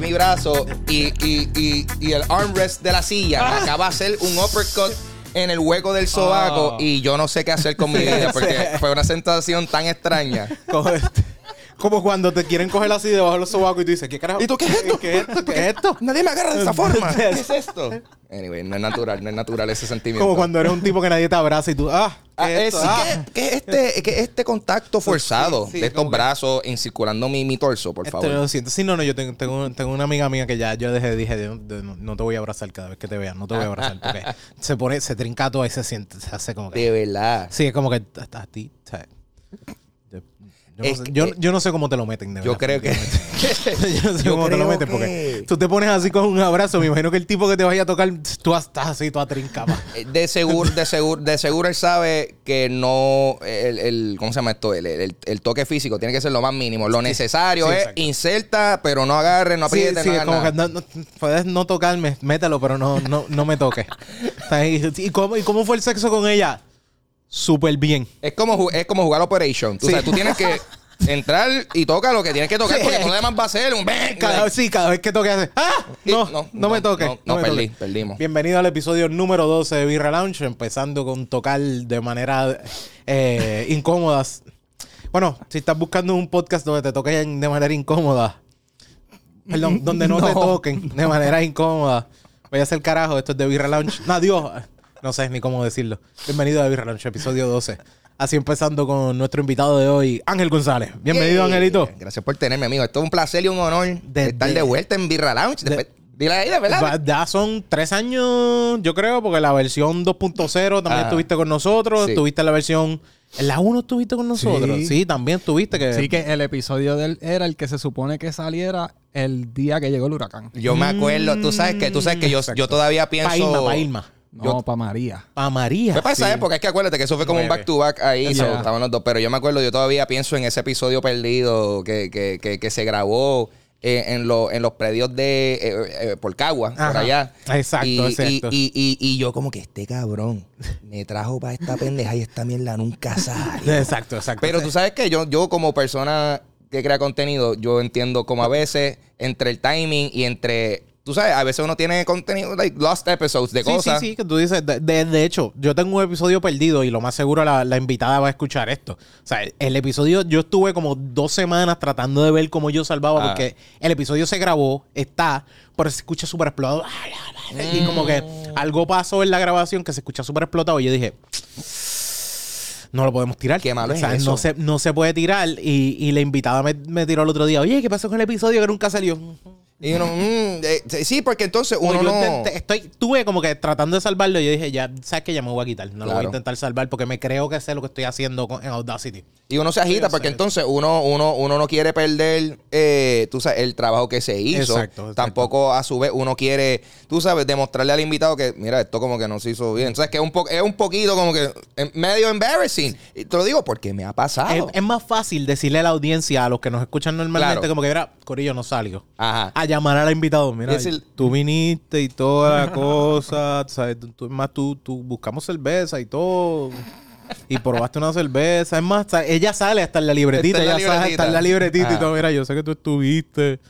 mi brazo y, y, y, y el armrest de la silla me acaba de hacer un uppercut en el hueco del sobaco Ah. y yo no sé qué hacer con mi vida porque fue una sensación tan extraña. Como, este- como cuando te quieren coger así debajo de los sobacos y tú dices, ¿qué carajo? ¿Y tú qué es esto? ¿Qué es esto? ¿Qué es esto? Nadie me agarra de esta forma. ¿Qué es esto? Anyway, no es natural, no es natural ese sentimiento. Como cuando eres un tipo que nadie te abraza y tú, ah, Ah, ¿qué es Ah. ¿qué- qué es este, qué es este contacto forzado sí, de estos que- brazos encirculando mi, mi torso, por Esto favor? lo siento. Sí, no, no, yo tengo, tengo, tengo una amiga mía que ya yo dejé, dije, de- de- no, no te voy a abrazar cada vez que te vea, no te voy a abrazar porque se pone, se trinca todo y se siente, se hace como que... De verdad. Sí, es como que a, a ti, sea, yo, yo no sé, que- yo, yo no sé cómo te lo meten, de Yo verdad. creo que. yo no sé Yo cómo te lo meten que- porque tú te pones así con un abrazo, me imagino que el tipo que te vaya a tocar, tú estás así, toda trincada. De seguro, de seguro, de seguro él sabe que no el, el- ¿cómo se llama esto? El, el- el toque físico tiene que ser lo más mínimo. Lo necesario sí, es exacto. inserta, pero no agarre, no Sí, apriete, sí, no como nada. que no, no- puedes no tocarme, mételo, pero no, no, no me toques. O sea, ¿Y, y cómo, ¿Y cómo fue el sexo con ella? Súper bien. Es como es como jugar Operation. Tú, Sí. sabes, tú tienes que entrar y toca lo que tienes que tocar Sí. porque lo demás va a ser un. Cada, sí, cada vez que toque hace, ¡ah! No, no, no, no, me toques. no, No, no, perdí, perdimos. Bienvenido al episodio número 12 de Birra Lounge, empezando con tocar de manera eh, incómodas. Bueno, si estás buscando un podcast donde te toquen de manera incómoda, perdón, donde no, te No. toquen de manera incómoda, voy a hacer carajo, esto es de Birra Lounge. No, Dios, no sé ni cómo decirlo. Bienvenido a Birra Lounge, episodio 12. Así empezando con nuestro invitado de hoy, Ángel González. Bienvenido, Yay. Angelito. Gracias por tenerme, amigo. Esto es un placer y un honor De- estar de- de vuelta en Birra Lounge. Dile ahí, de verdad. Ya son tres años, yo creo, porque la versión 2.0 también Ajá. estuviste con nosotros. Sí. Estuviste en la versión. En la 1 estuviste con nosotros. Sí, Sí. también estuviste. Que, Sí, que el episodio de él era el que se supone que saliera el día que llegó el huracán. Yo me acuerdo, tú sabes que, tú sabes que yo, Exacto. yo todavía pienso. Pa' Irma, pa' Irma. No, Yo- para María. Pa' María. Fue para esa época, es que acuérdate que eso fue como un back to back ahí, so, estaban los dos. Pero yo me acuerdo, yo todavía pienso en ese episodio perdido que, que, que, que se grabó eh, en, lo- en los predios de eh, eh, por Cagua, por allá. Exacto, y, exacto. Y, y, y, y yo, como que este cabrón me trajo para esta pendeja y esta mierda nunca sale. Exacto, exacto. Pero tú sabes que yo, yo como persona que crea contenido, yo entiendo como a veces entre el timing y entre, tú sabes, a veces uno tiene contenido, like lost episodes de Sí, cosas. sí, sí, que tú dices. De, de- de hecho, yo tengo un episodio perdido y lo más seguro la, la invitada va a escuchar esto. O sea, el, el episodio, yo estuve como dos semanas tratando de ver cómo yo salvaba, Ah. porque el episodio se grabó, está, pero se escucha súper explotado. Y como que algo pasó en la grabación que se escucha súper explotado. Y yo dije. No lo podemos tirar. Qué malo o es sea, eso. No se, no se puede tirar. Y, y la invitada me, me tiró el otro día. Oye, ¿qué pasó con el episodio que nunca salió? Y uno, mm, eh, sí, porque entonces uno yo no. estoy, tuve como que tratando de salvarlo. y Yo dije, ya, sabes que ya me voy a quitar. No lo voy a intentar salvar porque me creo que sé lo que estoy haciendo con- en Audacity. Y uno se agita porque entonces uno, uno, uno no quiere perder, eh, tú sabes, el trabajo que se hizo. Exacto, exacto. Tampoco a su vez uno quiere, tú sabes, demostrarle al invitado que, mira, esto como que no se hizo bien. Entonces que es un, po- es un poquito como que eh, medio embarrassing. Y te lo digo porque me ha pasado. Es, más fácil decirle a la audiencia, a los que nos escuchan normalmente, Claro. como que, mira, Corillo no salió. Ajá. A llamar al invitado. Mira, tú viniste y toda la cosa. ¿sabes? Tú, más, tú, tú buscamos cerveza y todo. Y probaste una cerveza. Es más, ella sale hasta en la libretita. Está en la ella sale hasta en la libretita. y Ajá. todo. Mira, yo sé que tú estuviste.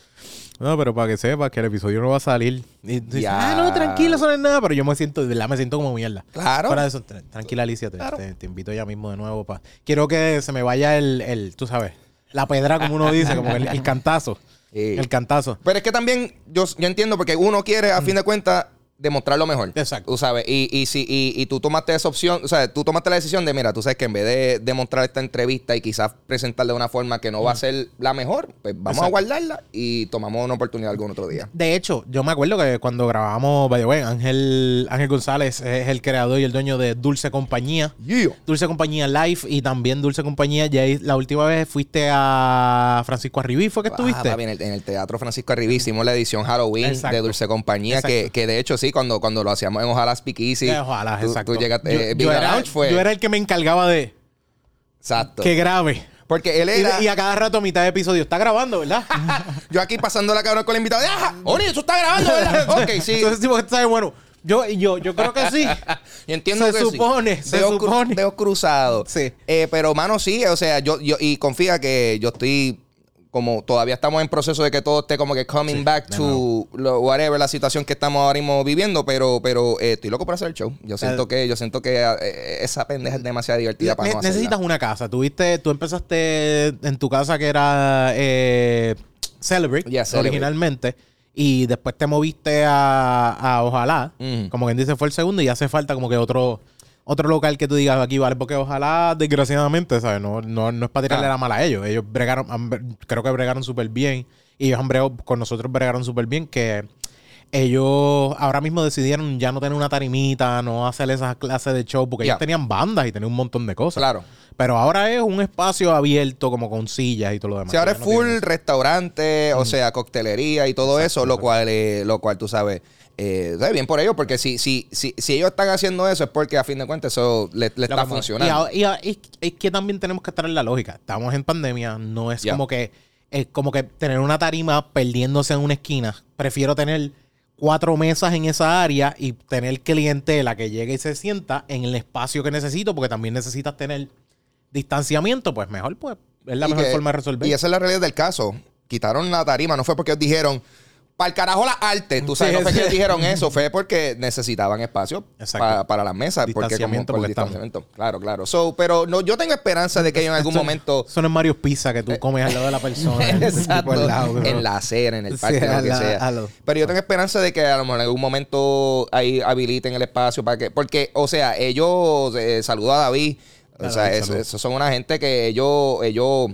No, pero para que sepas que el episodio no va a salir. Y dices, Ya. ah, no, tranquilo, eso no es nada. Pero yo me siento, de verdad, me siento como mierda. Claro. De eso, tra- tranquila, Alicia. Te, Claro. te- te invito ya mismo de nuevo. Pa. Quiero que se me vaya el, el, tú sabes, la pedra, como uno dice, como el, el cantazo. Sí. El cantazo. Pero es que también yo, yo entiendo porque uno quiere, a fin de cuentas, demostrar lo mejor. Exacto. Tú sabes, y, y, si, y, y tú tomaste esa opción, o sea, tú tomaste la decisión de, mira, tú sabes que en vez de demostrar esta entrevista y quizás presentarla de una forma que no va a ser la mejor, pues vamos a guardarla y tomamos una oportunidad algún otro día. De hecho, yo me acuerdo que cuando grabamos, by the way, Ángel, Ángel González es el creador y el dueño de Dulce Compañía. Dulce Compañía Live y también Dulce Compañía. Ya la última vez fuiste a Francisco Arribí, ¿fue que estuviste? Ah, papi, en, el, en el Teatro Francisco Arribí hicimos la edición Halloween Exacto. de Dulce Compañía, que, que de hecho sí, cuando, cuando lo hacíamos en Ojalá Speak Easy, Eh, ojalá, tú, exacto. tú llegaste, yo, eh, yo era, fue, yo era el que me encargaba de exacto, que grabe. porque él Y, era, y a cada rato a mitad de episodio está grabando, ¿verdad? yo aquí pasando la cabrón con el invitado, ¡ah! Oni, eso está grabando, ¿verdad? ok, sí, Entonces, tipo, ¿sabes? Bueno, yo, yo, yo creo que sí. Yo entiendo Se que sí. supone, se Dedos cru- supone. dedos cruzados. Sí. Eh, pero, mano, sí, o sea, yo, yo, y confía que yo estoy como todavía estamos en proceso de que todo esté como que coming back to lo- whatever la situación que estamos ahora mismo viviendo, pero, pero eh, estoy loco por hacer el show. Yo siento que, yo siento que eh, esa pendeja es demasiado divertida para Ne- no necesitas una casa. Tuviste, tú empezaste en tu casa que era eh, Celebrate, Yeah, Celebrate. originalmente. Y después te moviste a, a Ojalá. Como quien dice, fue el segundo. Y hace falta como que otro otro local que tú digas aquí, vale. Porque Ojalá, desgraciadamente, ¿sabes? No, no, no es para tirarle Ah. la mala a ellos. Ellos bregaron, han creo que bregaron súper bien. Y ellos han bregado, con nosotros bregaron súper bien. Que ellos ahora mismo decidieron ya no tener una tarimita, no hacer esas clases de show. Porque Ya. ellos tenían bandas y tenían un montón de cosas. Claro. Pero ahora es un espacio abierto, como con sillas y todo lo demás. Si ahora es no full restaurante, o sea, coctelería y todo eso, lo cual, eh, lo cual tú sabes, eh, bien por ellos, porque si, si, si, si ellos están haciendo eso es porque a fin de cuentas eso le, está funcionando. Y, es que también tenemos que estar en la lógica. Estamos en pandemia, no es como que es como que tener una tarima perdiéndose en una esquina. Prefiero tener cuatro mesas en esa área y tener clientela que llegue y se sienta en el espacio que necesito, porque también necesitas tener distanciamiento, pues mejor, pues es la Y mejor que- forma de resolver. Y esa es la realidad del caso. Quitaron la tarima, no fue porque ellos dijeron, para el carajo la arte. Tú sabes, Sí, no fue sí. que dijeron eso, fue porque necesitaban espacio pa- para las mesas. Porque como por el distanciamiento. Claro, claro. So, pero no, yo tengo esperanza de que en algún momento... Eso no es Mario Pizza que tú comes al lado de la persona. Exacto. lado, pero- en la acera, en el Sí, parque, lo que la- sea. lo- Pero yo tengo esperanza de que a lo mejor en algún momento ahí habiliten el espacio para que. Porque, o sea, ellos eh, saludo a David. O sea, eso- esos son una gente que ellos, ellos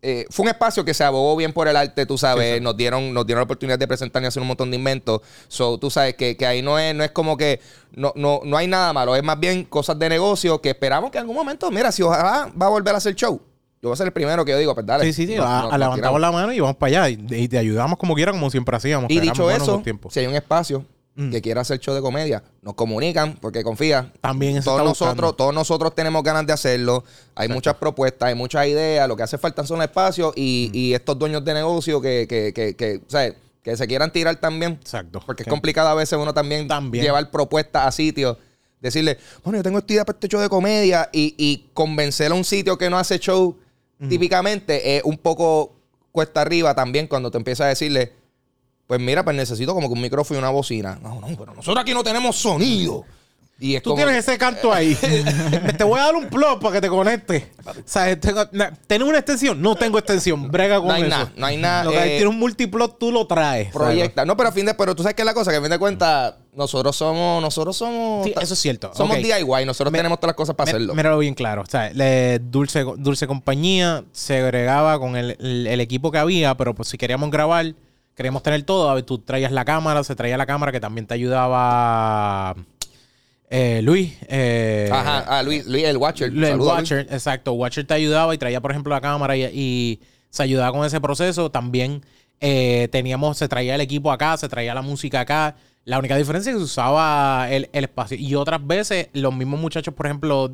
eh, fue un espacio que se abogó bien por el arte, tú sabes, nos dieron, nos dieron la oportunidad de presentar y hacer un montón de inventos. So, tú sabes que, que ahí no es, no es como que no, no, no hay nada malo, es más bien cosas de negocio que esperamos que en algún momento, mira, si ojalá va a volver a hacer show. Yo voy a ser el primero que yo digo, pues dale. Sí, sí, sí. a- a- levantamos la mano y vamos para allá. Y, y te ayudamos como quiera, como siempre hacíamos. Y dicho eso, si hay un espacio Mm. que quiera hacer show de comedia, nos comunican, porque confía. También eso Todos nosotros, buscando. todos nosotros tenemos ganas de hacerlo. Hay muchas propuestas, hay muchas ideas. Lo que hace falta son espacios y, Mm. y estos dueños de negocio que, que, que, que, que se quieran tirar también. Exacto. Porque es complicado a veces uno también, También. llevar propuestas a sitios. Decirle, bueno, yo tengo esta idea para este show de comedia y, y convencer a un sitio que no hace show típicamente es un poco cuesta arriba también cuando te empiezas a decirle, pues mira, pues necesito como que un micrófono y una bocina. No, no, pero nosotros aquí no tenemos sonido. Y es Tú como... tienes ese canto ahí. te voy a dar un plug para que te conectes. O sea, tengo, ¿Tienes una extensión? No tengo extensión. Brega con No hay eso. nada, no hay nada, Lo que eh, tiene un multiplot, tú lo traes. Proyecta. No, pero a fin de... Pero tú sabes que es la cosa, que a fin de cuentas, nosotros somos... Nosotros somos... Sí, eso es cierto. Somos. DIY. Nosotros Me- tenemos todas las cosas para Me- hacerlo. Míralo bien claro. O sea, le- Dulce, Dulce Compañía se agregaba con el, el- el equipo que había, pero pues si queríamos grabar, queríamos tener todo. A ver, tú traías la cámara, se traía la cámara que también te ayudaba eh, Luis. eh, Ajá, ah, Luis, Luis, el Watcher. el Luis. Watcher, exacto. Watcher te ayudaba y traía, por ejemplo, la cámara y, y se ayudaba con ese proceso. También eh, teníamos, se traía el equipo acá, se traía la música acá. La única diferencia es que se usaba el, el espacio. Y otras veces, los mismos muchachos, por ejemplo,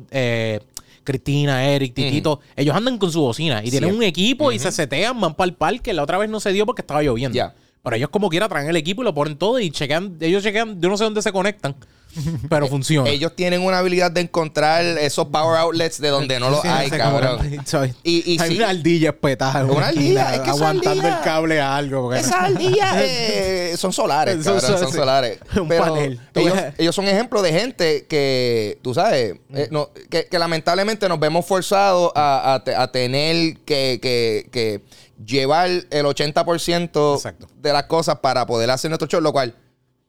Cristina, Eric, Titito, ellos andan con su bocina y tienen Sí. un equipo y se setean, van para el parque. La otra vez no se dio porque estaba lloviendo. Pero ellos como quiera traen el equipo y lo ponen todo y chequean, ellos chequean, yo no sé dónde se conectan, pero funciona. Ellos tienen una habilidad de encontrar esos power outlets de donde no los Sí, hay, cabrón. Y- y Hay sí. una ardilla espetada. en Una ardilla, esquina, es que esa aguantando ardilla- el cable a algo. porque- Esas ardillas eh, son solares, Son cabrón, son, sí. solares. Un Pero panel. Tú ellos, ves- ellos son ejemplos de gente que, tú sabes, eh, no- que, que lamentablemente nos vemos forzados a, a te- a tener que, que- que llevar el 80% Exacto. de las cosas para poder hacer nuestro show, lo cual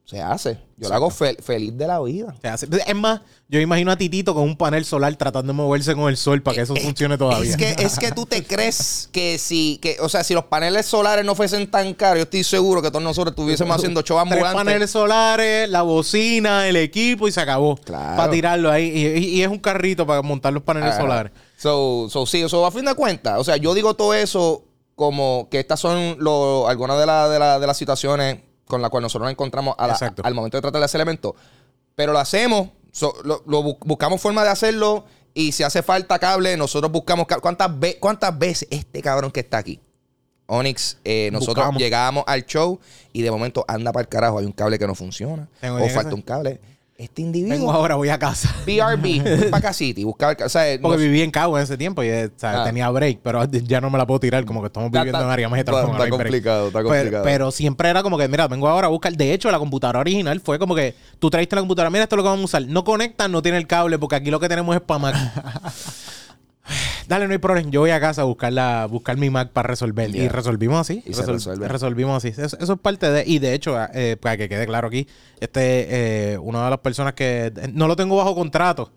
se hace. Yo lo hago fel- feliz de la vida. Se hace- Es más, yo imagino a Titito con un panel solar tratando de moverse con el sol para que eso funcione todavía. Es que, es que tú te crees que si, que, o sea, si los paneles solares no fuesen tan caros, yo estoy seguro que todos nosotros estuviésemos haciendo show Tres ambulantes. paneles solares, la bocina, el equipo y se acabó. Claro. Para tirarlo ahí. Y, y- y es un carrito para montar los paneles Ajá. solares. So, so, sí, so, a fin de cuentas, o sea, yo digo todo eso como que estas son lo- algunas de, la- de, la- de las situaciones con las cuales nosotros nos encontramos a la- Exacto. al momento de tratar de ese elemento. Pero lo hacemos, so, lo, lo bu- buscamos forma de hacerlo y si hace falta cable, nosotros buscamos cable. ¿Cuántas, ve- ¿Cuántas veces este cabrón que está aquí? Onyx, eh, nosotros Buscamos. llegábamos al show y de momento anda para el carajo, hay un cable que no funciona o falta un cable. Este Vengo individuo, ahora, voy a casa. BRB, para City, buscaba el... O sea, Porque no- viví en Cabo en ese tiempo y eh, o sea, Ah. tenía break, pero ya no me la puedo tirar, como que estamos viviendo en área está- complicado, está Pero- complicado. Pero, siempre era como que, mira, vengo ahora a buscar. De hecho, la computadora original fue como que tú traiste la computadora, mira, esto es lo que vamos a usar. No conecta, no tiene el cable, porque aquí lo que tenemos es para Mac. Dale, no hay problema. Yo voy a casa a buscar, la, buscar mi Mac para resolver. Y resolvimos así. Y se resuelve. Resolvimos así. Eso, eso es parte de. Y de hecho, eh, para que quede claro aquí, este eh, una de las personas que. eh, No lo tengo bajo contrato.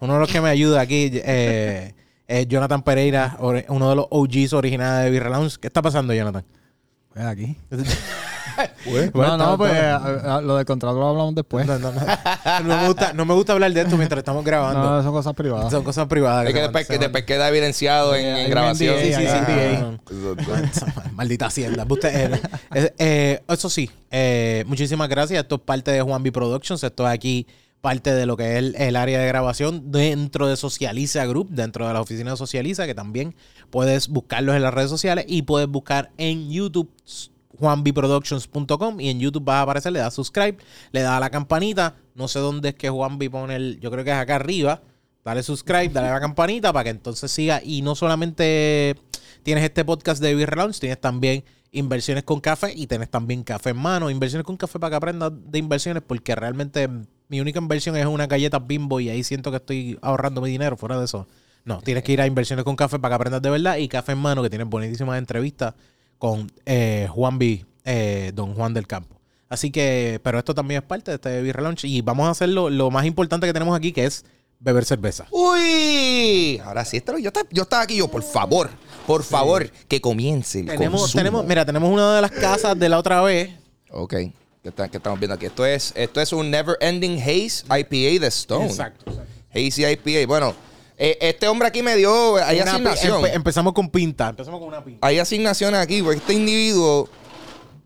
Uno de los que me ayuda aquí eh, es Jonathan Pereira, uno de los OGs originales de Lounge. ¿Qué está pasando, Jonathan? Pues aquí. Bueno, no, pues lo del contrato lo hablamos después. No, no, no. No me gusta, no me gusta hablar de esto mientras estamos grabando. No, son cosas privadas. Son cosas privadas. Es que después, que queda evidenciado en, Sí, grabación. NDA, Sí, sí, sí. Exacto. Maldita hacienda. Usted, eh, eh, eso sí, eh, muchísimas gracias. Esto es parte de Juan B Productions. Esto es aquí parte de lo que es el área de grabación dentro de Socializa Group, dentro de la oficina de Socializa, que también puedes buscarlos en las redes sociales y puedes buscar en YouTube juanbiproductions.com y en YouTube vas a aparecer, le das subscribe, le das a la campanita, no sé dónde es que Juanbi pone el, yo creo que es acá arriba, dale subscribe, dale a la campanita para que entonces siga y no solamente tienes este podcast de Beer Lounge, tienes también inversiones con café y tienes también café en mano, inversiones con café para que aprendas de inversiones porque realmente mi única inversión es una galleta bimbo y ahí siento que estoy ahorrando mi dinero fuera de eso. No, tienes que ir a inversiones con café para que aprendas de verdad y café en mano que tienes buenísimas entrevistas con eh, Juan B, eh, Don Juan del Campo. Así que, pero esto también es parte de este Beer Lounge y vamos a hacer lo, lo más importante que tenemos aquí que es beber cerveza. Uy, ahora sí, esto, yo, estaba, yo estaba aquí, yo, por favor, por favor, que comience el Tenemos, consumo. tenemos, mira, tenemos una de las casas de la otra vez. Ok, ¿qué, está- qué estamos viendo aquí? Esto es, esto es un Never Ending Haze IPA de Stone. Exacto. Hazy IPA. Bueno, eh, este hombre aquí me dio, hay Una pi- asignación. empe- empezamos con pinta. Empezamos con una pinta. hay asignaciones aquí, porque este individuo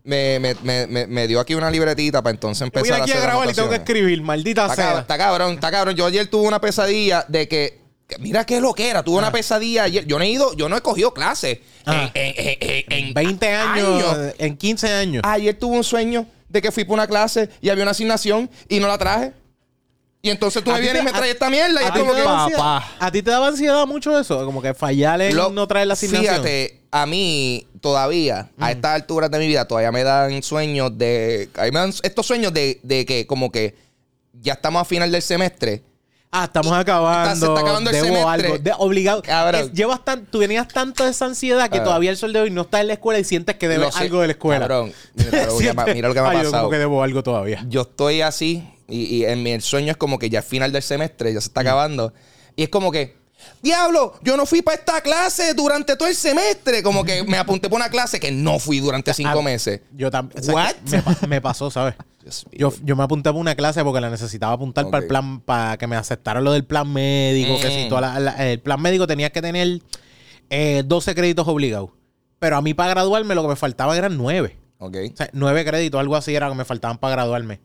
me, me, me, me, me dio aquí una libretita para entonces Voy empezar aquí a a hacer grabar y tengo que escribir, maldita Está cabrón, sea. está cabrón, está cabrón. Yo ayer tuve una pesadilla de que, mira qué lo que era. Tuve Ah. una pesadilla ayer. Yo no he ido, yo no he cogido clases Ah. en, en- en- en- en 20 años, en 15 años. Ayer tuve un sueño de que fui para una clase y había una asignación y no la traje. Y entonces tú ¿A me vienes y me traes esta mierda y ¿A es como te que... Papá. ¿A ti te daba ansiedad mucho eso? Como que fallar en Lo- no traer la asignación. Fíjate, a mí todavía, a estas alturas de mi vida, todavía me dan sueños de. A mí me dan estos sueños de, de que, como que ya estamos a final del semestre. Ah, estamos acabando. Está- se está acabando el debo semestre. algo. De- obligado. Cabrón. Es- llevas tan, tú tenías tanto esa ansiedad que Ah. todavía el sol de hoy no está en la escuela y sientes que debes algo de la escuela. Cabrón, mira lo que me- mira lo que me ha Ay, yo pasado. como que debo algo todavía. Yo estoy así y, y en mi el sueño es como que ya es final del semestre, ya se Mm. está acabando. Y es como que. Diablo, yo no fui para esta clase durante todo el semestre. Como que me apunté para una clase que no fui durante cinco Ah, meses. Yo también. What? Me, pa- me pasó, ¿sabes? Yo, yo me apunté para una clase porque la necesitaba apuntar para el plan, para que me aceptaran lo del plan médico, que si Mm. toda la- la- el plan médico tenía que tener eh, 12 créditos obligados. Pero a mí para graduarme lo que me faltaba eran 9. Ok. O sea, 9 créditos, algo así era lo que me faltaban para graduarme.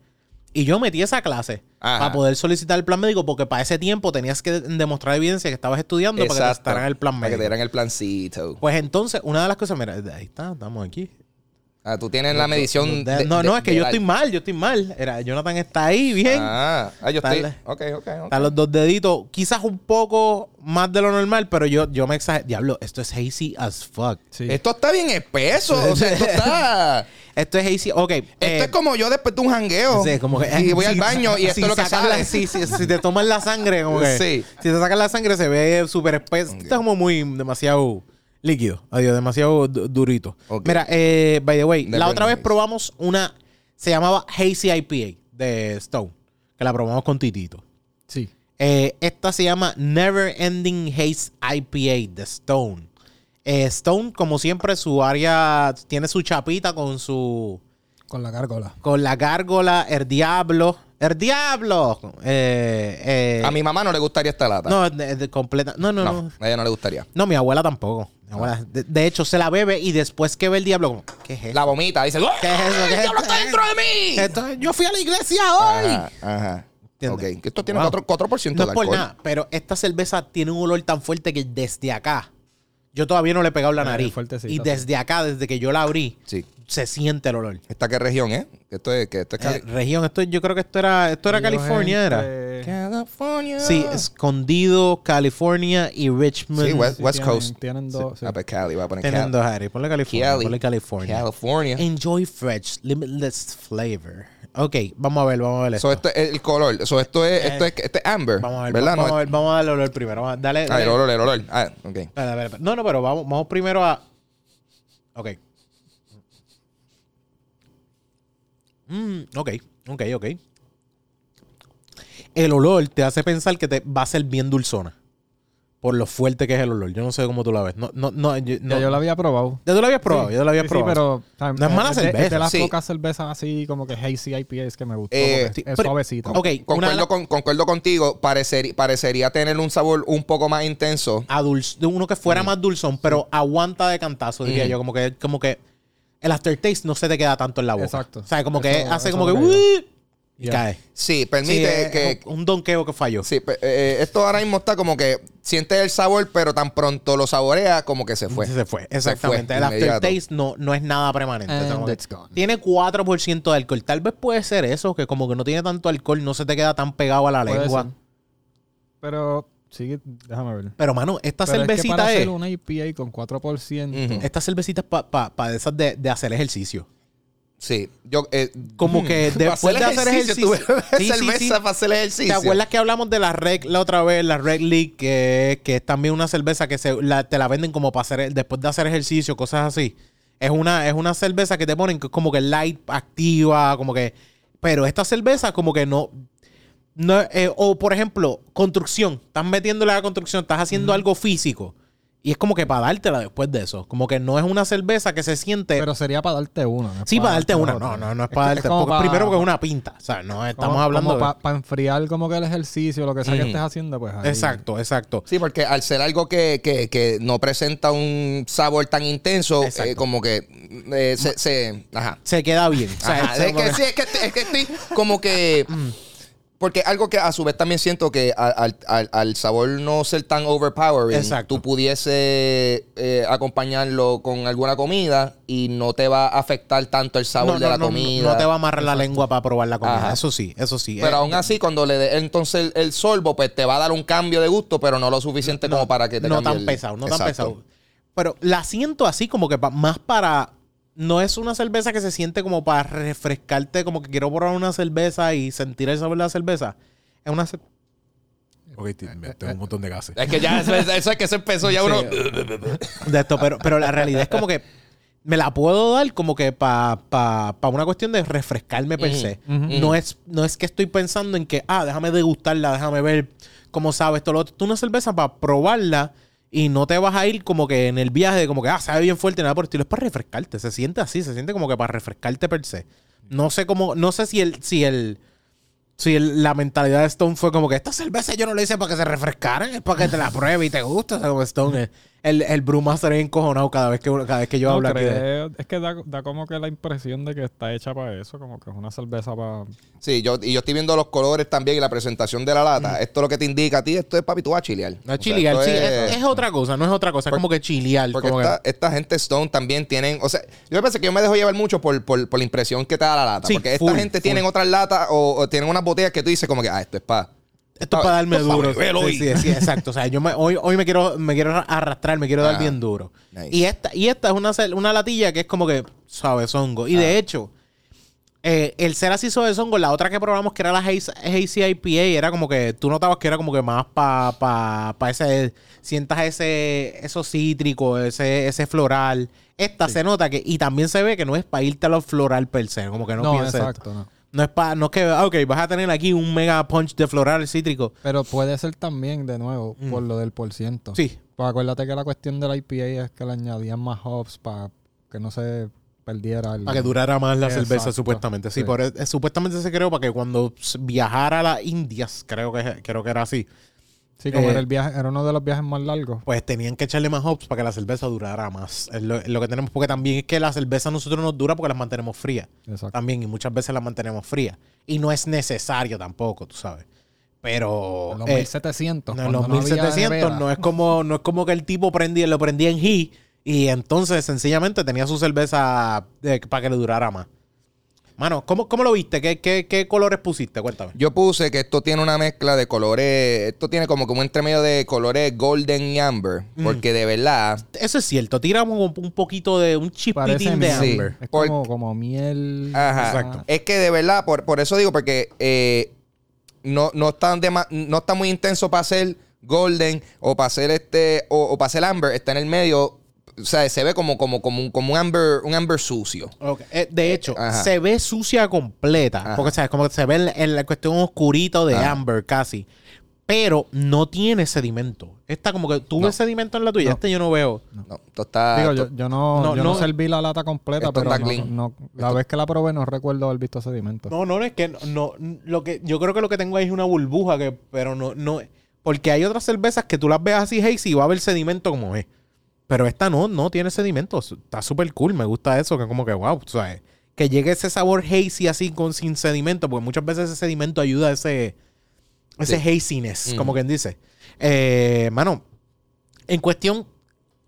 Y yo metí esa clase Ajá. para poder solicitar el plan médico porque para ese tiempo tenías que demostrar evidencia que estabas estudiando para que te aceptaran el plan Para que médico. te dieran el plancito. Pues entonces, una de las cosas, mira, ahí está, estamos aquí. Ah, tú tienes la medición. De- de- no, de- no, es que yo edad. estoy mal, yo estoy mal. Era, Jonathan está ahí, bien. Ah, ah, yo estoy. Dale. Ok, ok, ok. Están los dos deditos, quizás un poco más de lo normal, pero yo, yo me exagero. Diablo, esto es hazy as fuck. Sí. Esto está bien espeso. O sea, esto está. Esto es hazy. Ok. Esto eh, es como yo después de un jangueo. sí, como que- y voy al baño y esto es lo que la- sale. sí, sí, si te toman la sangre, como que. Sí. Si te sacan la sangre, se ve súper espeso. Esto es como muy demasiado líquido. Adiós, demasiado du- durito. Mira, eh, by the way, la otra vez probamos una. Se llamaba Hazy IPA de Stone. Que la probamos con Titito. Sí. Eh, esta se llama Never Ending Haze IPA de Stone. Eh, Stone, como siempre, su área tiene su chapita con su. Con la gárgola. con la gárgola, el diablo. ¡El diablo! Eh, eh, A mi mamá no le gustaría esta lata. No, de, de completa. No, no, no. no, a ella no le gustaría. No, mi abuela tampoco. Abuela- de, de hecho, se la bebe y después que ve el diablo, como, ¿qué es eso? La vomita, dice, ¡Oh, ¿Qué es eso? ¿Qué ¡El es diablo está dentro de mí! Esto- yo fui a la iglesia hoy. Ajá, ajá. ¿Entiendes? Ok, que esto tiene Wow. 4%, 4 No de es por alcohol. nada, pero esta cerveza tiene un olor tan fuerte que desde acá, yo todavía no le he pegado la nariz. y desde acá, desde que yo la abrí, Sí. Se siente el olor. ¿Esta qué región es? Que esto es, que esto es Eh, Cali- región, esto yo creo que esto era, esto era California, era. California. Sí, escondido, California y Richmond. Sí, West, Sí, West tienen- Coast. tienen dos, Sí. sí. Ah, pues Cali, voy a poner Tienen Cali. dos áreas. Ponle California. Cali. Ponle California. California. Enjoy fresh, limitless flavor. Ok, vamos a ver, vamos a ver esto. So, esto es el color. So, esto es, esto es, esto es amber. vamos a ver, ¿verdad? vamos, No a ver, vamos a darle olor primero. Vamos a- Dale, Ah, el olor, el olor. Ah, ok. Espera, espera, espera. No, no, pero vamos, vamos primero a. Ok. Mm, ok, ok, ok. El olor te hace pensar que te va a ser bien dulzona. Por lo fuerte que es el olor. Yo no sé cómo tú la ves. No, no, no. yo- no. Ya yo la había probado. Ya tú la habías probado, ya tú la habías Sí, sí, probado. pero. No es mala de- cerveza. De, las Sí. pocas cervezas así como que hazy IPAs que me gustó. Eh, sí, es pero- suavecita. Ok, Concuerdo, con, concuerdo contigo. Parecería, parecería tener un sabor un poco más intenso. a dulce, de uno que fuera más dulzón, pero aguanta de cantazo, diría Mm. yo. Como que, como que el aftertaste no se te queda tanto en la boca. Exacto. O sea, como que Eso- hace eso como que. "Uy", y cae. Sí, permite que. un donqueo que falló. Sí, pe- eh, esto ahora mismo está como que sientes el sabor, pero tan pronto lo saborea como que se fue. Se fue, exactamente. fue, el inmediato. aftertaste no, no es nada permanente. Tiene 4% de alcohol. Tal vez puede ser eso, que como que no tiene tanto alcohol, no se te queda tan pegado a la Puede lengua. ser. Pero, sí, déjame ver. Pero, mano, esta Pero es que cervecita para es. hacer una IPA con 4%, Ujú. Esta cervecita es para de esas de, de hacer ejercicio. Sí. Yo, eh, Como que para después de hacer ejercicio. tú bebes Sí, sí, cerveza sí. para hacer ¿Te ejercicio. acuerdas que hablamos de la Red la otra vez? La Red League, que, que es también una cerveza que se, la- te la venden como para hacer, después de hacer ejercicio, cosas así. Es una, es una cerveza que te ponen que es como que light, activa, como que. Pero esta cerveza, como que no. No eh, o por ejemplo, construcción. Estás metiéndole a la construcción, estás haciendo algo físico. Y es como que para dártela después de eso. Como que no es una cerveza que se siente. pero sería para darte una. no sí, para darte una. otra. No, no, no es para darte. como porque pa- primero porque es una pinta. O sea, no estamos como- hablando. como de- para enfriar como que el ejercicio, lo que sea que estés haciendo, pues ahí. Exacto, exacto. Sí, porque al ser algo que, que, que no presenta un sabor tan intenso, eh, como que eh, se, se- Ajá. Se queda bien. O sea, es, que, sí, es, que, es que estoy como que... Porque algo que a su vez también siento que al, al- al- sabor no ser tan overpowering, Exacto. tú pudiese eh, acompañarlo con alguna comida y no te va a afectar tanto el sabor no, de no, la no, comida. No te va a amarrar la lengua para probar la comida. Ajá. Eso sí, eso sí. Pero Eh, aún así, cuando le des entonces el, el sorbo, pues te va a dar un cambio de gusto, pero no lo suficiente como para que te no cambie tan el- pesado, no tan pesado. Pero la siento así como que más para... No es una cerveza que se siente como para refrescarte, como que quiero probar una cerveza y sentir el sabor de la cerveza. Es una... cer- Ok, tengo un montón de gases. Es que ya, eso, eso es que se empezó ya uno... de esto, pero, pero la realidad es como que me la puedo dar como que para pa, pa una cuestión de refrescarme per se. no, es, no es que estoy pensando en que, ah, déjame degustarla, déjame ver cómo sabe esto, lo otro. Tú una cerveza para probarla y no te vas a ir como que en el viaje de como que, ah, sabe bien fuerte, nada por el estilo. Es para refrescarte. Se siente así, se siente como que para refrescarte per se. No sé cómo, no sé si el, si el, si el- la mentalidad de Stone fue como que esta cerveza yo no la hice para que se refrescaran, es para que te la pruebe y te guste. O sea, como Stone, el, el, el Brewmaster es encojonado cada vez que, cada vez que yo No hablo aquí. de-. Es que da, da como que la impresión de que está hecha para eso, como que es una cerveza para... Sí, yo, y yo estoy viendo los colores también y la presentación de la lata. Esto es lo que te indica a ti. Esto es, papi, tú vas a chilear. No O sea, es chilear, sí, es- es, es otra cosa, no es otra cosa, es como que chilear. Porque como que- esta, esta gente Stone también tienen... O sea, yo pensé que yo me dejo llevar mucho por, por, por la impresión que te da la lata. Sí, porque esta gente full. tienen otras latas o, o tienen unas botellas que tú dices como que, ah, esto es para... Esto es para darme es pa' duro. Sí, sí, sí, exacto. O sea, yo me- hoy, hoy me quiero, me quiero arrastrar, me quiero dar Ah, bien duro. nice. Y esta, y esta es una, una latilla que es como que suavezongo. Y Ah. de hecho, eh, el ser así suavezongo, la otra que probamos que era la Hazy IPA, era como que tú notabas que era como que más para pa, pa ese, sientas ese, eso cítrico, ese, ese floral. Esta se nota que, y también se ve que no es para irte a lo floral per se, como que no, No, pienses exacto, no. No es para, no es que, ah, ok, vas a tener aquí un mega punch de floral cítrico. Pero puede ser también, de nuevo, Mm. por lo del por ciento. Sí, Pues acuérdate que la cuestión de la IPA es que le añadían más hops para que no se perdiera el... Para que durara más la cerveza, supuestamente. Sí, Sí. por, eh, supuestamente se creó para que cuando viajara a las Indias, creo que, creo que era así, Sí, como eh, era el viaje, era uno de los viajes más largos. pues tenían que echarle más hops para que la cerveza durara más. Es lo, es lo que tenemos, porque también es que la cerveza a nosotros nos dura porque las mantenemos frías. Exacto. También, y muchas veces las mantenemos frías. Y no es necesario tampoco, tú sabes. Pero. En los eh, 1700. no, en los no había 1700 nevera. no es como no es como que el tipo prendía, lo prendía en Heat Y entonces, sencillamente, tenía su cerveza eh, para que le durara más. Mano, ¿cómo, cómo lo viste? ¿Qué, qué, qué colores pusiste? Cuéntame. Yo puse que esto tiene una mezcla de colores. Esto tiene como, como un entremedio de colores golden y amber. Mm. Porque de verdad. Eso es cierto. Tiramos un, un poquito de un Parece chipitín de. Sí. amber. Es Por- como, como miel. Ajá. Exacto. Es que de verdad, por, por eso digo, porque eh, no, no, está dema- no está muy intenso para hacer golden o para hacer este. O, o para hacer amber. Está en el medio. O sea, se ve como, como, como, un, como un amber, un amber sucio. Eh, de hecho, Ajá. se ve sucia completa. Ajá. Porque, ¿sabes? Como que se ve en, en la cuestión oscurito de Ajá. amber casi. Pero no tiene sedimento. Esta como que No. ves sedimento en la tuya. No. Este yo no veo. No, esto está. Digo, esto- yo, yo no, No, yo no, no. serví la lata completa, Esto pero está no, clean. no- la vez que la probé no recuerdo haber visto sedimento. No, no, es que no, no, lo que yo creo que lo que tengo ahí es una burbuja que, pero no, no, porque hay otras cervezas que tú las ves así hazy y va a haber sedimento como es. Pero esta no, no tiene sedimento. Está súper cool. Me gusta eso, que como que wow, ¿sabes? Que llegue ese sabor hazy así con sin sedimento, porque muchas veces ese sedimento ayuda a ese, ese haziness, Mm. como quien dice. Eh, mano, en cuestión,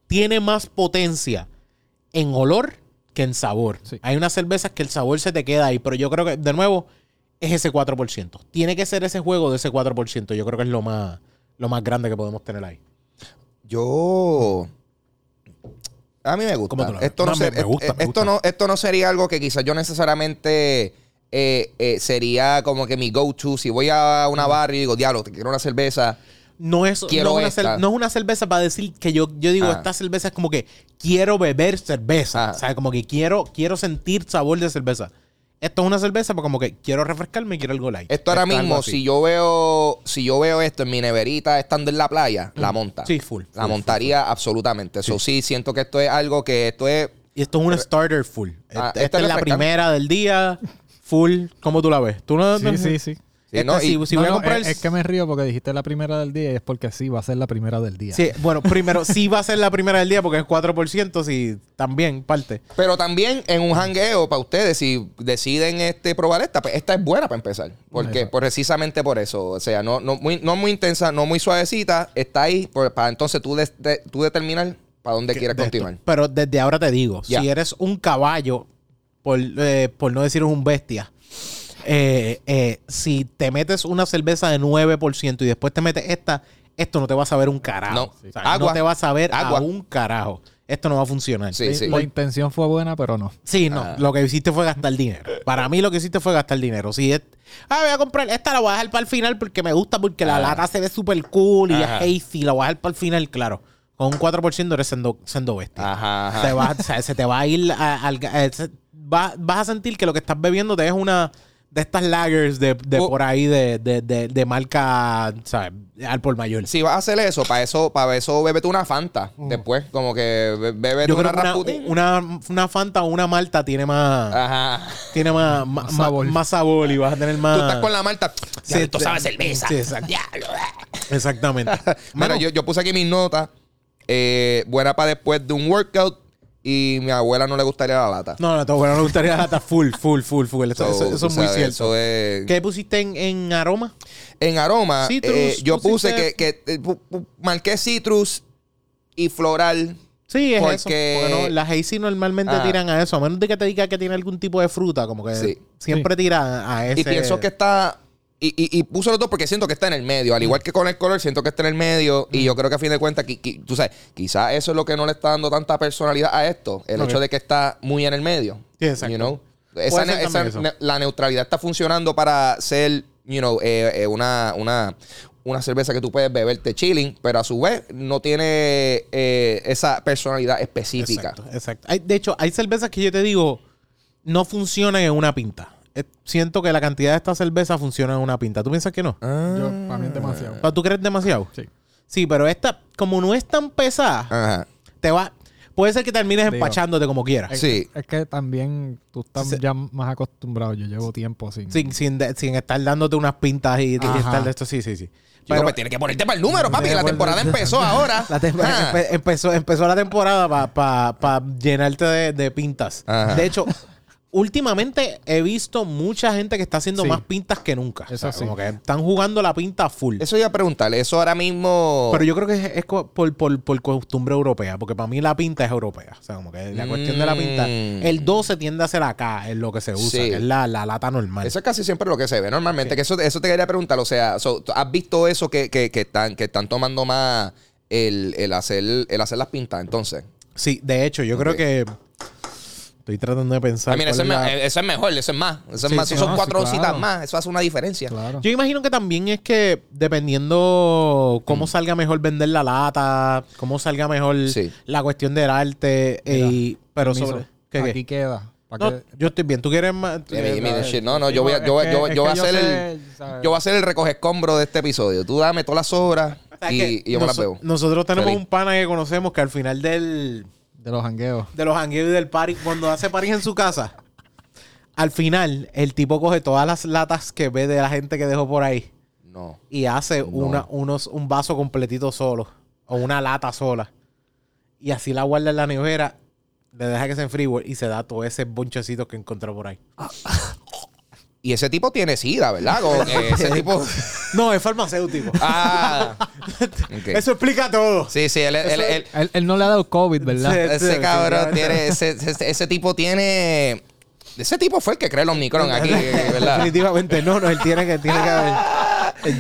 tiene más potencia en olor que en sabor. Sí. Hay unas cervezas que el sabor se te queda ahí, pero yo creo que, de nuevo, es ese 4%. Tiene que ser ese juego de ese 4%. Yo creo que es lo más, lo más grande que podemos tener ahí. Yo. A mí me gusta. Esto no, No, me- ser- me gusta, eh, me esto gusta. no esto no sería algo que quizás yo necesariamente eh, eh, sería como que mi go-to. Si voy a una barra y digo, diablo, te quiero una cerveza. No es, Quiero no, es una esta. cer- no es una cerveza para decir que yo, yo digo, Ah. esta cerveza es como que quiero beber cerveza. Ah. O sea, como que quiero, quiero sentir sabor de cerveza. Esto es una cerveza para como que quiero refrescarme y quiero algo light. Esto ahora mismo, si yo veo, si yo veo esto en mi neverita estando en la playa, la monta. Sí, full, La full, montaría absolutamente. Eso sí, siento que esto es algo que esto es. Y esto es una starter full. Ah, esta esta es la primera del día, full. ¿Cómo tú la ves? ¿Tú no, Sí, sí, sí. Sí, ¿no? Y- si No, voy a no, comprar es, el- es que me río porque dijiste la primera del día y es porque sí, va a ser la primera del día. Sí, bueno, primero, sí va a ser la primera del día porque es 4%, sí, también parte. Pero también en un jangueo para ustedes, si deciden este probar esta, pues esta es buena para empezar. Porque Exacto. precisamente por eso. O sea, no, no, muy, no muy intensa, no muy suavecita, está ahí por- para entonces tú, de- tú determinar para dónde quieres continuar. esto. Pero desde ahora te digo, si eres un caballo, por, eh, por no decir un bestia, eh, eh, si te metes una cerveza de 9% y después te metes esta, esto no te va a saber un carajo. No. O sea, Agua. no te va a saber Agua. a un carajo. Esto no va a funcionar. Sí, Sí. La intención fue buena, pero no. Sí, no. Ah. Lo que hiciste fue gastar dinero. Para mí lo que hiciste fue gastar dinero. Si es, ah, voy a comprar esta, la voy a dejar para el final porque me gusta, porque la Ah. lata se ve súper cool y Ajá. es hazy, la voy a dejar para el final, claro. Con un 4% eres siendo, siendo bestia. Ajá, ajá. Te va- o sea, se te va a ir al... eh, se- va- vas a sentir que lo que estás bebiendo te es una de estas lagers de, de Oh. por ahí de, de, de, de marca, ¿sabes? Al por mayor. Si vas a hacer eso, para eso, para eso bébete una Fanta. Después, como que be- bébete Yo una Rasputin. una, una, Fanta o una Malta tiene más... Ajá. tiene más, más, Más sabor. más sabor y vas a tener más. Tú estás con la Malta. Sí, Ya, esto te- sabe cerveza. sí, exacto. Diablo. Exactamente. Mira, yo, yo puse aquí mis notas. eh, buena para después de un workout. Y mi abuela no le gustaría la lata. No, no, todo bueno, me gustaría estar full, full, full, full. Eso, So, eso- eso es muy sabes, cierto. Eso es... ¿Qué pusiste en, en aroma? En aroma, Citrus, eh, yo puse que, que eh, marqué citrus y floral. Sí, es Porque- eso. Porque no, las hazy normalmente Ah. tiran a eso. A menos de que te diga que tiene algún tipo de fruta, como que Sí. siempre tira a ese. Y pienso que está. Y, y, y puse los dos porque siento que está en el medio. Al igual que con el color, siento que está en el medio. Y yo creo que a fin de cuentas, qui- qui- tú sabes, quizás eso es lo que no le está dando tanta personalidad a esto. El hecho de que está muy en el medio. Sí, exacto. You know? Esa, ne- ne- la neutralidad está funcionando para ser, you know, eh, eh, una, una, una cerveza que tú puedes beberte chilling, pero a su vez no tiene eh, esa personalidad específica. Exacto, exacto. Hay- de hecho, hay cervezas que yo te digo no funcionan en una pinta. Eh, Siento que la cantidad de esta cerveza funciona en una pinta. ¿Tú piensas que no? Ah. Yo, para mí es demasiado. ¿Pero ¿Tú crees demasiado? Sí. Sí, pero esta, como no es tan pesada, Ajá. te va. Puede ser que termines Digo, empachándote como quieras. Es, Sí. es que también tú estás Sí. ya más acostumbrado. Yo llevo tiempo sin. Sin, sin, de- sin estar dándote unas pintas y, y Ajá. estar de esto. Sí, sí, sí. Pero, pues tienes que ponerte para el número, papi, que la temporada empezó ahora. la tem- Ah. empe- empezó, empezó la temporada para llenarte de, de pintas. Ajá. De hecho, últimamente he visto mucha gente que está haciendo Sí. más pintas que nunca. Eso O sea, sí. Como que están jugando la pinta full. Eso iba a preguntarle. Eso ahora mismo. Pero yo creo que es, por, por- por costumbre europea, porque para mí la pinta es europea. O sea, como que la cuestión de la pinta. Mm. El 12 tiende a ser acá, es lo que se usa, Sí. que es la, la lata normal. Eso es casi siempre lo que se ve normalmente. Que eso, eso te quería preguntar. O sea, so, ¿tú ¿has visto eso que, que, que están, que están tomando más el, el hacer, el hacer las pintas entonces? Sí, de hecho, yo creo que. Estoy tratando de pensar. Ah, mira, cuál eso es, es la- me- eso es mejor, eso es más. Eso es Sí, más. sí, Eso son no, sí, cuatro claro. citas más. Eso hace una diferencia. Claro. Yo imagino que también es que dependiendo cómo Mm. salga mejor vender la lata, cómo salga mejor Sí. la cuestión del arte, Mira, y, pero Permiso. sobre... ¿qué, qué? Aquí queda. Pa' No, que- yo estoy bien. ¿Tú quieres más? tú quieres no, no, yo voy a, yo, Es yo, que- yo voy a hacer el. ¿sabes? Yo voy a hacer el recoge escombro de este episodio. Tú dame todas las obras O sea, y, yo me las veo. Nosotros tenemos Feliz. un pana que conocemos que al final del... De los jangueos. de los hangueos y del party, cuando hace party en su casa, al final el tipo coge todas las latas que ve de la gente que dejó por ahí No. y hace una, unos, un vaso completito solo o una lata sola. Y así la guarda en la nevera, le deja que se enfríe y se da todo ese bonchecito que encontró por ahí. Y ese tipo tiene sida, ¿verdad? Como que ese tipo. No, es farmacéutico. Ah. Ok. Eso explica todo. Sí, sí, él, él- él- Él, él no le ha dado COVID, ¿verdad? Sí. ese sí, cabrón sí, tiene. Ese, ese, ese tipo tiene. Ese tipo fue el que creó el Omnicron aquí, ¿verdad? Definitivamente no, no, él tiene que, tiene que haber.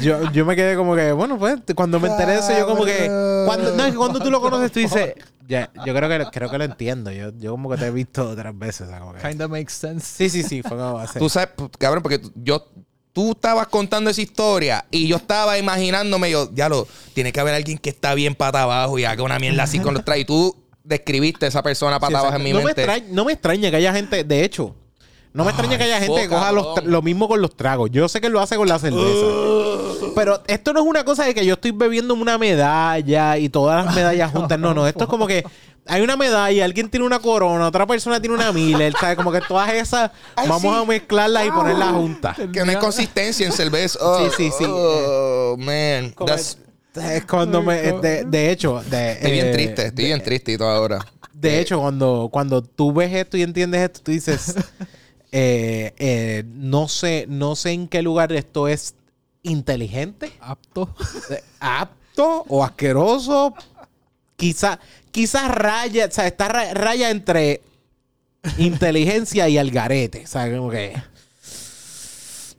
Yo, yo me quedé como que, bueno, pues cuando me enteré de eso, yo como que. Cuando, no, es que cuando tú lo conoces, tú dices, ya, yo creo que, creo que lo entiendo. Yo, yo como que te he visto otras veces. que- Kinda makes sense. Sí, sí, sí, fue como. Tú sabes, cabrón, porque yo. Tú estabas contando esa historia y yo estaba imaginándome, yo, ya lo, tiene que haber alguien que está bien pata abajo y haga una mierda así con los tragos. Y tú describiste a esa persona Sí, pata abajo en mi no, me mente. extraña, no me extraña que haya gente, de hecho, no me extraña que haya gente que coja los tra- lo mismo con los tragos. Yo sé que lo hace con la cerveza. Pero esto no es una cosa de que yo estoy bebiendo una medalla y todas las medallas juntas. No, no. Esto es como que hay una medalla, alguien tiene una corona, otra persona tiene una Miller, ¿sabes? Como que todas esas Ay, vamos sí. a mezclarlas y ponerlas juntas. Que no hay consistencia en cerveza. Oh, Sí, sí, sí. Oh, man. Como That's- Es cuando me... De, de hecho... De, estoy bien eh, triste, estoy bien triste y todo ahora. De hecho, cuando, cuando tú ves esto y entiendes esto, tú dices, eh, eh, no sé, no sé en qué lugar esto es inteligente, Apto. eh, apto o asqueroso. Quizá, quizás raya, o sea, está ra- raya entre inteligencia y algarete. O sea, como que.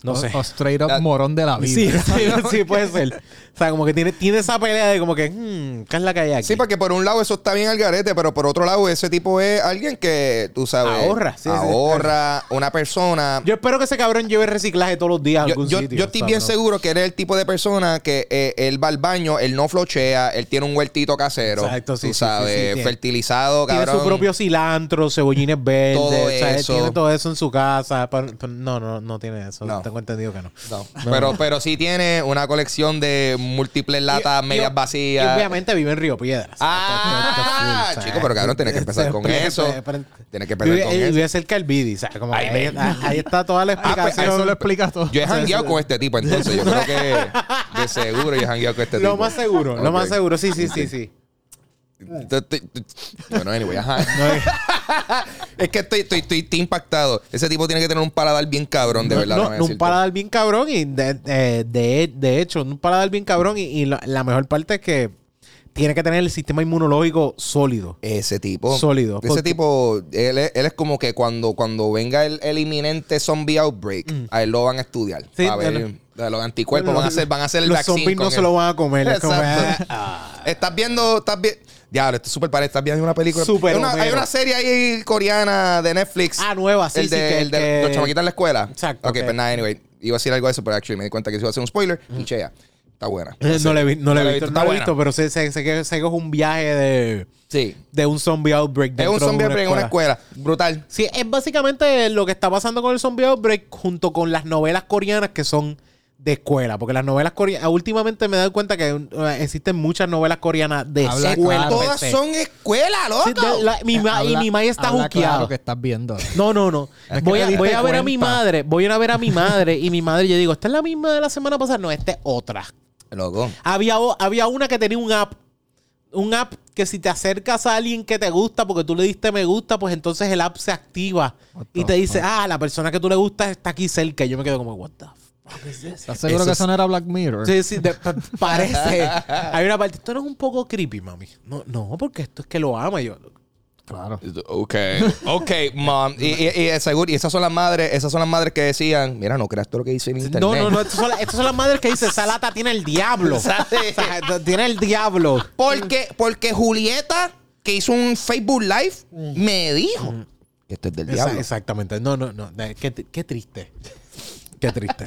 No O- sé. O, straight up La- morón de la vida. Sí, sí, sí, puede ser. O sea, como que tiene, tiene esa pelea de como que, hmm, ¿qué es la que hay aquí? Sí, porque por un lado eso está bien al garete, pero por otro lado ese tipo es alguien que, tú sabes... Ahorra, sí, sí. ahorra, una persona... Yo espero que ese cabrón lleve reciclaje todos los días a Yo, algún yo- sitio. yo estoy bien no- seguro que él es el tipo de persona que eh, él va al baño, él no flochea, él tiene un huertito casero. Exacto, sí, tú sí, sí, sabes, sí, tiene- fertilizado, Tiene cabrón. su propio cilantro, cebollines verdes. Todo o sea, él eso. tiene todo eso en su casa. pero- pero no, no, no tiene eso. No. Tengo entendido que no. No, Pero, pero sí tiene una colección de múltiples latas Y- y- medias Y vacías. obviamente vive en Río Piedras. Ah, Esto es full, chico, pero cabrón, tienes que empezar con eso. Tienes que empezar Vive, con y eso. vive cerca del Bidi. O sea, como que ahí, ven. ahí está toda la Ah, pues, explicación. Eso lo explica todo. Yo he jangueado con este tipo, entonces yo creo que de seguro yo he jangueado con este lo tipo. más seguro, lo Ok. más seguro. Sí, sí, sí, sí. Bueno, anyway, ajá. es que estoy, estoy, estoy, estoy impactado. Ese tipo tiene que tener un paladar bien cabrón, de No, verdad. no, un paladar bien cabrón y de, eh, de, de hecho, un paladar bien cabrón y, y la, la mejor parte es que tiene que tener el sistema inmunológico sólido. Ese tipo. Sólido, Ese tipo, él es, él es como que cuando, cuando venga el, el inminente zombie outbreak, a él lo van a estudiar. Mm. Sí, a ver, los anticuerpos Los- van a hacer, van a hacer el Los zombies no se lo van a comer. como, ah, Estás viendo, estás viendo. Ya, esto es súper parece. Estás viendo una película. Súper Hay una, hay Homero. una serie ahí coreana de Netflix. Ah, nueva, sí, el sí, de, que- el de que- los chamaquitos en la escuela. Exacto, Ok, que- pues nada, anyway. Iba a decir algo de eso, pero actually me di cuenta que eso iba a ser un spoiler. Y chea. Está buena. No le he vi- no le he visto, está no le he buena. visto, pero sé, sé- sé que, sé que es un viaje de, Sí. de un zombie outbreak. Es un de zombie outbreak en una escuela. Brutal. Sí, es básicamente lo que está pasando con el zombie outbreak junto con las novelas coreanas que son de escuela. Porque las novelas coreanas, últimamente me he dado cuenta que existen muchas novelas coreanas de Habla escuela. claro. Todas son escuela, loco. Sí, de- la- mi ma- y mi madre está juqueada. claro que estás viendo. No, no, no. Es que Voy, a, voy a ver a mi madre. Voy a ver a mi madre. Y mi madre, yo digo, ¿esta es la misma de la semana pasada? No, esta es otra. Loco. Había, había una que tenía un app. Un app que si te acercas a alguien que te gusta porque tú le diste me gusta, pues entonces el app se activa y te dice, ah, la persona que tú le gusta está aquí cerca. Y yo me quedo como, what the fuck? ¿Estás seguro que es- eso no era Black Mirror? Sí, sí, de- pa- parece. Hay una parte, esto no es un poco creepy, mami. No, no, porque esto es que lo ama. Yo, Claro. Ok, ok, mom. Y, y, y seguro, y esas son las madres, esas son las madres que decían, mira, no creas todo lo que dice en internet. no, no, no, estas son, las- estas son las madres que dicen, esa lata tiene el diablo. O sea, tiene el diablo. Porque, porque Julieta, que hizo un Facebook Live, me dijo que esto es del diablo. exactamente. No, no, no. Qué, qué triste. Qué triste.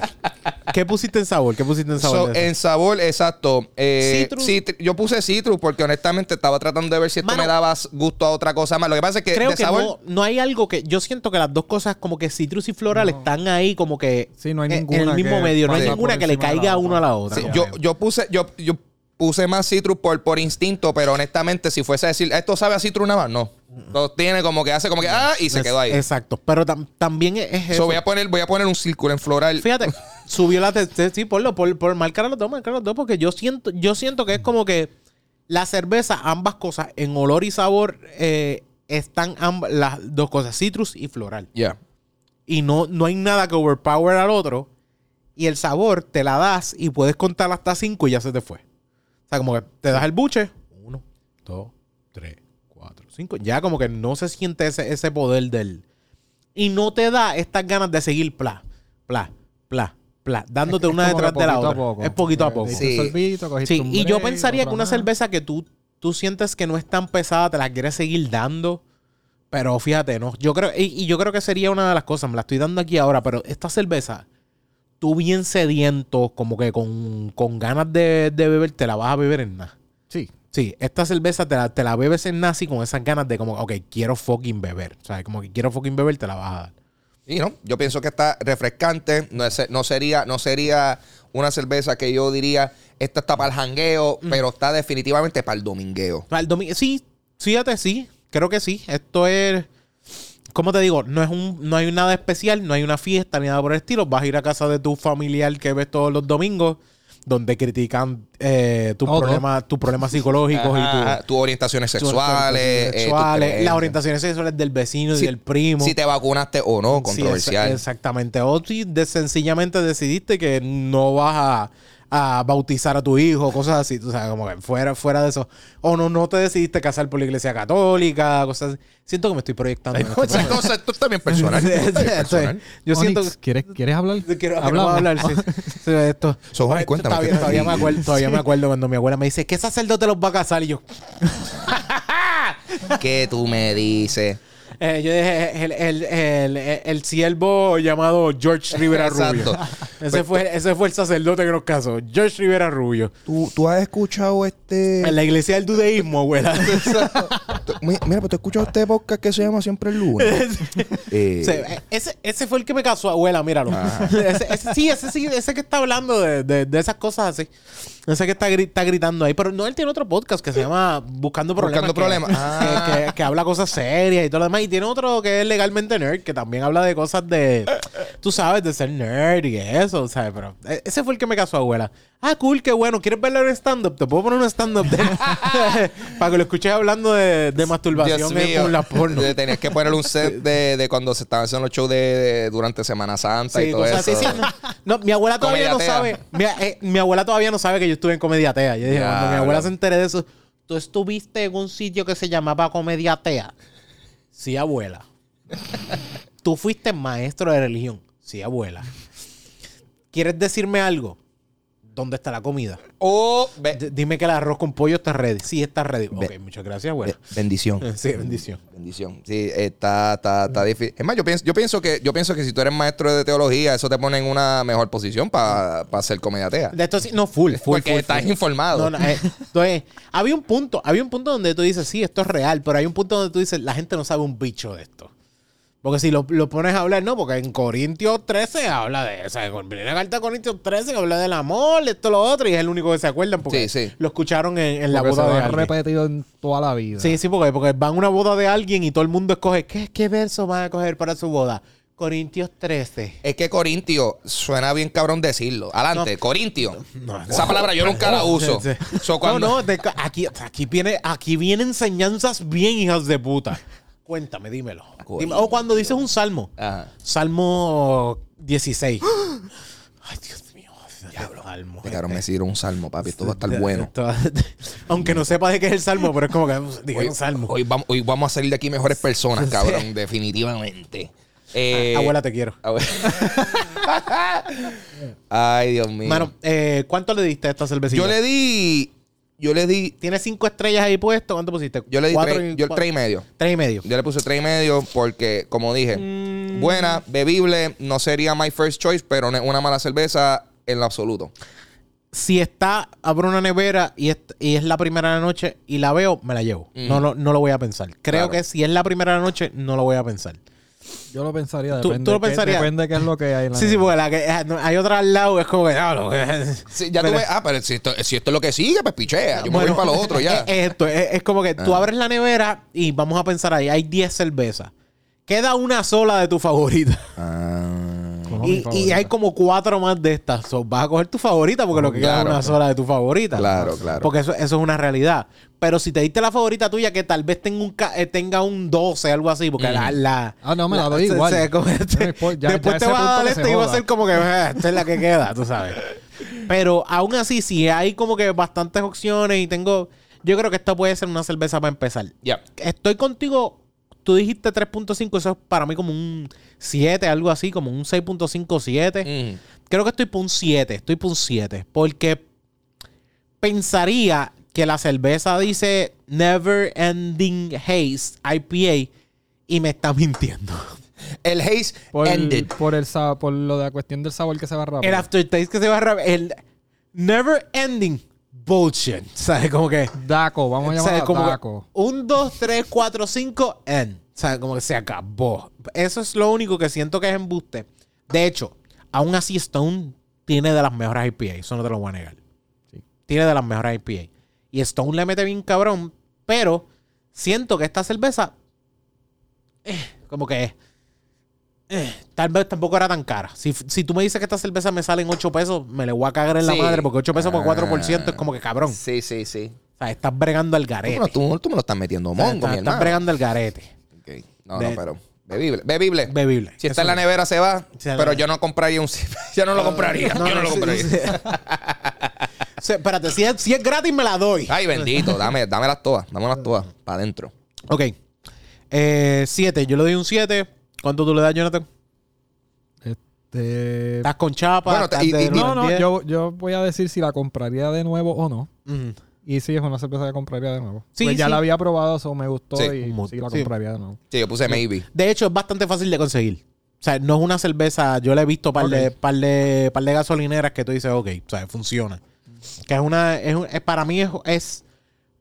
¿Qué pusiste en sabor? ¿Qué pusiste en sabor? So, en sabor, exacto. Eh, Citrus. citr- yo puse citrus porque honestamente estaba tratando de ver si esto Mano, me daba gusto a otra cosa más. Lo que pasa es que Creo de que sabor. no, no hay algo que. Yo siento que las dos cosas, como que citrus y floral, están ahí como que. Sí, no hay en- En ninguna el mismo que medio. No hay ninguna que le caiga otra. uno a la otra. Sí, yo, yo puse, yo, yo puse más citrus por, por instinto, pero honestamente, si fuese a decir, ¿esto sabe a citrus nada más? No. Lo tiene como que hace como que, ah, y se Es- quedó ahí. Exacto. Pero tam- también es es So, eso. voy, a poner, voy a poner un círculo en floral. Fíjate, subió la sí, ponlo, por, por marcar a los dos, marcar a los dos, porque yo siento, yo siento que es como que la cerveza, ambas cosas, en olor y sabor, eh, están amb- las dos cosas, citrus y floral. Ya. Y no, no hay nada que overpower al otro. Y el sabor te la das y puedes contar hasta cinco y ya se te fue. O sea, como que te das el buche. Uno, dos, tres, cuatro, cinco. Ya como que no se siente ese, ese poder del... Y no te da estas ganas de seguir pla, pla, pla, pla, dándote Es una detrás de la poquito a otra. poco. Es poquito a poco. Sí. sorbito, y yo pensaría que una cerveza que tú, tú sientes que no es tan pesada, te la quieres seguir dando. Pero fíjate, no. Yo creo, y, y yo creo que sería una de las cosas, me la estoy dando aquí ahora, pero esta cerveza, tú bien sediento, como que con, con ganas de, de beber, te la vas a beber en nada. Sí. Sí, esta cerveza te la, te la bebes en así con esas ganas de como, ok, quiero fucking beber. O sea, como que quiero fucking beber, te la vas a dar. Y no, yo pienso que está refrescante. No, es- no sería, no sería una cerveza que yo diría, esta está para el jangueo, Mm. pero está definitivamente para el domingueo. Para el domingo, sí, fíjate, sí, creo que sí. Esto es, ¿cómo te digo? No es un, no hay nada especial, no hay una fiesta ni nada por el estilo. Vas a ir a casa de tu familiar que ves todos los domingos, donde critican eh, tus problemas, tus problemas psicológicos y tu- tus orientaciones sexuales. eh, sexuales, las orientaciones sexuales del vecino Si- y del primo. Si te vacunaste o no, controversial. ex- exactamente. O si de- sencillamente decidiste que no vas a, a bautizar a tu hijo, cosas así. O sea, como que fuera, fuera de eso. O no, no te decidiste casar por la iglesia católica, cosas así. Siento que me estoy proyectando. en este Esas cosas, esto está bien personal. esto está bien personal. Yo siento ¿quieres, ¿quieres hablar? quiero Hablamos. hablar. Sí, sí, esto. So, Juan, Ay, cuéntame, Todavía, ¿qué- todavía me acuerdo, todavía me acuerdo cuando mi abuela me dice, ¿qué sacerdote los va a casar? Y yo, ¿Qué tú me dices? Eh, yo dije, el, el, el, el, el siervo llamado George Rivera Rubio. Ese fue, ese fue el sacerdote que nos casó, George Rivera Rubio. ¿Tú, tú has escuchado este. En la iglesia del dudeísmo, abuela. Mira, pero tú has escuchado este podcast que se llama Siempre el lunes. Eh, Se- ese, ese fue el que me casó, abuela, míralo. Ese, ese- sí, ese sí, ese que está hablando de, de- de esas cosas así. Ese que está, gri- está gritando ahí. Pero no, él tiene otro podcast que se llama Buscando Problemas. Buscando que- Problemas. que- Ah. Que, que habla cosas serias y todo lo demás. Y tiene otro que es Legalmente Nerd, que también habla de cosas de, tú sabes, de ser nerd y eso, ¿sabes? Pero e- ese fue el que me casó, abuela. Ah, cool, qué bueno. ¿Quieres verlo en stand-up? Te puedo poner un stand-up de- para que lo escuches hablando de, de masturbación con la porno. Tenías que poner un set de, de cuando se estaban haciendo los shows de, de- durante Semana Santa y Sí, todo eso. así, sí. No, mi abuela todavía no sabe. Mi, eh, mi abuela todavía no sabe que yo estuve en Comediatea. Yo dije, Ya, cuando mi abuela bro. se entere de eso, ¿tú estuviste en un sitio que se llamaba Comediatea? Sí, abuela. ¿Tú fuiste maestro de religión? Sí, abuela. ¿Quieres decirme algo? ¿Dónde está la comida? Oh, dime que el arroz con pollo está ready. Sí, está ready. Ok, muchas gracias, be- bendición. Sí, bendición. Bendición. Sí, está, está, está difícil. Es más, yo pienso, yo pienso que, yo pienso que si tú eres maestro de teología, eso te pone en una mejor posición para ser comediatea. De esto sí, no, full, full. Porque full, estás full. informado. No, no, eh, entonces, había un punto, había un punto donde tú dices, sí, esto es real, pero hay un punto donde tú dices, la gente no sabe un bicho de esto. Porque si lo, lo pones a hablar, no, porque en Corintios 13 habla de eso. En la carta de Corintios 13 habla del amor, esto, lo otro, y es el único que se acuerdan porque Sí, sí. lo escucharon en, en la se boda lo de alguien. repetido en toda la vida. Sí, sí, porque, porque van a una boda de alguien y todo el mundo escoge, ¿qué, qué verso van a coger para su boda? Corintios 13. Es que Corintio suena bien cabrón decirlo. Adelante, Corintio. no, Esa palabra yo nunca la uso. Sí, sí. So, cuando- No, no, de aquí, aquí, viene, aquí vienen enseñanzas bien hijas de puta. Cuéntame, dímelo. Dime- o cuando dices un salmo. Ajá. Salmo 16. Ay, Dios mío. Diablo, salmo. Este cabrón me hicieron un salmo, papi. Esto va a estar bueno. esto- Aunque no sepa de qué es el salmo, pero es como que pues, dije un salmo. hoy vamos, hoy vamos a salir de aquí mejores personas, cabrón. Definitivamente. Eh, Abuela, te quiero. abue- Ay, Dios mío. Mano, eh, ¿cuánto le diste a esta cervecita? yo le di. Yo le di. ¿Tienes cinco estrellas ahí puesto? ¿Cuánto pusiste? Yo le di Cuatro tres, y- yo cua- tres y medio. Tres y medio. Yo le puse tres y medio porque, como dije, Mm. buena, bebible, no sería my first choice, pero no es una mala cerveza en lo absoluto. Si está, abro una nevera y es, y es la primera de la noche y la veo, me la llevo. No, lo, no lo voy a pensar. Creo Claro. que si es la primera de la noche, no lo voy a pensar. Yo lo pensaría, Tú- depende. tú lo qué- pensarías. depende qué es lo que hay en la Sí, sí, porque la que, ah, no, hay otra al lado, es como que, diablo, Sí, ya Pero- tú ves, ah, pero si esto, si esto es lo que sigue, pues pichea. Yo me voy Bueno, para lo otro ya. Es, esto, es, es como que tú abres la nevera y vamos a pensar ahí, hay 10 cervezas. Queda una sola de tu favorita. Como Y, favorita. hay como cuatro más de estas. So, vas a coger tu favorita porque lo que queda es Claro. una sola de tu favorita. Claro, claro. Porque eso, eso es una realidad. Pero si te diste la favorita tuya, que tal vez tenga un, eh, tenga un 12, algo así, porque la, la- Ah, no, me la doy igual. se- No ya- después ya te vas a dar este y va a ser como que "Ah, esta es la que queda, tú sabes. Pero aún así, si hay como que bastantes opciones y tengo. Yo creo que esta puede ser una cerveza para empezar. Ya. Estoy contigo. Tú dijiste 3.5, eso es para mí como un 7, algo así, como un 6.5, 7. Mm. Creo que estoy por un 7, estoy por un 7. Porque pensaría que la cerveza dice Never Ending Haze IPA y me está mintiendo. El haze Por, ended. por, el, por lo de la cuestión del sabor que se va rápido. El aftertaste que se va a rap- El Never Ending Bullshit. ¿Sabes? Como que. Daco, vamos a llamarlo Como que Daco. un, dos, tres, cuatro, cinco, end. ¿Sabes? Como que se acabó. Eso es lo único que siento que es embuste. De hecho, aún así Stone tiene de las mejores IPA. Eso no te lo voy a negar. Tiene de las mejores IPA. Y Stone le mete bien cabrón. Pero siento que esta cerveza. eh, como que. Eh, tal vez tampoco era tan cara. Si, si tú me dices que esta cerveza me sale en 8 pesos, me le voy a cagar en la madre. Porque 8 pesos por 4% Ah. es como que cabrón. Sí, sí, sí. O sea, estás bregando al garete. tú- tú me lo estás metiendo O sea, mongo, estás, mi estás bregando al garete. Ok. No, De- no, pero bebible. Bebible. Bebible. Si está en la nevera se va, pero yo no compraría un... yo no lo compraría. No, yo no no, lo compraría. sí. O sea, espérate, si es, si es gratis me la doy. Ay, bendito. Dame, dámelas todas. Dámelas todas. Para adentro. Ok. Eh, siete. Yo le doy un 7. ¿Cuánto tú le das, Jonathan? Este, ¿Estás con chapa? Bueno, ¿Estás y- de y- no, no, 10? yo, yo voy a decir si la compraría de nuevo o no. Y sí, es una cerveza que compraría de nuevo. Sí, Pues ya sí. la había probado, eso me gustó Sí. y sí la sí. compraría de nuevo. Sí, yo puse maybe. De hecho, es bastante fácil de conseguir. O sea, no es una cerveza. Yo le he visto par, de, par, de, par de gasolineras que tú dices, ok, o sea, funciona. Que es una. Es, un- es- para mí es, es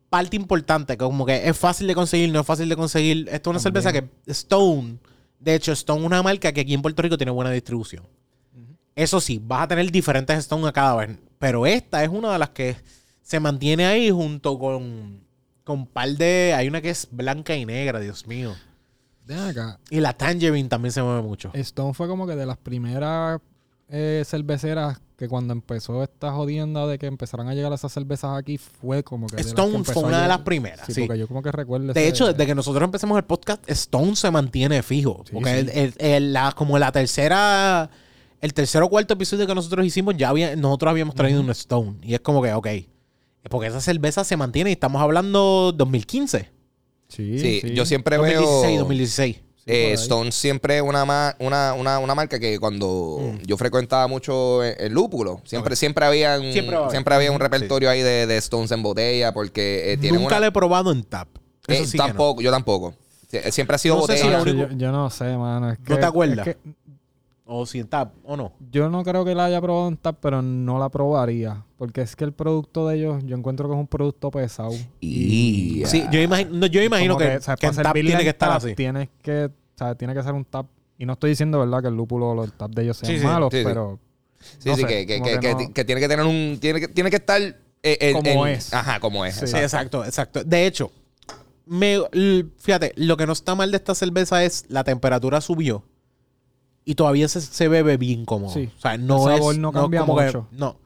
parte importante. Que como que es fácil de conseguir, no es fácil de conseguir. Esto es una cerveza que Stone. De hecho, Stone es una marca que aquí en Puerto Rico tiene buena distribución. Eso sí, vas a tener diferentes Stone a cada vez. Pero esta es una de las que se mantiene ahí junto con. Con par de. Hay una que es blanca y negra, Dios mío. Ven acá. Y la Tangerine también se mueve mucho. Stone fue como que de las primeras eh, cerveceras que cuando empezó esta jodienda de que empezaran a llegar esas cervezas aquí, fue como que. las que fue a una de las primeras. Sí, sí. porque yo como que recuerdo. De hecho, desde que nosotros empecemos el podcast, Stone se mantiene fijo. Sí, porque sí. el- el- el- la, como la tercera, el tercer o cuarto episodio que nosotros hicimos, ya había, nosotros habíamos traído un Stone. Y es como que, ok. Porque esa cerveza se mantiene y estamos hablando 2015. Sí, Sí, sí. yo siempre 2016, veo... 2016. por Eh. Stone siempre es una, ma- una, una, una marca que cuando Mm. yo frecuentaba mucho el, el lúpulo, siempre, siempre, había un, Siempre había un repertorio ahí de, de Stones en botella porque eh, tienen Nunca una... le he probado en tap. Eso Eh, sí que no. tampoco, yo tampoco. Sie- Siempre ha sido No sé si botella. único- yo, yo no sé, mano. es ¿No te acuerdas? es que O si en tap, o no. yo no creo que la haya probado en tap, pero no la probaría. Porque es que el producto de ellos, yo encuentro que es un producto pesado. Y- Sí, yo imagino, no, yo imagino que, o sea, que en tap tiene en que estar tap, así. Tienes que, sea, tiene que ser un tap. Y no estoy diciendo, ¿verdad?, que el lúpulo o los tap de ellos sean Sí, sí, malos, sí, sí. pero Sí, no sí, sé, que, que, como que, que que- no- que tiene que tener un... Tiene que, tiene que estar... eh, Como en- es. Ajá, como es. Sí. Sí, exacto. exacto, exacto. De hecho, me, fíjate, lo que no está mal de esta cerveza es la temperatura subió. y todavía se, se bebe bien cómodo. Sí. O sea, no El es... no cambia como que- mucho. no.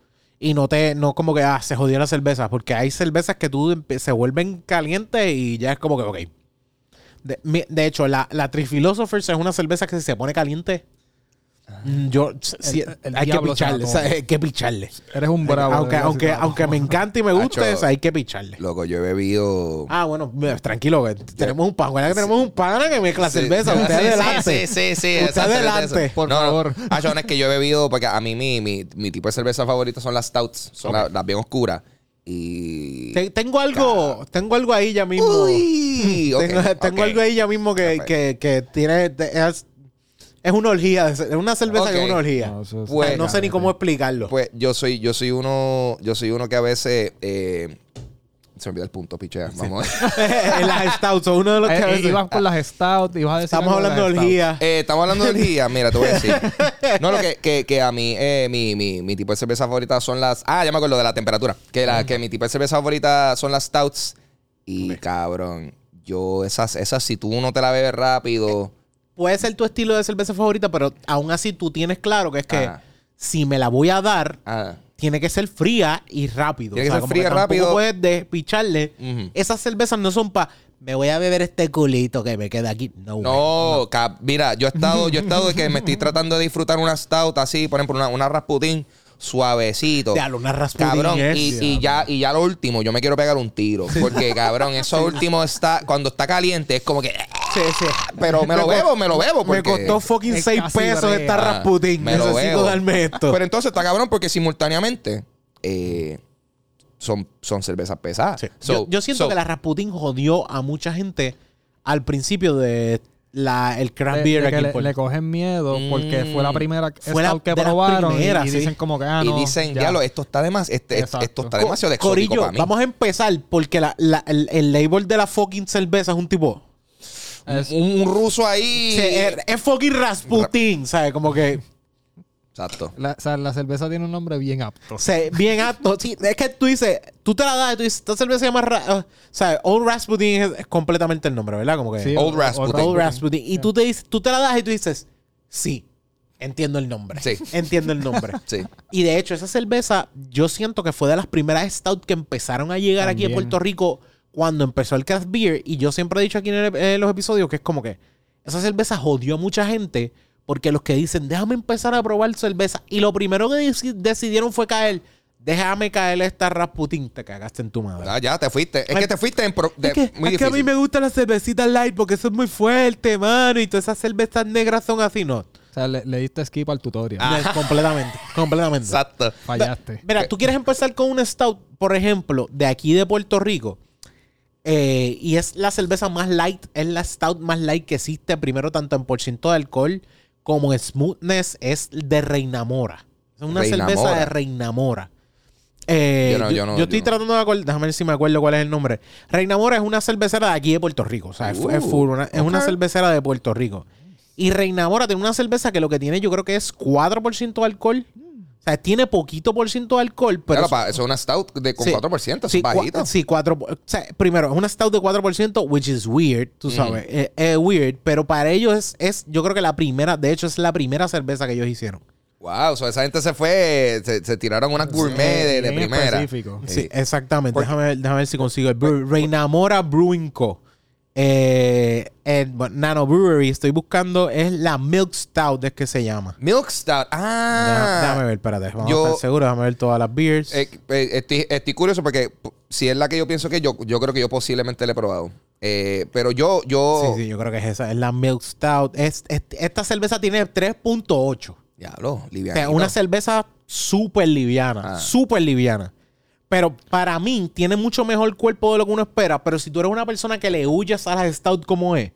Y no te... No como que, ah, se jodió la cerveza. Porque hay cervezas que tú se vuelven calientes y ya es como que, ok. De, de hecho, la, la Trifilosophers es una cerveza que si se pone caliente... mm, Yo, sí, El- el hay que picharle, o toma. sea, hay que picharle. Eres un bravo. aunque, aunque, aunque me encante y me guste, Hacho. o sea, hay que picharle. Loco, yo he bebido. Ah, bueno, tranquilo, tenemos un pan. Que tenemos un pana que mezcla Sí. cerveza. Sí, Usted sí, adelante. Sí, sí, sí. Usted adelante. Por No, favor. Ah, yo, no, es que yo he bebido, porque a mí mi, mi, mi tipo de cerveza favorita son las stouts, son Ok. las, las bien oscuras. Y. Te- tengo algo, tengo algo ahí ya mismo. Uy, tengo algo ahí ya mismo que, que, que tiene. Es, es una orgía. Es una cerveza que es una orgía. No, eso es- O sea, Pues- no sé ni cómo explicarlo. Pues yo soy, yo soy uno, yo soy uno que a veces eh, se me olvida el punto, pichea. Vamos a ver. las stouts son uno de los que a Eh, veces- ibas por las Stout, ibas a decir Estamos hablando de orgía. Eh, estamos hablando de orgía, mira, te voy a decir. No, lo que, que, que a mí, eh, mi, mi, mi tipo de cerveza favorita son las. Ah, ya me acuerdo de la temperatura. Que, la, que mi tipo de cerveza favorita son las stouts. Y cabrón, yo, esas, esas, si tú no te la bebes rápido. Puede ser tu estilo de cerveza favorita, pero aún así tú tienes claro que es que Ajá. si me la voy a dar, tiene que ser fría y rápido. Tiene que ser fría y rápido. puedes despicharle. Ujú. Esas cervezas no son para me voy a beber este culito que me queda aquí. No. güey. no, cap- mira, yo he estado, yo he estado de que me estoy tratando de disfrutar una stout así, por ejemplo, una, una Rasputin suavecito. Diablo, una Cabrón, y, y ya, y ya lo último, yo me quiero pegar un tiro. Porque, cabrón, eso último está, cuando está caliente, es como que. Sí, sí. Pero me lo bebo, me lo bebo. Me costó fucking es 6 casi pesos esta Ah, Rasputin. me lo Necesito bebo. darme esto. Pero entonces está cabrón porque simultáneamente eh, son, son cervezas pesadas. Sí. So- yo, yo siento so- que la Rasputin jodió a mucha gente al principio de la, el craft De- beer de aquí que en le, cogen miedo porque fue la Mm. primera Fue la- que probaron y- primeras, y, sí. dicen como que ah, y no, dicen, ya. diablo, esto está de más, este, es- Exacto. esto está demasiado de exótico Corillo, para mí. vamos a empezar porque la, la- el, el label de la fucking cerveza es un tipo... Es- un, un ruso ahí. Sí, es, es fucking Rasputin, ¿sabes? Como que... Exacto. la, o sea, la cerveza tiene un nombre bien apto. Sea, bien apto. Sí, es que tú dices, tú te la das y tú dices, esta cerveza se llama. Ra- uh, o sea, Old Rasputin es, es completamente el nombre, ¿verdad? Como que. Sí, Old Rasputin. Old Rasputin. Y tú, te dices, tú te la das y tú dices, sí, entiendo el nombre. Sí. Entiendo el nombre. Sí. Y de hecho, esa cerveza, yo siento que fue de las primeras stout que empezaron a llegar aquí a. Puerto Rico cuando empezó el craft beer. Y yo siempre he dicho aquí en, el- en los episodios que es como que esa cerveza jodió a mucha gente porque los que dicen, déjame empezar a probar cerveza. Y lo primero que deci- decidieron fue caer, déjame caer esta Rasputin. Te cagaste en tu madre. Ah, ya te fuiste. Es que te fuiste en pro- de- Es que, muy es que a mí me gustan las cervecitas light porque eso es muy fuerte, mano. Y todas esas cervezas negras son así, no. O sea, le, le diste skip al tutorial. No, completamente, completamente. Exacto. Fallaste. Mira, tú quieres empezar con un stout, por ejemplo, de aquí de Puerto Rico. eh, y es la cerveza más light, es la stout más light que existe, primero tanto en porciento de alcohol como smoothness, es de Reinamora. Es una Reinamora. cerveza de Reinamora. Eh, Yo no- yo, yo no- yo estoy tratando de acordar, déjame ver si me acuerdo cuál es el nombre. Reinamora es una cervecera de aquí de Puerto Rico. O sea, es- es, full, una- es una cervecera de Puerto Rico. Y Reinamora tiene una cerveza que lo que tiene yo creo que es 4% de alcohol. O sea, tiene poquito por ciento de alcohol, pero... Claro, pa, eso es una stout de, con Sí. 4%, Sí, cua- sí, 4. O sea, primero, es una stout de 4%, which is weird, tú sabes. Es es weird, pero para ellos es, es, yo creo que la primera, de hecho, es la primera cerveza que ellos hicieron. Wow, so esa gente se fue, se, se tiraron una gourmet de, de bien primera. específico. Sí, exactamente. Déjame, ver- déjame ver si consigo Reinamora Brewing Co. Eh, bueno, Nano Brewery, estoy buscando, es la Milk Stout, es que se llama. Milk Stout. Ah. Déjame, déjame ver, espérate. Vamos yo- a estar seguros, déjame ver todas las beers. Eh, eh, estoy, estoy curioso porque si es la que yo pienso que yo, yo creo que yo posiblemente la he probado. Eh, pero yo, yo. Sí, sí, yo creo que es esa. Es la Milk Stout. Es, es- esta cerveza tiene 3.8. Diablo, O livianito. sea, una cerveza súper liviana. Ah. Súper liviana. Pero para mí tiene mucho mejor cuerpo de lo que uno espera. Pero si tú eres una persona que le huyes a las stout como es,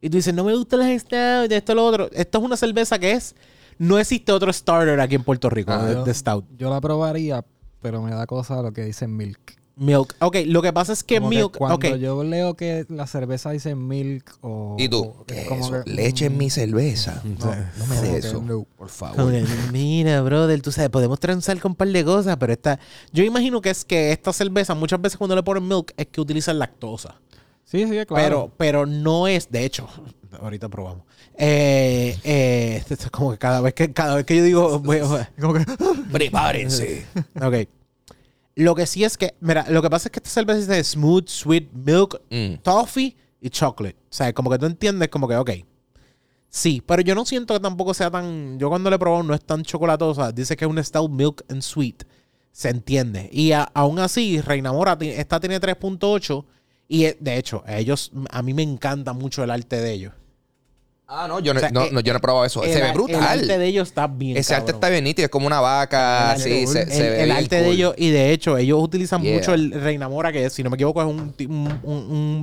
y tú dices, no me gustan las stout, esto lo otro. Esto es una cerveza que es. No existe otro starter aquí en Puerto Rico Ah, de, Yo- de stout. Yo la probaría, pero me da cosa lo que dice milk. Milk. Ok, lo que pasa es que Como milk. cuando ok. yo leo que la cerveza dice milk o... ¿Y tú? o- ¿Qué es como eso? que- Leche en mi cerveza. No, no me como de que eso. no. Por favor. Mira, brother, tú sabes, podemos transar con un par de cosas, pero esta. Yo imagino que es que esta cerveza, muchas veces cuando le ponen milk, es que utilizan lactosa. Sí, sí, claro. Pero, pero no es, de hecho, ahorita probamos. Eh, eh, esto es como que cada vez que, cada vez que yo digo, voy- voy- Como que- Prepárense. ok. Lo que sí es que, mira, lo que pasa es que esta cerveza de smooth, sweet milk, Mm. toffee y chocolate. O sea, como que tú entiendes, como que, ok. Sí, pero yo no siento que tampoco sea tan. Yo cuando le he probado no es tan chocolatosa. Dice que es un stout milk and sweet. Se entiende. Y a- aún así, Reina Mora, esta tiene 3.8. Y eh, de hecho, ellos, a mí me encanta mucho el arte de ellos. Ah, no, yo no, O sea, no, eh, no, yo no he probado eso. El se ve brutal. El arte de ellos está bien. Ese arte está bien nítido, es como una vaca, El sí, arte- se, se ve el arte de ellos, y de hecho, ellos utilizan Yeah. mucho el Reina Mora, que si no me equivoco es un, ti- un, un-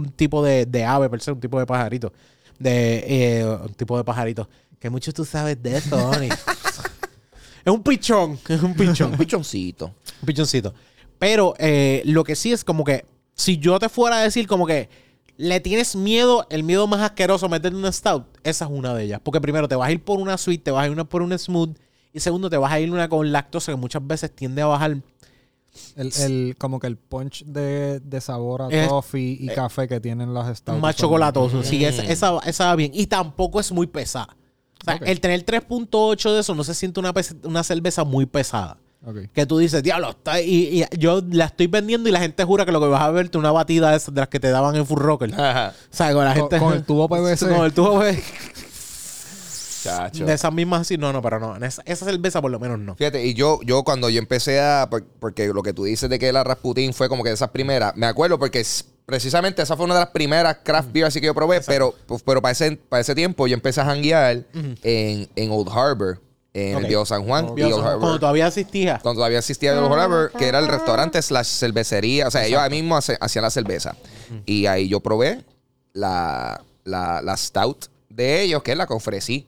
un tipo de, de ave, per se, un tipo de pajarito. De, eh, un tipo de pajarito. Que mucho tú sabes de eso, Oni. es un pichón, es un pichón. Un pichoncito. Un pichoncito. Pero eh, lo que sí es como que, si yo te fuera a decir como que le tienes miedo, el miedo más asqueroso, meterle una stout, esa es una de ellas. Porque primero te vas a ir por una sweet, te vas a ir una por una smooth. Y segundo, te vas a ir una con lactosa que muchas veces tiende a bajar. el, el- como que el punch de, de sabor a Es- toffee y café que tienen las stouts. más chocolatoso. Sí, esa, Mm. esa, esa va bien. Y tampoco es muy pesada. O sea, el tener 3.8 de eso no se siente una, una cerveza muy pesada. Que tú dices, diablo, está... Y, y yo la estoy vendiendo y la gente jura que lo que vas a verte una batida de esas de las que te daban en Full Rocker. Ajá. O sea, con la Con- gente... con el tubo PVC. Con el tubo PVC. Chacho. De esas mismas así, no, no, pero no. Esa, esa cerveza por lo menos no. Fíjate, y yo, yo cuando yo empecé a. por- Porque lo que tú dices de que la Rasputin fue como que de esas primeras. Me acuerdo porque es- precisamente esa fue una de las primeras craft beer así que yo probé. Pero, pues, pero para, ese, para ese tiempo yo empecé a janguear en, en Old Harbor, en Ok. el Viejo San Juan. Cuando todavía asistía. Cuando todavía existía el Old Harbor, que era el restaurante slash cervecería. O sea, ellos ahí mismo hacían la cerveza. Y ahí yo probé la, la, la stout de ellos, que es la que ofrecí.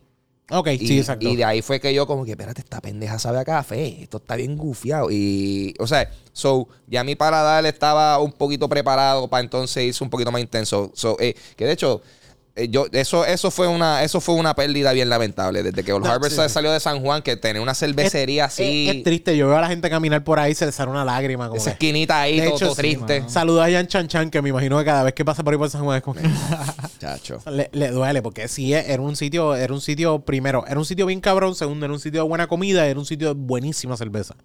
Ok, Y, sí, exacto. y de ahí fue que yo como que, espérate, esta pendeja sabe a café. Esto está bien gufiado. Y, o sea, so, ya mi paladar estaba un poquito preparado para entonces irse un poquito más intenso. So, eh, que de hecho, yo, eso, eso fue una, eso fue una pérdida bien lamentable. Desde que Old No, Harbor sí, sa- sí. salió de San Juan, que tenía una cervecería Es- así. Es, es triste. Yo veo a la gente caminar por ahí y se les sale una lágrima. Como esa que- esquinita ahí, De todo, hecho, todo sí, triste. mano. Saluda a Jan Chan Chan, que me imagino que cada vez que pasa por ahí por San Juan es como que Chacho. le, le duele, porque sí, eh, era un sitio, era un sitio, primero, era un sitio bien cabrón, segundo, era un sitio de buena comida, era un sitio de buenísima cerveza.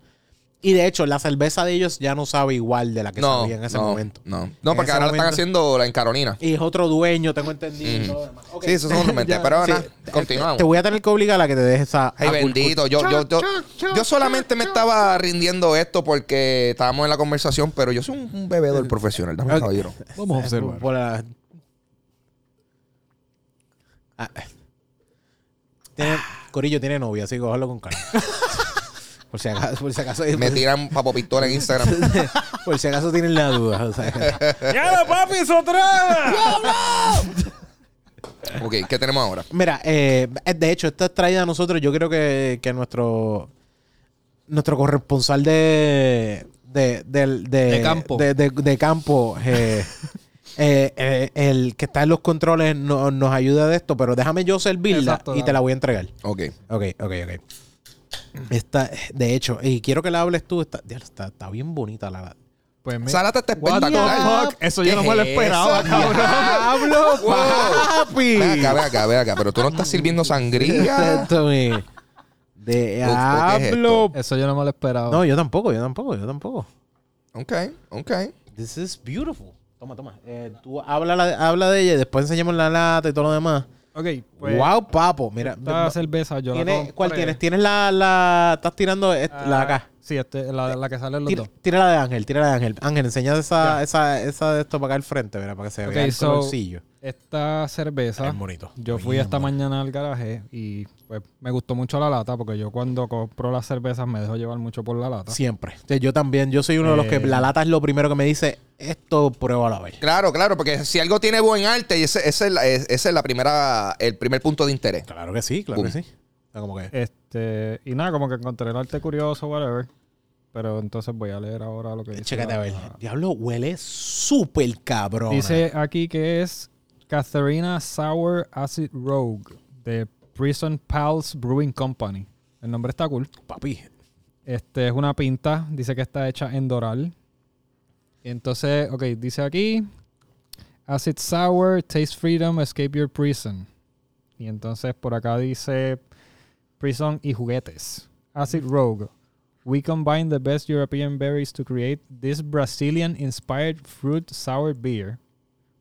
Y de hecho, la cerveza de ellos ya no sabe igual de la que No, sabía en ese no, momento. no. No, porque ahora la están haciendo la en Carolina. Y es otro dueño, tengo entendido. y todo lo demás. Ok. Sí, eso son mentes, pero Sí, nada, te- continuamos. Te voy a tener que obligar a que te dejes esa. Ay, bendito. Yo, yo, yo, yo solamente me estaba rindiendo esto porque estábamos en la conversación, pero yo soy un, un bebedor profesional. Dame caballero. Vamos a observar. por- por la- Ah. Tiene- Corillo tiene novia, así que cógelo con calma. por si acaso, por si acaso, Me tiran papo pistola en Instagram. por si acaso tienen la duda. o sea. ¡Ya, papi, otra! ok, ¿qué tenemos ahora? Mira, eh, de hecho, esta es traída a nosotros, yo creo que, que nuestro nuestro corresponsal de de, del- de, De campo. de, de- de campo eh, eh, eh, el que está en los controles no- nos ayuda de esto, pero déjame yo servirla Exacto, y te la voy a entregar. Ok. Ok, ok, ok. Esta, de hecho, y quiero que la hables tú, está, diablo, está, está bien bonita la... Pues me... Lata está espectacular. Eso yo no ¿Qué me lo es esperaba, eso? cabrón. ¡Diablo, papi! Ve acá, ve acá, ve acá. Pero tú no estás sirviendo sangría. ¿qué es Diablo. Eso yo no me lo esperaba. No, yo tampoco, yo tampoco, yo tampoco. ok, ok. This is beautiful. Toma, toma. Eh, tú habla, la- habla de ella y después enseñamos la lata y todo lo demás. Ok, pues... wow, papo. Mira, Esta cerveza yo la ¿tiene- compré. ¿cuál tienes? ¿Tienes la, la. Estás tirando est- la de acá? Ah, Sí, este, la, la que sale en los Tira, dos. tira la de Ángel, tira la de Ángel. Ángel, enseña esa, esa, esa de esto para acá al frente, mira, para que se Ok, vea el so- colorcillo. Esta cerveza, Bien bonito. yo fui Bien esta bonito. mañana al garaje y pues me gustó mucho la lata porque yo cuando compro las cervezas me dejo llevar mucho por la lata. Siempre. O sea, Yo también, yo soy uno de los que Eh. la lata es lo primero que me dice, esto prueba a la vez. Claro, claro, porque si algo tiene buen arte, ese, ese es, la, es- ese es la primera, el primer punto de interés. Claro que sí, claro Boom. que sí. O sea, como que... Este, y nada, como que encontré el arte curioso, whatever. Pero entonces voy a leer ahora lo que dice. Chécate a la- ver. Diablo, huele súper cabrón. Dice aquí que es Catharina Sour Acid Rogue de Prison Pals Brewing Company. El nombre está cool. papi, Este es una pinta. Dice que está hecha en Doral. Entonces, ok, dice aquí. Acid Sour, Taste Freedom, Escape Your Prison. Y entonces por acá dice Prison y juguetes. Acid Rogue. We combine the best European berries to create this Brazilian inspired fruit sour beer.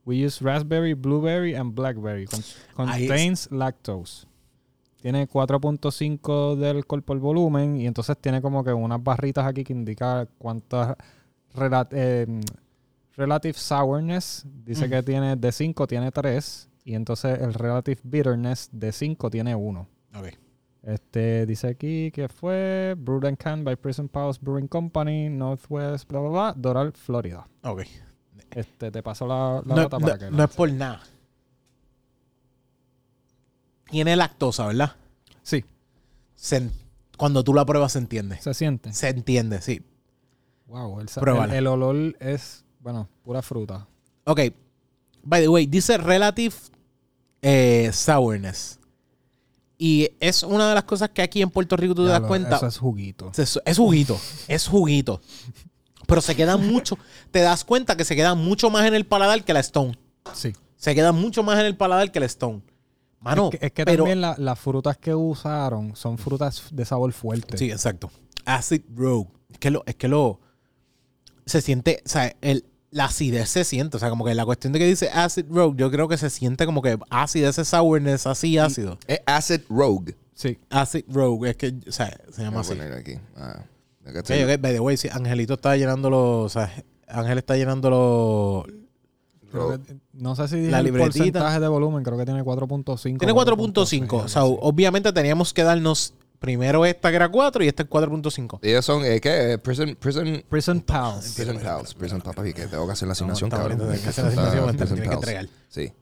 We use raspberry, blueberry, and blackberry. Con- contains lactose. Tiene 4.5 de alcohol por volumen y entonces tiene como que unas barritas aquí que indican cuántas rela- eh, relative sourness. Dice que tiene de 5 tiene 3 y entonces el relative bitterness de 5 tiene 1. Ok. Este dice aquí que fue Brewed and Canned by Prison Palace Brewing Company, Northwest, bla bla bla, Doral, Florida. Ok. Este te paso la, la No, nota no- para que no la- es por nada. Tiene lactosa, ¿verdad? Sí, Se cuando tú la pruebas se entiende. se siente. Se entiende, sí. Wow, el, el, el olor es, bueno, pura fruta. Ok. By the way, dice relative eh, sourness. Y es una de las cosas que aquí en Puerto Rico tú te das lo- cuenta. Eso es juguito. Es, es juguito, es juguito. Pero se queda mucho. Te das cuenta que se queda mucho más en el paladar que la Stone. Sí. Se queda mucho más en el paladar que la Stone. Mano, es que, es que pero, también la- las frutas que usaron son frutas de sabor fuerte. Sí, exacto. Acid Rogue. Es que lo, es que lo. Se siente. O sea, el, la acidez se siente. O sea, como que la cuestión de que dice Acid Rogue, yo creo que se siente como que ácido, ese sourness así ácido. Es Acid Rogue. Sí. Acid Rogue, es que, o sea, se Voy llama a así. poner aquí. Ah, acá Ok, by the way, sí, Angelito está llenando los. O sea, Ángel está llenando los. Creo que- no sé si dije La el libretita. porcentaje de volumen, creo que tiene 4.5. Tiene 4.5. O sea, obviamente teníamos que darnos primero esta que era 4 y esta es 4.5. Ellos son, eh, ¿qué? Eh, Prison, prison, Prison Pals. prison Pals. Prison Pals, papi, que tengo que hacer la asignación, cabrón. tienes que hacer la asignación, Prison que. Sí.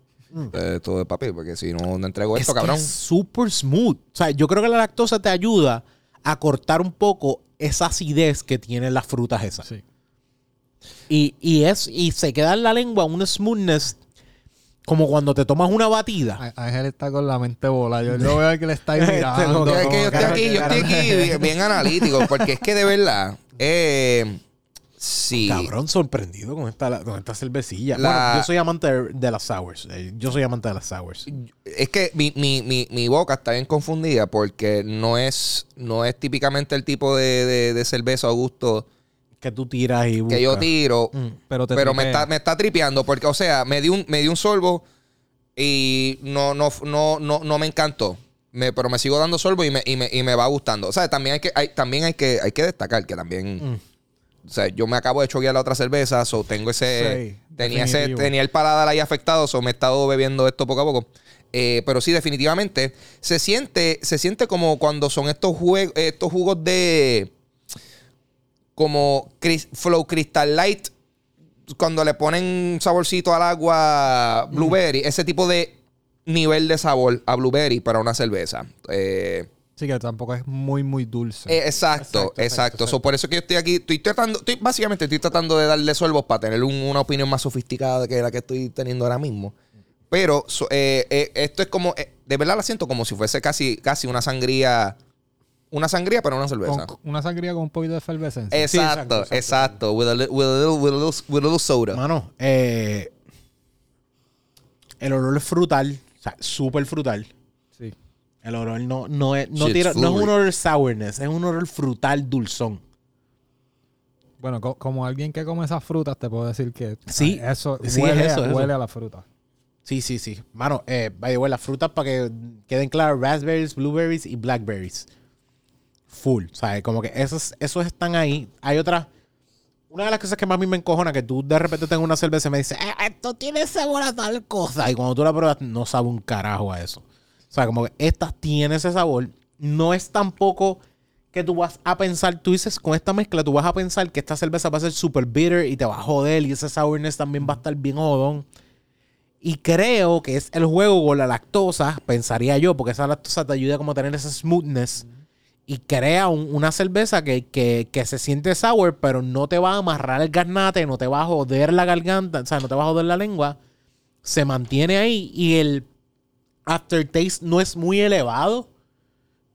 Eh, todo de papi, porque si no, no entrego Es esto, que cabrón. es súper smooth. O sea, yo creo que la lactosa te ayuda a cortar un poco esa acidez que tienen las frutas esas. Sí. Y, y es, y se queda en la lengua un smoothness como cuando te tomas una batida. Ángel está con la mente bola. Yo, yo veo que le está Este, mirando. como Es que yo estoy aquí, yo estoy aquí bien, bien analítico, porque es que de verdad, eh, sí. Cabrón, sorprendido con esta, con esta cervecilla. La- Bueno, yo soy amante de, de las sours. Eh, Yo soy amante de las sours. Es que mi, mi, mi, mi boca está bien confundida porque no es, no es típicamente el tipo de, de, de cerveza o gusto Que tú tiras y que yo buscas. tiro. Mm. Pero, te Pero me está, me está tripeando porque, o sea, me di un, me di un sorbo y no, no, no, no, no me encantó. Me, pero me sigo dando sorbo y me, y me, y me va gustando. O sea, también hay que, hay, también hay que, hay que destacar que también. Mm. O sea, yo me acabo de choquear la otra cerveza, so tengo ese. Sí, tenía ese, tenía el paladar ahí afectado, so me he estado bebiendo esto poco a poco. Eh, pero sí, definitivamente. Se siente, se siente como cuando son estos juegos, estos jugos de. Como Flow Crystal Light. Cuando le ponen saborcito al agua blueberry. Ese tipo de nivel de sabor a blueberry para una cerveza. Eh, Sí, que tampoco es muy, muy dulce. eh, exacto, exacto. So, por eso que yo estoy aquí. Estoy tratando, estoy, básicamente estoy tratando de darle sorbos para tener un- una opinión más sofisticada que la que estoy teniendo ahora mismo. Pero so- eh, eh, esto es como, eh, de verdad la siento como si fuese casi, casi una sangría. Una sangría, pero una cerveza. Con- una sangría con un poquito de efervescencia. Exacto, exacto, exacto. With, a, li- with, a little, with, a little, with a little soda. Mano, eh, el olor es frutal. O sea, súper frutal. Sí. El olor no, no, es, no, tira- no es un olor sourness, es un olor frutal dulzón. Bueno, co- como alguien que come esas frutas, te puedo decir que Sí, ah, eso, sí, huele, es eso, a, eso. huele a la fruta. Sí, sí, sí. Mano, eh, by the way, las frutas para que queden claras, raspberries, blueberries y blackberries. Full. Sea, como que esos, esos están ahí. Hay otras. Una de las cosas que más a mí me encojona que tú de repente tengas una cerveza y me dices, "Eh, esto tiene sabor a tal cosa. Y cuando tú la pruebas, no sabe un carajo a eso. O sea, como que esta tiene ese sabor. No es tampoco que tú vas a pensar, tú dices, con esta mezcla, tú vas a pensar que esta cerveza va a ser super bitter y te va a joder y ese sourness también va a estar bien jodón. Y creo que es el juego con la lactosa, pensaría yo, porque esa lactosa te ayuda como a tener ese smoothness y crea un- una cerveza que, que- que se siente sour, pero no te va a amarrar el garnate, no te va a joder la garganta, o sea, no te va a joder la lengua. Se mantiene ahí y el aftertaste no es muy elevado,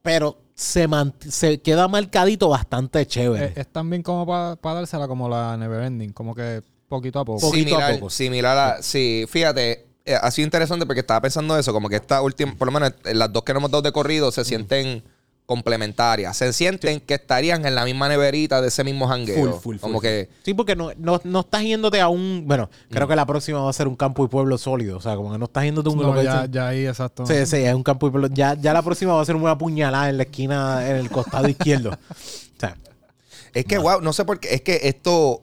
pero se, se queda marcadito bastante chévere. Es, es también como para dársela como la Neverending. Como que poquito a poco. Poquito a similar, poco. similar a... Sí, fíjate, eh, ha sido interesante porque estaba pensando eso, como que esta última, por lo menos eh, las dos que nos hemos dado de corrido se sienten complementarias. Se sienten que estarían en la misma neverita de ese mismo jangueo. Full, full, full, Como full. que... Sí, porque no, no, no estás yéndote a un. Bueno, creo que la próxima va a ser un campo y pueblo sólido. O sea, como que no estás yéndote a un. No, ya, ya ahí, exacto. Sí, sí, es un campo y pueblo. Ya, ya la próxima va a ser una puñalada en la esquina, en el costado izquierdo. O sea, Es que, wow, no sé por qué. Es que esto...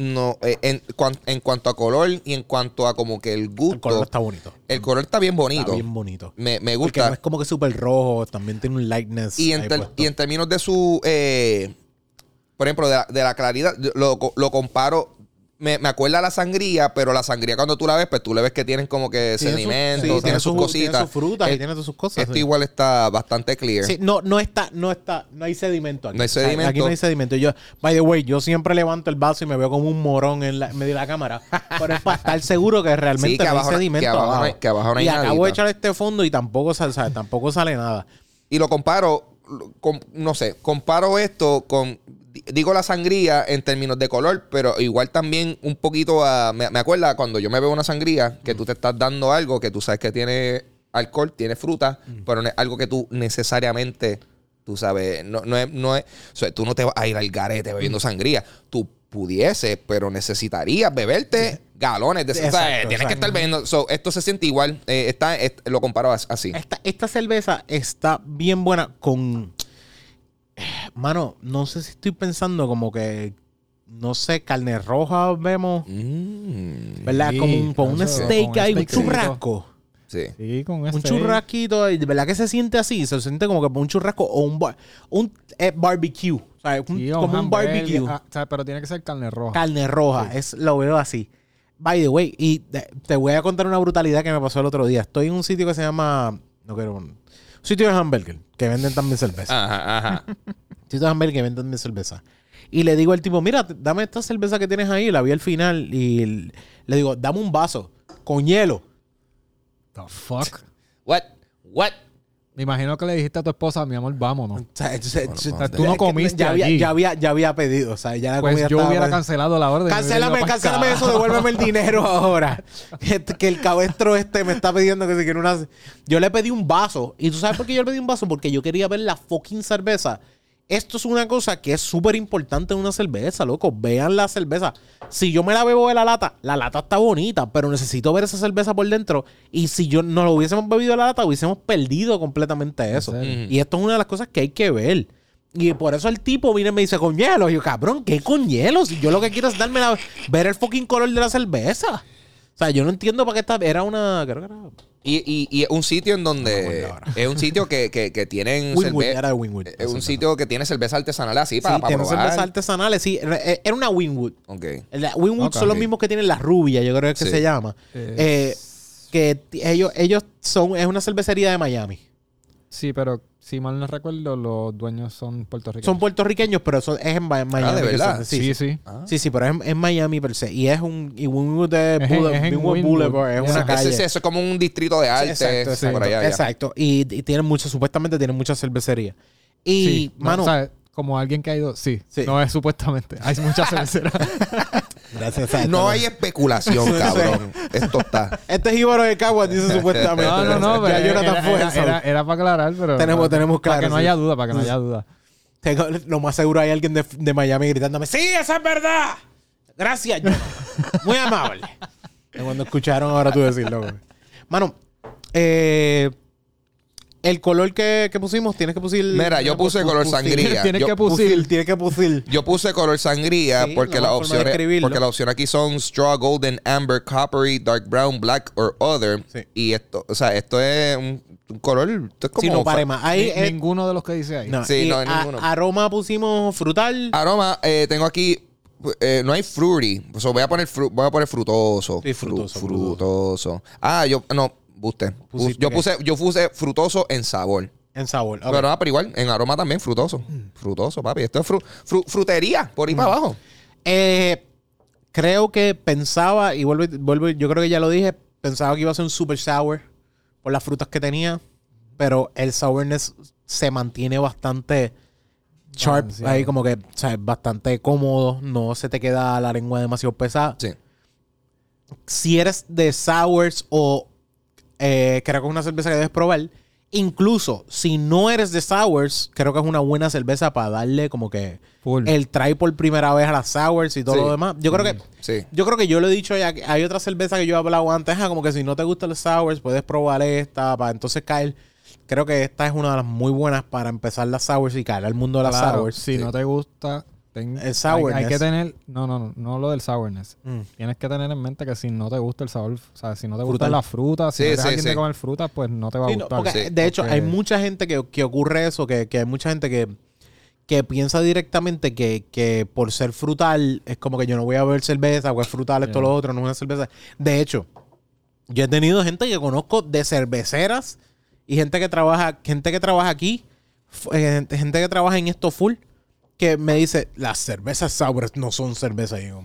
No, eh, en, cuan- en cuanto a color y en cuanto a como que el gusto... el color está bonito. el color está bien bonito. Está bien bonito. Me, me Porque gusta. no es como que súper rojo, también tiene un lightness. Y en, ter- y en términos de su, eh, por ejemplo, de la, de la claridad, lo, lo comparo, me, me acuerda la sangría, pero la sangría cuando tú la ves, pues tú le ves que tienen como que Tiene su- sedimento, sí, tiene, sus su- cositas. Tiene sus frutas y tiene todas sus cosas. Esto sí. igual está bastante clear. Sí, no, no está, no está, no hay sedimento aquí. No hay sedimento. aquí no hay sedimento. Yo, by the way, yo siempre levanto el vaso y me veo como un morón en, la, en medio de la cámara. Pero es para estar seguro que realmente Sí, que no abajo hay sedimento. que abajo que abajo no hay y acabo de echar este fondo y tampoco, sal- sabe, tampoco sale nada. Y lo comparo, con, no sé, comparo esto con, digo la sangría en términos de color, pero igual también un poquito a, me, me acuerda cuando yo me veo una sangría, que tú te estás dando algo que tú sabes que tiene alcohol, tiene fruta, pero no es algo que tú necesariamente, tú sabes, no, no es, no es, o sea, tú no te vas a ir al garete bebiendo sangría, tú pudieses, pero necesitarías beberte galones de o sea, Exacto, tienes que estar bebiendo, so, esto se siente igual, eh, está, es- lo comparo as- así. Esta, esta cerveza está bien buena con. Mano, no sé si estoy pensando como que. No sé, carne roja vemos. Mm. ¿Verdad? Sí, como un, con un steak ahí, un churrasco. Sí. Sí, con Un churrasquito, verdad que se siente así, se siente como que un churrasco o un, bar- un eh, barbecue, o sea, un- Sí, como un barbecue, ah, o sea, pero tiene que ser carne roja. carne roja, es lo veo así. By the way, y te voy a contar una brutalidad que me pasó el otro día. Estoy en un sitio que se llama, no quiero, un sitio de hamburger que venden también cerveza. Ajá, ajá. De hamburger que venden también cerveza. Y le digo al tipo, mira, dame esta cerveza que tienes ahí, la vi al final y le digo, dame un vaso con hielo. The fuck. What? What? Me imagino que le dijiste a tu esposa, mi amor, vámonos. O sea. Tú no comiste ya había, allí. ya había, ya había pedido, o sea, ya la Pues comida yo estaba- hubiera cancelado la orden. Cancélame, cancélame eso, devuélveme el dinero ahora. Que, que el cabestro este me está pidiendo que si quiere una. Yo le pedí un vaso. ¿Y tú sabes por qué yo le pedí un vaso? Porque yo quería ver la fucking cerveza. Esto es una cosa que es súper importante en una cerveza, loco. Vean la cerveza. Si yo me la bebo de la lata, la lata está bonita, pero necesito ver esa cerveza por dentro. Y si yo no lo hubiésemos bebido de la lata, hubiésemos perdido completamente eso. Y esto es una de las cosas que hay que ver. Y por eso el tipo viene y me dice con hielo. Y yo, cabrón, ¿qué con hielo? Si yo lo que quiero es darme la, ver el fucking color de la cerveza. O sea, yo no entiendo para qué está. Era una. Creo que era. Y, y, y es un sitio en donde. es un sitio que, que, que tienen. Winwood, era de Winwood. Es un sitio que tiene cerveza artesanal así para, Sí, para tiene probar. cervezas artesanales. Sí, era era una Winwood. Ok. La Winwood son los mismos que tienen la rubia, yo creo que Sí. se llama. Eh, que ellos, ellos son. Es una cervecería de Miami. Sí, pero si mal no recuerdo, los dueños son puertorriqueños. Son puertorriqueños, pero eso es en Miami. Ah, ¿de verdad? Sí, sí. Ah. Sí, sí, pero es en, Miami per se. Y es un. Y Winwood es, Es Boule- es en. Boulevard, es una calle. eso es como un distrito de arte. exacto, exacto, por allá. exacto. Y, y tienen muchas, supuestamente tienen muchas cervecerías. Y, Sí, no, mano, o sea, como alguien que ha ido, sí, Sí. no es supuestamente. Hay muchas cerveceras. Gracias. No hay especulación, cabrón. Esto está. Este es Ibaro de Caguas, dice supuestamente. no, no, no, pero era, fue era, eso. era- era para aclarar, pero Tenemos- para, tenemos para que claro, no haya duda, para que no haya duda. Tengo- lo más seguro hay alguien de, de Miami gritándome, sí, esa es verdad. Gracias, Jonathan. Muy amable. Cuando escucharon ahora tú decirlo. güey. Mano, eh, el color que, que pusimos, tienes que pusir... Mira, yo puse color sangría. Tienes que Pusil, pusir. tienes que pusir. Yo puse color sangría Sí, porque la forma de escribirlo. porque las opciones aquí son straw, golden, amber, coppery, dark brown, black or other. Sí. Y esto, o sea, esto es un, un color, esto es como Si no, pare más. Ahí, Ni- eh, ninguno de los que dice ahí. no, Sí, y no, a- ninguno. aroma pusimos frutal. Aroma, eh, tengo aquí eh, no hay fruity, so voy a poner fru- voy a poner frutoso. Sí, Fru- frutoso, frutoso. Ah, yo no, buste. Yo puse yo puse frutoso en sabor. En sabor. Pero, no, pero igual, en aroma también frutoso. Frutoso, papi. Esto es fru- fru- frutería, por ahí para abajo. Eh, creo que pensaba, y vuelvo, vuelvo, yo creo que ya lo dije, pensaba que iba a ser un super sour por las frutas que tenía, pero el sourness se mantiene bastante sharp, ahí como que, o sea, es bastante cómodo, no se te queda la lengua demasiado pesada. Sí. Si eres de sours o eh, creo que es una cerveza que debes probar, incluso si no eres de sours, creo que es una buena cerveza para darle como que Full. el try por primera vez a las sours y todo Sí. lo demás. Yo creo que Sí. yo creo que yo lo he dicho ya. que Hay otra cerveza que yo he hablado antes. como que si no te gustan los sours, puedes probar esta para entonces caer. Creo que esta es una de las muy buenas para empezar las sours y caer al mundo de las Claro, sours. si no te gusta, ten- El sourness. hay que tener, no, no, no, no lo del sourness. Mm. Tienes que tener en mente que si no te gusta el sabor, o sea, si no te Frutal. gustan las frutas, si Sí, no eres sí, alguien sí. de comer frutas, pues no te va a no, gustar. porque, sí. de hecho, Porque- hay mucha gente que, que ocurre eso, que, que hay mucha gente que, que piensa directamente que, que por ser frutal es como que yo no voy a beber cerveza, o es frutal esto, Yeah. lo otro, no es una cerveza. De hecho, yo he tenido gente que conozco de cerveceras y gente que trabaja, gente que trabaja aquí, eh, gente, gente que trabaja en esto full, que me dice, las cervezas sours no son cervezas. Y yo,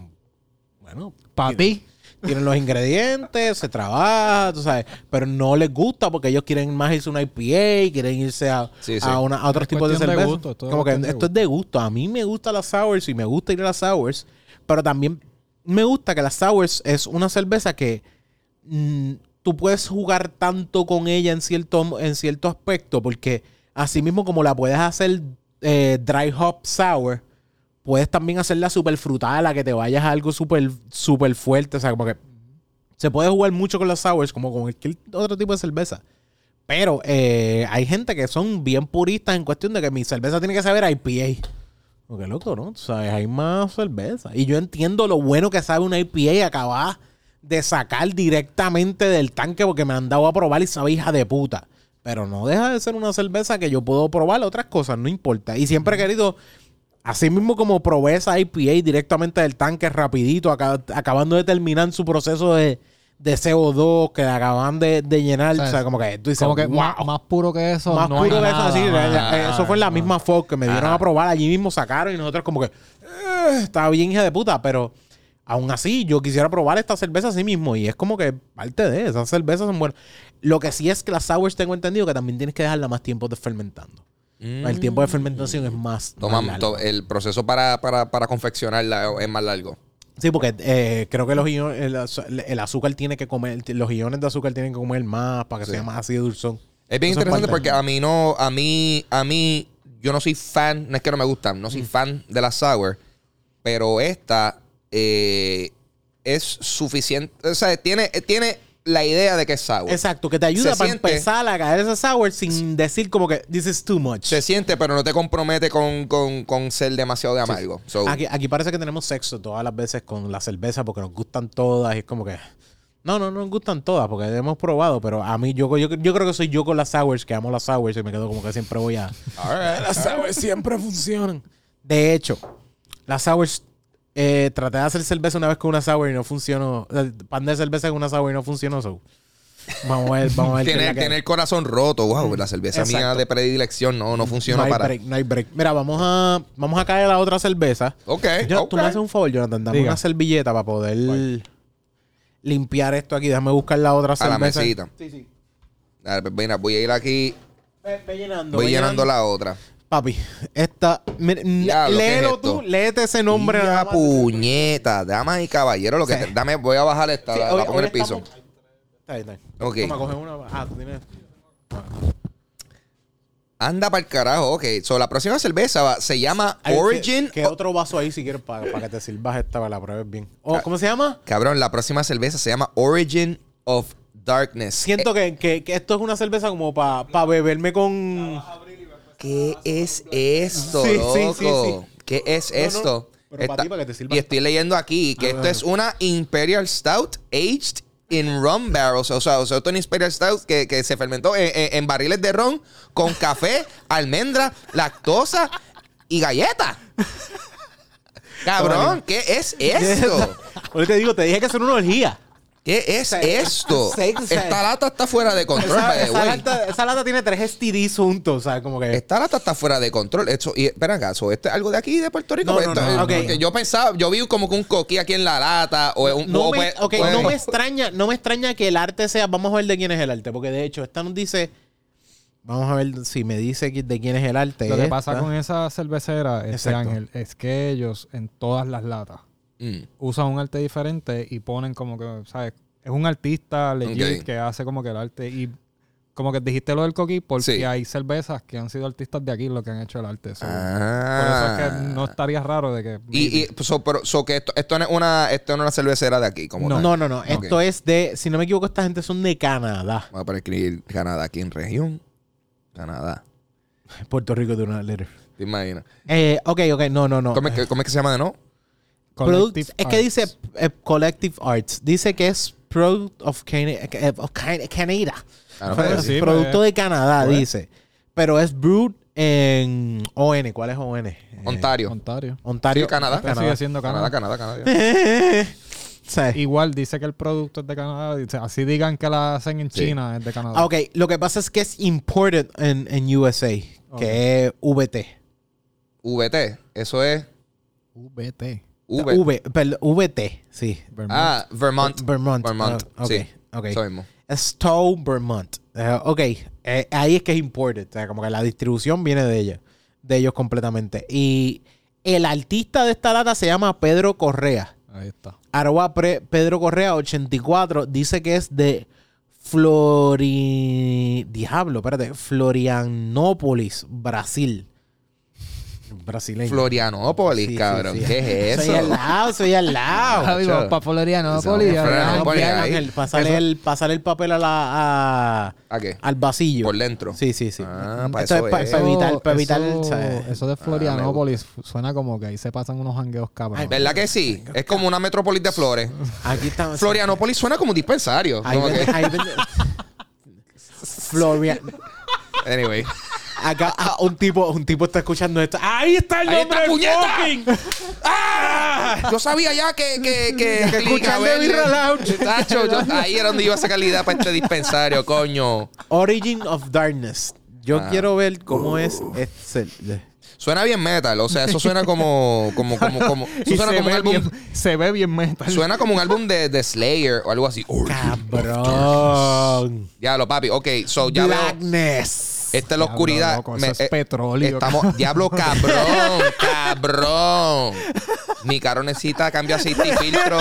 bueno, Para ti, tienen los ingredientes, se trabaja, tú sabes, pero no les gusta porque ellos quieren más irse a una IPA, quieren irse a, Sí, sí. a, una- a otros Es tipos de cerveza. gusto, Como que esto es de gusto. A mí me gustan las sours y me gusta ir a las sours, pero también me gusta que las sours es una cerveza que mm, tú puedes jugar tanto con ella en cierto, en cierto aspecto, porque así mismo como la puedes hacer eh, dry hop sour, puedes también hacerla súper frutal, a que te vayas a algo súper súper fuerte. O sea, como que se puede jugar mucho con las sours, como con cualquier otro tipo de cerveza. Pero eh, hay gente que son bien puristas en cuestión de que mi cerveza tiene que saber IPA. Porque loco, ¿no? Tú sabes, hay más cerveza. Y yo entiendo lo bueno que sabe una IPA acabada de sacar directamente del tanque porque me han dado a probar y sabe hija de puta. Pero no deja de ser una cerveza que yo puedo probar otras cosas, no importa. Y siempre he querido, así mismo como probé esa IPA directamente del tanque rapidito, aca- acabando de terminar su proceso de, de CO2 que acaban de, de llenar. O sea, O sea, como que tú dices, como que wow. más, más puro que eso. Más no puro hay de eso, así. ya, Eso fue en la no. misma Fox que me dieron Ajá. a probar. Allí mismo sacaron y nosotros como que... "Eh, estaba bien hija de puta, pero... Aún así, yo quisiera probar esta cerveza así mismo. Y es como que parte de esas cervezas son buenas. Lo que sí es que las sours tengo entendido que también tienes que dejarla más tiempo de fermentando. El tiempo de fermentación es más. Toma, más largo. to- el proceso para, para, para confeccionarla es más largo. Sí, porque eh, creo que los iones- el, azúcar tiene que comer, los iones de azúcar tienen que comer más para que Sí. sea más así de dulzón. Es bien Eso interesante porque a mí no, a mí, a mí, yo no soy fan, no es que no me gustan, no soy Mm. fan de la sour, pero esta eh, es suficiente, o sea, tiene, tiene la idea de que es sour. Exacto, que te ayuda Se para siente- empezar a caer ese sour sin decir como que this is too much. Se siente, pero no te compromete con, con, con ser demasiado de amargo. So, Aquí, aquí parece que tenemos sexo todas las veces con la cerveza porque nos gustan todas y es como que... No, no, no nos gustan todas porque hemos probado, pero a mí yo, yo, yo creo que soy yo con las sours, que amo las sours y me quedo como que siempre voy a... las sours siempre funcionan. De hecho, las sours... eh, traté de hacer cerveza una vez con una sour y no funcionó. Pan de cerveza con una sour y no funcionó. so. Vamos a ver, vamos a ver. tiene, tiene el corazón roto. Wow, la cerveza mía de predilección no, no funciona no para. break, no hay break. Mira, vamos a, vamos a caer a la otra cerveza. Ok, Yo-. Tú me haces un favor, Jonathan. Dame Diga. una servilleta para poder limpiar esto aquí. Déjame buscar la otra A la cerveza. mesita. Sí, sí. Dale, pues, mira, voy a ir aquí, Ve, ve llenando. voy ve llenando la otra. Papi, esta. mira, Diablo, ¿qué es léelo esto? tú, léete ese nombre. Nada más. puñeta, damas y caballeros, lo que Sí. te- dame, voy a bajar esta, Sí, la, hoy- pongo en hoy el piso. estamos- Está bien, está bien. Ok. Toma, coge una. Ah, tú tienes. Anda para el carajo, ok. So, la próxima cerveza va- se llama Ay, Origin. Que, que otro vaso ahí si quieres para, para que te sirvas esta para la pruebes bien. Oh, ¿Cómo se llama? Cabrón, la próxima cerveza se llama Origin of Darkness. Siento que, que, que esto es una cerveza como para beberme con. ¿Qué es esto, Sí, loco? sí, sí. ¿Qué es No, no, esto? pero para ti, para que te sirva. Y estoy leyendo aquí que esto es una Imperial Stout aged in rum barrels. O sea, o sea, esto es una Imperial Stout que, que se fermentó en, en- en barriles de ron con café, almendra, lactosa y galleta. Cabrón, ¿qué es esto? Te digo, te dije que es una orgía. ¿Qué es sea, esto? Esta lata está fuera de control, Esa, by the esa way. lata, esa lata tiene tres STDs juntos, o sea, como que... Esta lata está fuera de control. Esto, y, espera acá, ¿so ¿esto es algo de aquí, de Puerto Rico? No, Porque no, esto- no, ok. porque yo pensaba, yo vi como que un coquí aquí en la lata. O un, No o me, puede- ok, puede- no me extraña, no me extraña que el arte sea, vamos a ver de quién es el arte, porque de hecho, esta nos dice Vamos a ver si me dice de quién es el arte. Lo que esta. pasa con esa cervecera, este Exacto. Ángel, es que ellos en todas las latas Mm. usan un arte diferente y ponen como que, ¿sabes? Es un artista legit que hace como que el arte y como que dijiste lo del coquí porque Sí. hay cervezas que han sido artistas de aquí los que han hecho el arte. So, Ah. Por eso es que no estaría raro de que... Y, y so, pero, so que esto, esto no es una, esto no es una cervecera de aquí, como No. tal. No, no, no. Ok. Esto es de, si no me equivoco, esta gente son de Canadá. Vamos a escribir Canadá aquí en región. Canadá. Puerto Rico de una letter. ¿Te imaginas? Eh, ok, ok, no, no, no. ¿Cómo, es que, cómo es que se llama de no? Product- es que Arts. dice eh, Collective Arts. Dice que es Product of, Cana- eh, of Can- Canada. Sí, producto pues, de Canadá, pues. dice. Pero es brewed en ON. ¿Cuál es ON? Eh, Ontario. Ontario. Ontario. Sí, Canadá. Este sigue siendo Canadá, Canadá. Canadá, Canadá. Sí. Igual dice que el producto es de Canadá. dice, así digan que la hacen en Sí. China, es de Canadá. Ok, lo que pasa es que es imported en, en USA, que es VT. VT. Eso es VT. V. V, perdón, VT, sí. Vermont. Ah, Vermont. Vermont. Vermont. Ah, ok, Sí. ok. Eso mismo. Stowe, Vermont. Eh, ok, eh, ahí es que es imported. O sea, como que la distribución viene de ellos. De ellos completamente. Y el artista de esta lata se llama Pedro Correa. Ahí está. Arroba pre- Pedro Correa 84 dice que es de Flori... Diablo, espérate. Florianópolis, Brasil. Brasileño. Florianópolis, Sí, sí, cabrón. sí. ¿Qué es Soy al eso? lado, soy al lado. Javi, vamos para Floriano, Eso, Poli. Florianópolis, ahí. Ángel, pásale el, papel a la, a- ¿A qué? al vasillo. Por dentro. Sí, sí, sí. Ah, para Esto eso es evitar, para evitar eso, ¿sabes? eso de Florianópolis suena como que ahí se pasan unos jangueos cabrones. ¿Verdad que sí? Es como una metrópolis de flores. Aquí estamos. Florianópolis suena como un dispensario. Ahí Como vende- que- ahí vende- Floria- Anyway. Acá ah, un tipo, un tipo está escuchando esto. Ahí está el ¡Ahí nombre está, del fucking. ¡Ah! Yo sabía ya que... Que, que, Que escuchando Birra Lounge. Tacho, yo- ahí era donde iba a sacar la idea para este dispensario, coño. Origin of Darkness. Yo Ah. quiero ver cómo es este. Suena bien metal, o sea, eso suena como... como, como, como eso Y suena se, como un ve álbum... bien, se ve bien metal. Suena como un álbum de, de Slayer o algo así. Cabrón. Ya lo papi. Ok, so ya veo... Esta es la Diablo, oscuridad. loco, Me- eso es eh, petróleo. Estamos, diablo, cabrón, cabrón. Mi carro necesita cambio de aceite y filtro.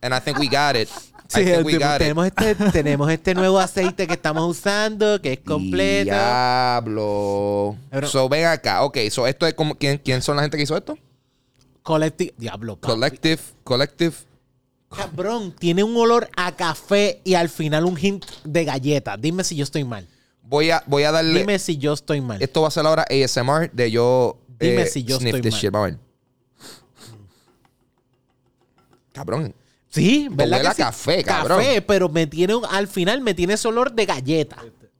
And I think we got it. Sí, el tenemos, este, tenemos este nuevo aceite que estamos usando, que es completo. Diablo. Pero- so, ven acá. Ok, so esto es como. ¿quién, ¿Quién son la gente que hizo esto? Collective. Diablo, papi. Collective. Collective. Cabrón, tiene un olor a café y al final un hint de galleta. Dime si yo estoy mal. Voy a, voy a darle. Dime si yo estoy mal. Esto va a ser ahora ASMR de yo. Dime eh, si yo sniff estoy this mal. shit. Vamos a ver. Cabrón. Sí, ¿verdad? huele que a sí? café, cabrón. Café, pero me tiene, un- al final me tiene ese olor de galleta.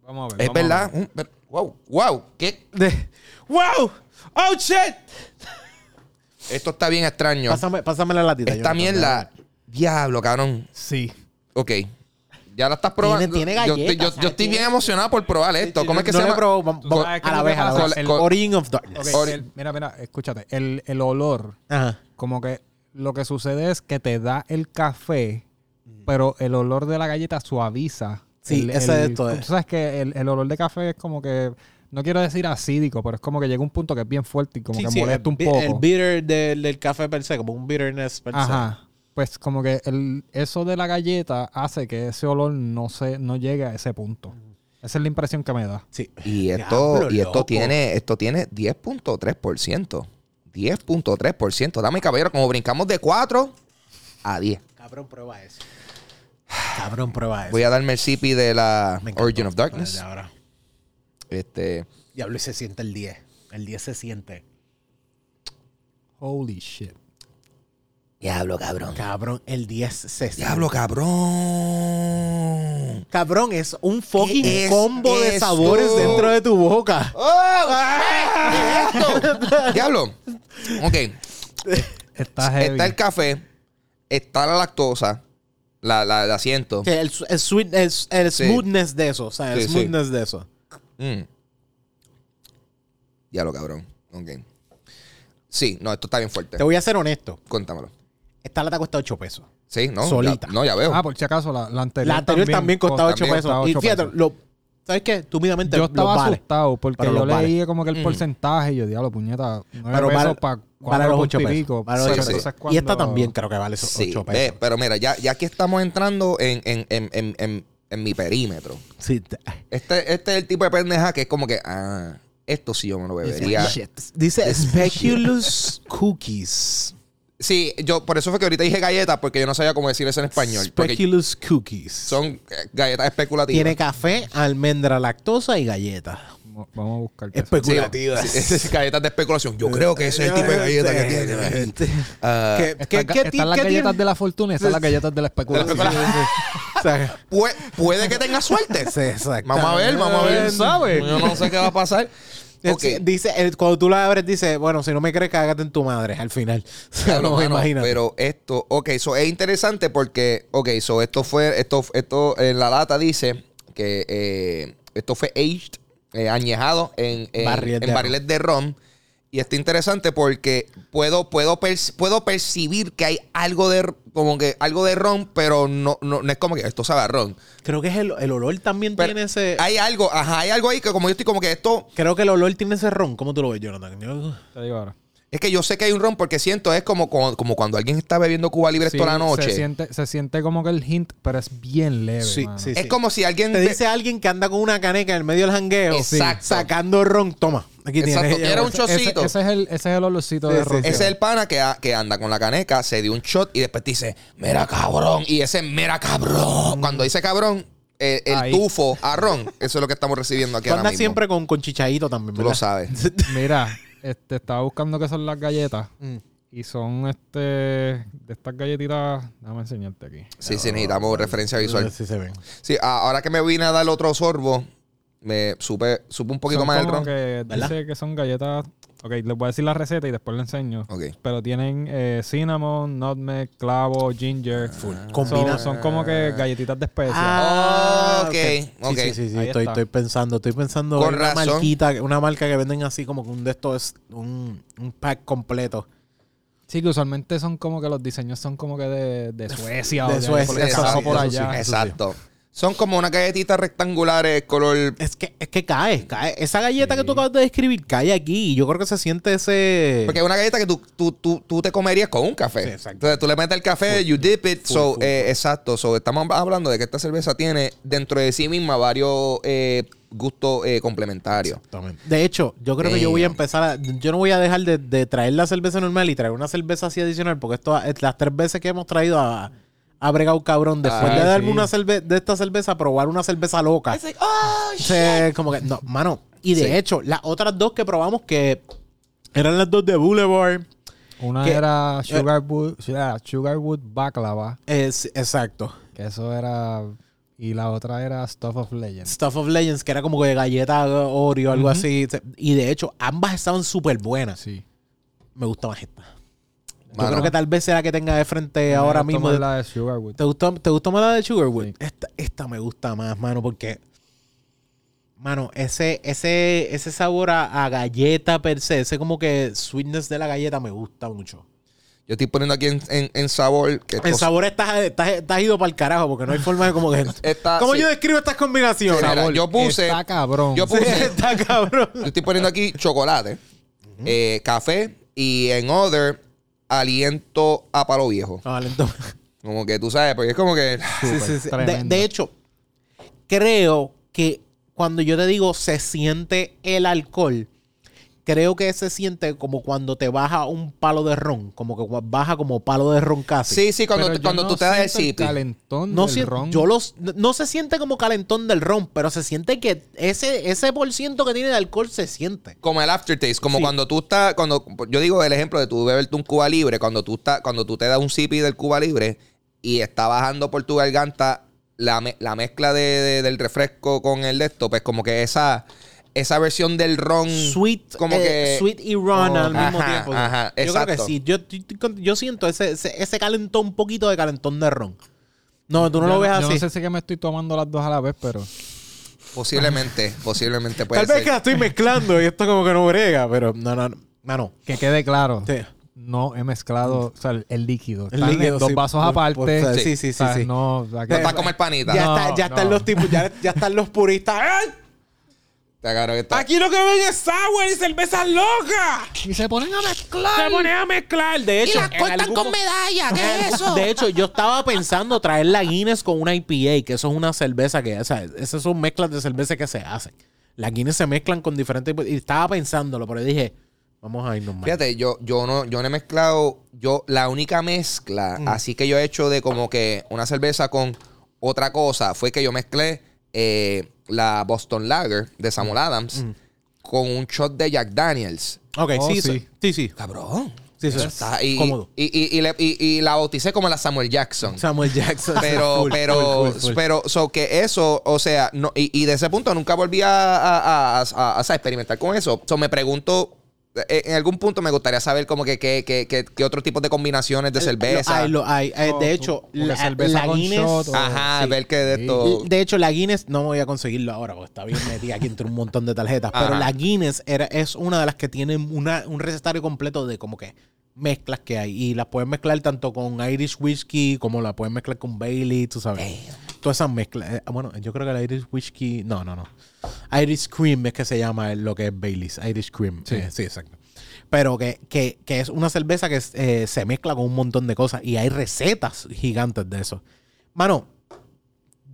Vamos a ver. Es vamos a verdad. ver. Mm, Wow, wow. ¿Qué? De- ¡Wow! ¡Oh, shit! Esto está bien extraño. Pásame, pásame la latita. Esta mierda. Diablo, cabrón. Sí. Ok. Ya la estás probando. tiene Yo estoy- galletas, yo, o sea, yo estoy bien emocionado por probar esto. ¿Cómo es que no se llama? probado. Vamos- a la vez, a la vez. El- Origin of Darkness. El- mira, mira, escúchate. El, el olor, Ajá. como que lo que sucede es que te da el café, pero el olor de la galleta suaviza. Sí, el, ese el- es todo. Tú sabes que el, el olor de café es como que, no quiero decir acídico, pero es como que llega un punto que es bien fuerte y como Sí, que sí, molesta el, un poco. El bitter del, del café per se, como un bitterness per se. Pues como que el, eso de la galleta hace que ese olor no se no llegue a ese punto. Esa es la impresión que me da. Sí. Y esto, Diablo, y esto loco. tiene, esto tiene 10.3%. 10.3%. Dame caballero, como brincamos de 4 a 10. Cabrón, prueba eso. Cabrón, prueba eso. Voy a darme el CP de la. Origin of Darkness. Ahora. Este, Diablo, y se siente el 10. El 10 se siente. Holy shit. Diablo, cabrón. Cabrón, el 10 se siente. Diablo, cabrón. Cabrón, es un fucking ¿Qué es combo de sabores dentro de tu boca. ¡Oh! ¿Qué es esto? Diablo. Ok. Está heavy. Está el café. Está la lactosa. La, la, el asiento. Que el, el sweet, el, el Sí. smoothness de eso. O sea, el Sí, sí. smoothness de eso. Mm. Diablo, cabrón. Ok. Sí, no, esto está bien fuerte. Te voy a ser honesto. Cuéntamelo. Esta lata cuesta 8 pesos. Sí, no. Solita. Ya, no, ya veo. Ah, por si acaso, la, la anterior, La anterior también, costaba 8 también pesos. costaba y 8 fíjate, pesos. lo- ¿Sabes qué? Túmidamente Yo estaba vale. asustado porque yo los vale. leí como que el Mm. porcentaje y yo, diablo, puñeta, 9 Pero pesos para Vale los 8 pesos. pico. Vale sí. entonces Y esta también creo que vale esos Sí, 8 ve, pesos. pero mira, ya, ya aquí estamos entrando en, en, en, en, en, en mi perímetro. Sí, te- Este, este es el tipo de pendeja que es como que, ah, esto sí yo me lo bebería. Dice Speculous Cookies. Sí, yo por eso fue que ahorita dije galletas porque yo no sabía cómo decir eso en español. Speculous Cookies. son eh, galletas especulativas. Tiene café, almendra, lactosa y galletas. Vamos- a buscar. qué. Sí, Especulativas. sí, es galletas de especulación. Yo creo que ese es el tipo de galleta que tiene. Ah, ¿Qué, Está- qué, qué, están las qué galletas tiene? de la fortuna y están las galletas de la especulación. O sea, Pu- puede que tenga suerte. Vamos a ver, vamos a ver. ¿Quién sabe? Yo no sé qué va a pasar. Dice, el- cuando tú la abres, dice, bueno, si no me crees, cágate en tu madre al final. Claro, no, imagínate. pero esto, ok, eso es interesante porque, ok, so esto fue, esto, esto en la lata dice que eh, esto fue aged, eh, añejado en, en, Barriles en de barriles de ron. Y está interesante porque puedo, puedo, perci- puedo percibir que hay algo de, como que algo de ron, pero no, no, no es como que esto sabe a ron. Creo que es el, el olor también Pero tiene ese... Hay algo, ajá, hay algo ahí que como yo estoy como que esto, Creo que el olor tiene ese ron. ¿Cómo tú lo ves, Jonathan? Yo- Te digo ahora. Es que yo sé que hay un ron porque siento, es como, como, como cuando alguien está bebiendo Cuba Libre Sí, toda la noche. Se siente, se siente como que el hint, pero es bien leve. Sí, mano. sí, Es como si alguien... Te dice alguien que anda con una caneca en el medio del jangueo. Exacto. Sacando ron. Toma. Aquí Exacto, tienes. era un chocito. ese es el, ese es el olorcito Sí, de sí, ron. sí. Ese es el pana que, a- que anda con la caneca, se dio un shot y después te dice, mira cabrón. Y ese mira cabrón. Cuando dice cabrón, eh, el tufo a ron, eso es lo que estamos recibiendo aquí Tú ahora mismo. siempre con, con chichadito también, Tú ¿verdad? lo sabes. Mira, este, estaba buscando qué son las galletas. Mm. Y son este de estas galletitas. Déjame enseñarte aquí. Sí, sí, necesitamos referencia visual. Sí se ven. Sí, ahora que me vine a dar otro sorbo, me supe, supe un poquito Son más el como ron. que ¿Verdad? dice que son galletas. Ok, les voy a decir la receta y después le enseño. Ok. Pero tienen eh, cinnamon, nutmeg, clavo, ginger. Combina- So, son como que galletitas de especias. Ah, ok, Sí, ok. sí, sí, sí, Ahí Estoy, estoy pensando, estoy pensando Con en una razón. marquita, una marca que venden así como que un de estos es un, un pack completo. Sí, que usualmente son como que los diseños son como que de, de Suecia. De o Suecia, porque eso pasó sí, por allá. sí. Exacto. Son como unas galletitas rectangulares color Es que, es que cae, cae. Esa galleta que tú acabas de describir cae aquí. Y yo creo que se siente ese. Porque es una galleta que tú, tú, tú, tú te comerías con un café. Sí, exacto. Entonces tú le metes el café, you dip it. full, so, full, eh, Exacto. So, estamos hablando de que esta cerveza tiene dentro de sí misma varios eh, gustos eh, complementarios. Exactamente. De hecho, yo creo que yo voy a empezar a. Yo no voy a dejar de, de traer la cerveza normal y traer una cerveza así adicional, porque esto, las tres veces que hemos traído a, a bregado cabrón, después Ah, de darme sí. una cerveza de esta cerveza, probar una cerveza loca. oh, Sí, como que, no, mano. Y de Sí. hecho, las otras dos que probamos que eran las dos de Boulevard. Una ¿Qué? era Sugarwood, Sugarwood Baklava, Es, exacto. que eso era... Y la otra era Stuff of Legends. Stuff of Legends, que era como que galleta Oreo, algo así. Y de hecho, ambas estaban súper buenas. Sí. Me gusta más esta. Yo Mano. creo que tal vez sea la que tenga de frente ahora Me mismo. más la de Sugarwood. ¿Te gustó, ¿Te gustó más la de Sugarwood? Sí. Esta, esta me gusta más, mano, porque. Mano, ese, ese, ese sabor a, a galleta per se, ese como que sweetness de la galleta me gusta mucho. Yo estoy poniendo aquí en, en- en sabor. Que El esto- sabor está, está, está ido para el carajo, porque no hay forma de como que. Está- ¿Cómo sí. yo describo estas combinaciones? Mira, Sabor, yo puse- Está cabrón. yo Sí, puse- está cabrón. Yo estoy poniendo aquí chocolate, eh, café y en other aliento a palo viejo. Vale, entonces- Como que tú sabes, porque es como que. Sí, sí, sí. De, tremendo. de hecho, creo que cuando yo te digo se siente el alcohol, creo que se siente como cuando te baja un palo de ron, como que baja como palo de ron casi. Sí, sí, cuando, te- cuando no tú te das el siento sipi. calentón No, del sien- ron. yo los, no se siente como calentón del ron, pero se siente que ese, ese por ciento que tiene de alcohol se siente. Como el aftertaste, como Sí. cuando tú estás, cuando yo digo el ejemplo de tú beberte un Cuba Libre, cuando tú estás, cuando tú te das un sipi del Cuba Libre y está bajando por tu garganta la, me- la mezcla de, de- del refresco con el de esto, pues como que esa, esa versión del ron Sweet, como eh, que sweet y ron Oh, al mismo ajá, tiempo. ajá, yo creo que exacto. sí. Yo, yo, yo siento ese, ese, ese calentón, un poquito de calentón de ron. No, tú no Yo lo ves yo así. no sé si que me estoy tomando las dos a la vez, pero... posiblemente, posiblemente puede Tal vez ser. que la estoy mezclando y esto como que no brega, pero no, no, no. Mano, Que quede claro. sí. no he mezclado, o sea, el, líquido. El en líquido, dos sí, vasos por- aparte. por- Sí. sí, sí, O sí, sea, sí. No, o sea, que- No está como el panita. Ya, No, está, ya no. están los tipos, ya, ya están los puristas. ¡Ay! Está claro que está- Aquí lo que ven es sour y cerveza loca. y se ponen a mezclar. Se ponen a mezclar. De hecho, en algún- medalla. ¿Qué es eso? De hecho, yo estaba pensando traer la Guinness con una IPA, que eso es una cerveza que, o sea, esas son mezclas de cerveza que se hacen. Las Guinness se mezclan con diferentes. Y estaba pensándolo, pero dije, vamos a irnos más. Fíjate, yo, yo no, yo no he mezclado, yo, la única mezcla, Mm. así que yo he hecho de como que una cerveza con otra cosa, fue que yo mezclé eh, la Boston Lager de Samuel Mm. Adams con un shot de Jack Daniels. Ok, Oh, sí, sí. sí, sí, sí. Cabrón. Sí, sí. Está- y, Cómodo. Y, y- y le- y- y la bauticé como la Samuel Jackson. Samuel Jackson. Pero, pero, pero, so que eso, o sea, no, y, y de ese punto nunca volví a, a- a- a- a- a experimentar con eso. So me pregunto, en algún punto me gustaría saber como que qué que, que, que otro tipo de combinaciones de cerveza. Lo hay, lo hay. Eh, de hecho, la, cerveza la con Guinness. shot o- Ajá, sí. ver que de esto. De hecho, la Guinness, no me voy a conseguirlo ahora porque está bien metida aquí entre un montón de tarjetas. Pero Ajá. la Guinness era, es una de las que tiene una, un recetario completo de como que mezclas que hay. Y las puedes mezclar tanto con Irish Whiskey como la puedes mezclar con Bailey, tú sabes. Todas esas mezclas. Eh, bueno, yo creo que la Irish Whiskey. No, no, no. Irish Cream es que se llama lo que es Bailey's. Irish Cream. Sí, sí exacto. Pero que, que, que es una cerveza que eh, se mezcla con un montón de cosas. Y hay recetas gigantes de eso. Mano,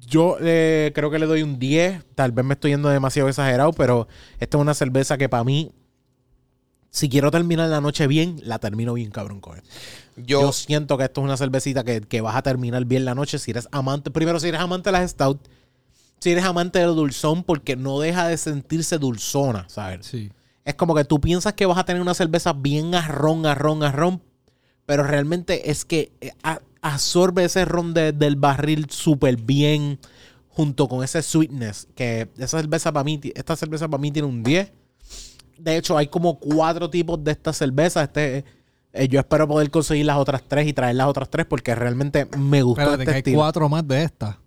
yo eh, creo que le doy un 10. Tal vez me estoy yendo demasiado exagerado, pero esta es una cerveza que para mí, si quiero terminar la noche bien, la termino bien cabrón con esto. Yo, yo, siento que esto es una cervecita que, que vas a terminar bien la noche si eres amante. Primero, si eres amante de las stout, si eres amante del dulzón, porque no deja de sentirse dulzona, ¿sabes? Sí. Es como que tú piensas que vas a tener una cerveza bien arrón, arrón, arrón, pero realmente es que eh, a- absorbe ese ron de- del barril súper bien junto con ese sweetness. Que esa cerveza para mí, esta cerveza para mí tiene un 10. De hecho, hay como cuatro tipos de esta cerveza. Este, eh, yo espero poder conseguir las otras tres y traer las otras tres porque realmente me gustó Espérate, este que hay estilo. cuatro más de esta.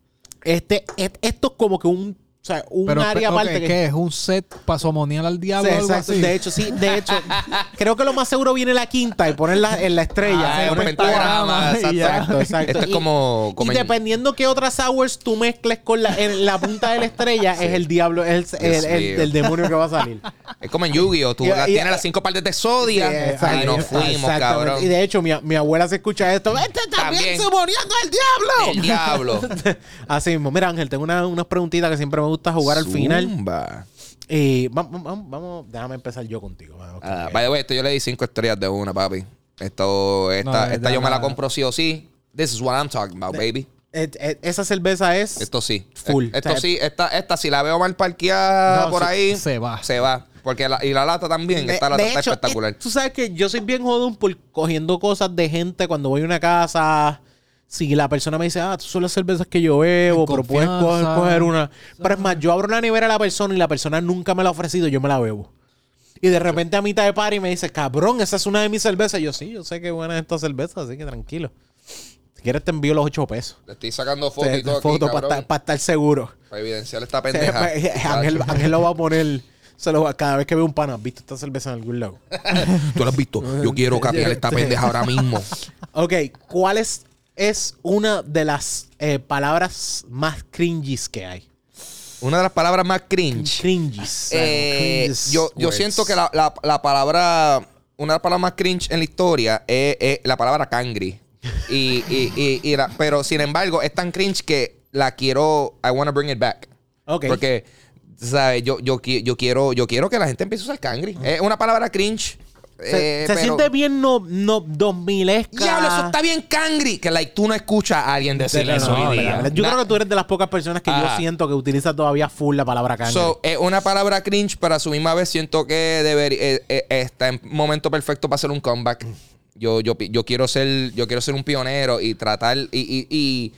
Este, et- esto es como que un, sea, un Pero, área aparte que ¿qué es? ¿Un set para somoniar al diablo Sí, o algo exacto. así? De hecho, sí. De hecho, creo que lo más seguro viene la quinta y ponerla en la estrella. Ah, un pentagrama. Exacto, exacto. Esto es como- Y, dependiendo qué otras sours tú mezcles con la, en la punta de la estrella, es el diablo, es el, el- el- mío. el demonio que va a salir. es como en Yu-Gi-Oh! Tú Y- la- y- tienes las cinco partes de sodia. Sí, y exacto, nos fuimos, cabrón. Y de hecho, mi, mi abuela se escucha esto. ¡Este también, También. se moría con el diablo! El diablo. Así mismo. Mira, Ángel, tengo una- unas preguntitas que siempre me gusta jugar al final. Zumba. Y vamos, vamos, vamos, déjame empezar yo contigo. Ok. Ah, by the way, esto yo le di cinco estrellas de una, papi. Esto, esta, No, esta yo me la compro sí o sí. This is what I'm talking about, baby. Et- et- esa cerveza es... Esto sí. Full. Eh, Esto O sea, sí, esta, esta si la veo mal parqueada No, por sí, ahí. se va. Se va. Porque la, y la lata también. De- esta lata está hecho, espectacular. eh, tú sabes que yo soy bien jodón por cogiendo cosas de gente cuando voy a una casa. Si la persona me dice, ah, tú son las cervezas que yo bebo, pero puedes coger, coger una. Pero es más, yo abro la nevera a la persona y la persona nunca me la ha ofrecido, yo me la bebo. Y de repente a mitad de party me dice, cabrón, esa es una de mis cervezas. Y yo, sí, yo sé que buena es esta cerveza, así que tranquilo. Si quieres te envío los ocho pesos. Le estoy sacando fotos y todo foto para estar, pa' estar seguro. para evidenciar esta pendeja. pues, Ángel, Ángel lo va a poner. Se lo va- cada vez que veo un pana, ¿viste esta cerveza en algún lado? Tú lo has visto. Yo quiero capear esta pendeja ahora mismo. Ok, ¿cuál es, es una de las eh, palabras más cringes que hay? Una de las palabras más cringe. Cringes. Eh, Cringes yo, yo siento que la, la- la palabra, una de las palabras más cringe en la historia es, es la palabra cangri. Y, y, y, la- pero sin embargo, es tan cringe que la quiero, I want to bring it back. Ok. Porque, ¿sabes? Yo, yo, yo, quiero, yo quiero que la gente empiece a usar cangri. Es una palabra cringe. Se, eh, se pero- siente bien no, no 2000 Diablo, eso está bien cangri. Que like, tú no escuchas a alguien decirle No, eso no, hoy no, día. Yo creo que tú eres de las pocas personas que yo siento que utiliza todavía full la palabra cangre. So, es una palabra cringe, pero a su misma vez siento que debería, eh, eh, está en momento perfecto para hacer un comeback. Yo, yo, yo quiero ser, yo quiero ser un pionero y tratar y, y- y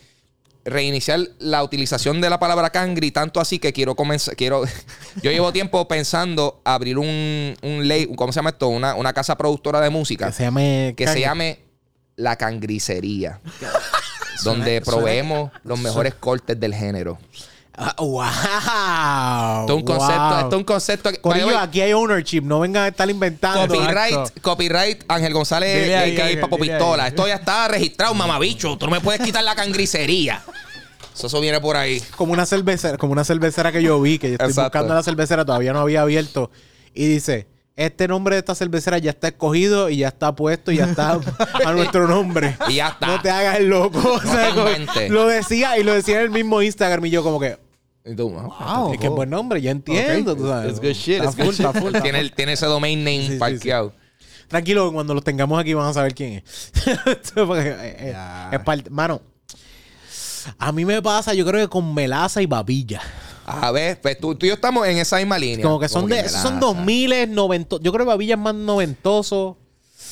reiniciar la utilización de la palabra cangri, tanto así que quiero comenzar, quiero, yo llevo tiempo pensando abrir un, un ley, ¿cómo se llama esto? Una, una casa productora de música que se llame. que se llame La Cangricería. donde Suena- proveemos los mejores cortes del género. Ah, ¡Wow! Esto es un concepto, wow. esto es un concepto Corillo, aquí hay ownership. No vengan a estar inventando. Copyright, Exacto. copyright, Ángel González, Dile ahí, que Ángel, Papo dile Pistola. ahí. Esto ya está registrado, mamabicho. Tú no me puedes quitar la cangricería. Eso, eso viene por ahí. Como una cervecera, como una cervecera que yo vi, que yo estoy Exacto. buscando la cervecera, todavía no había abierto. Y dice, este nombre de esta cervecera ya está escogido y ya está puesto y ya está a nuestro nombre. Y ya está. No te hagas el loco. O sea, lo decía y lo decía en el mismo Instagram y yo como que, Y tú, ah, Wow. es que es buen nombre, yo entiendo. tú sabes. It's good shit, it's good shit. full, Tiene, el- tiene ese domain name Sí, sí, parqueado. Tranquilo, cuando los tengamos aquí van a saber quién es. Eh, eh, es parte- Mano, a mí me pasa, yo creo que con melaza y babilla. A ver, pues tú, tú y yo estamos en esa misma línea. Como que son de, me son lanza. 2000, 90. Yo creo que babilla es más noventoso.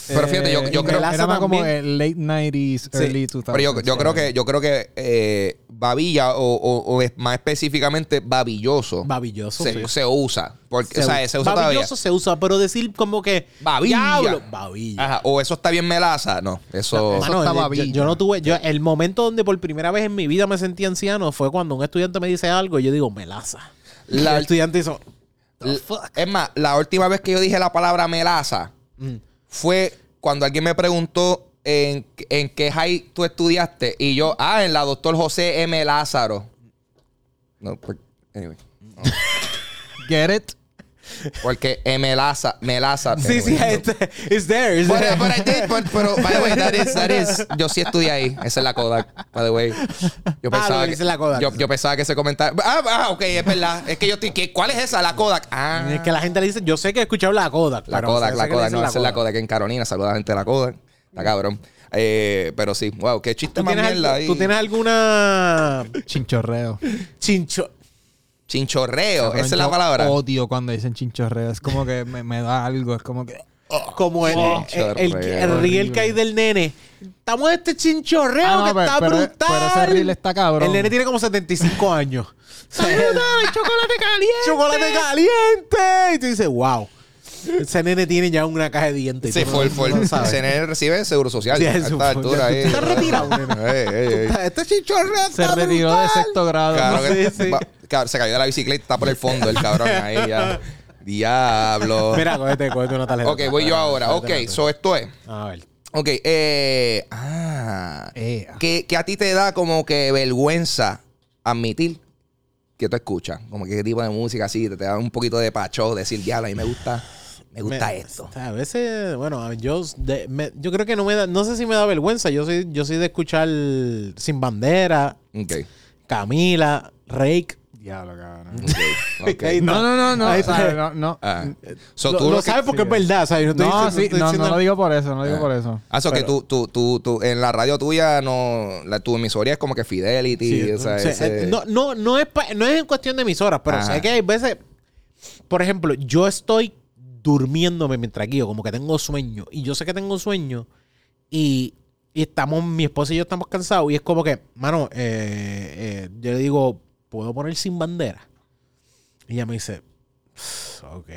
Pero fíjate, yo, Eh, yo creo melaza Era más como el late 90s, Sí. early 2000s. Pero yo, yo creo que, yo creo que eh, babilla o, o- o es más específicamente babilloso. Babilloso, se, sí. se usa. Porque, Se o sea, se usa todavía. Babilloso se usa, pero decir como que. Babilla. Diablo, babilla. Ajá, o eso está bien melaza. No, eso. Eso Mano, está yo, babilla. yo no tuve. Yo, el momento donde por primera vez en mi vida me sentí anciano fue cuando un estudiante me dice algo y yo digo, melaza. La- el estudiante hizo. L- Es más, la última vez que yo dije la palabra melaza mm, fue cuando alguien me preguntó en, en qué high tú estudiaste. Y yo, ah, en la doctor José M. Lázaro. No, por- anyway. Get it? Porque M. Lázaro. Me Lázaro. Sí, sí, anyway. este, it's there. it's But, there. but I did, but- pero, by the way, that is, that is, yo sí estudié ahí. Esa es la Kodak, by the way. Yo Ah, lo que, dice la Kodak. Yo, yo pensaba que ese comentario. Ah, ah, ok, es verdad. Es que yo estoy. ¿qué- ¿Cuál es esa? La Kodak. Ah. Es que la gente le dice, yo sé que he escuchado la Kodak. La pero Kodak, la Kodak. No, esa es la Kodak en Carolina. Saluda a la gente de la Kodak. Está cabrón. Eh, pero sí, wow, qué chiste ¿Tú más mierda ahí. ¿Tú tienes alguna Chinchorreo. chincho? Chinchorreo, esa es la Yo palabra. Odio cuando dicen chinchorreo. Es como que me, me da algo. Es como que. Como el, Chinchorreo. el, el, el reel que hay del nene. Estamos en este chinchorreo Ah, no, que pero- está pero- brutal. pero ese reel está cabrón. El nene tiene como 75 años. ¡Está brutal! ¡Chocolate caliente! ¡Chocolate caliente! Y tú dices, wow. Ese nene tiene ya una caja de dientes. Sí, no- fue, fue. no sabes. Ese nene recibe seguro social. Sí, a esta fue. altura ahí. tú estás retirado, nene. Ey, ey, ey. Este chinchorreo Se está retiró brutal. de sexto grado. Claro que- Sí, sí. va- claro, se cayó de la bicicleta, está por el fondo el cabrón ahí ya. Diablo. Mira, cógete, cógete una tarjeta. ok, voy yo ahora. Ok, so esto es. A ver. Ok, eh. Ah. Eh. Que, que a ti te da como que vergüenza admitir que tú escuchas. Como que qué tipo de música así, te, te da un poquito de pacho, decir, diablo, a mí me gusta, me gusta Me- esto. o sea, a veces, bueno, yo, de- me- yo creo que no me da, no sé si me da vergüenza. Yo soy, yo soy de escuchar Sin Bandera, Ok. Camila, Rake. Diablo, cabrón. No, no, no, no. Ahí o sea, está. no, no. Ah. So, lo, tú lo lo que- sabes porque sí, es verdad, ¿sabes? No, estoy No, diciendo- sí, estoy no, lo digo por eso, no lo digo por eso. Ah, so que tú, tú, tú, tú, en la radio tuya, no, la, tu emisora es como que Fidelity, Sí, o sea, o sea, ese- eh, no, no, no, es pa- no es en cuestión de mis horas, pero Ajá. sé que hay veces, por ejemplo, yo estoy durmiéndome mientras guío, como que tengo sueño, y yo sé que tengo sueño, y, y estamos, mi esposa y yo estamos cansados, y es como que, mano, eh, eh, yo le digo, ¿puedo poner sin bandera? Y ella me dice, ok.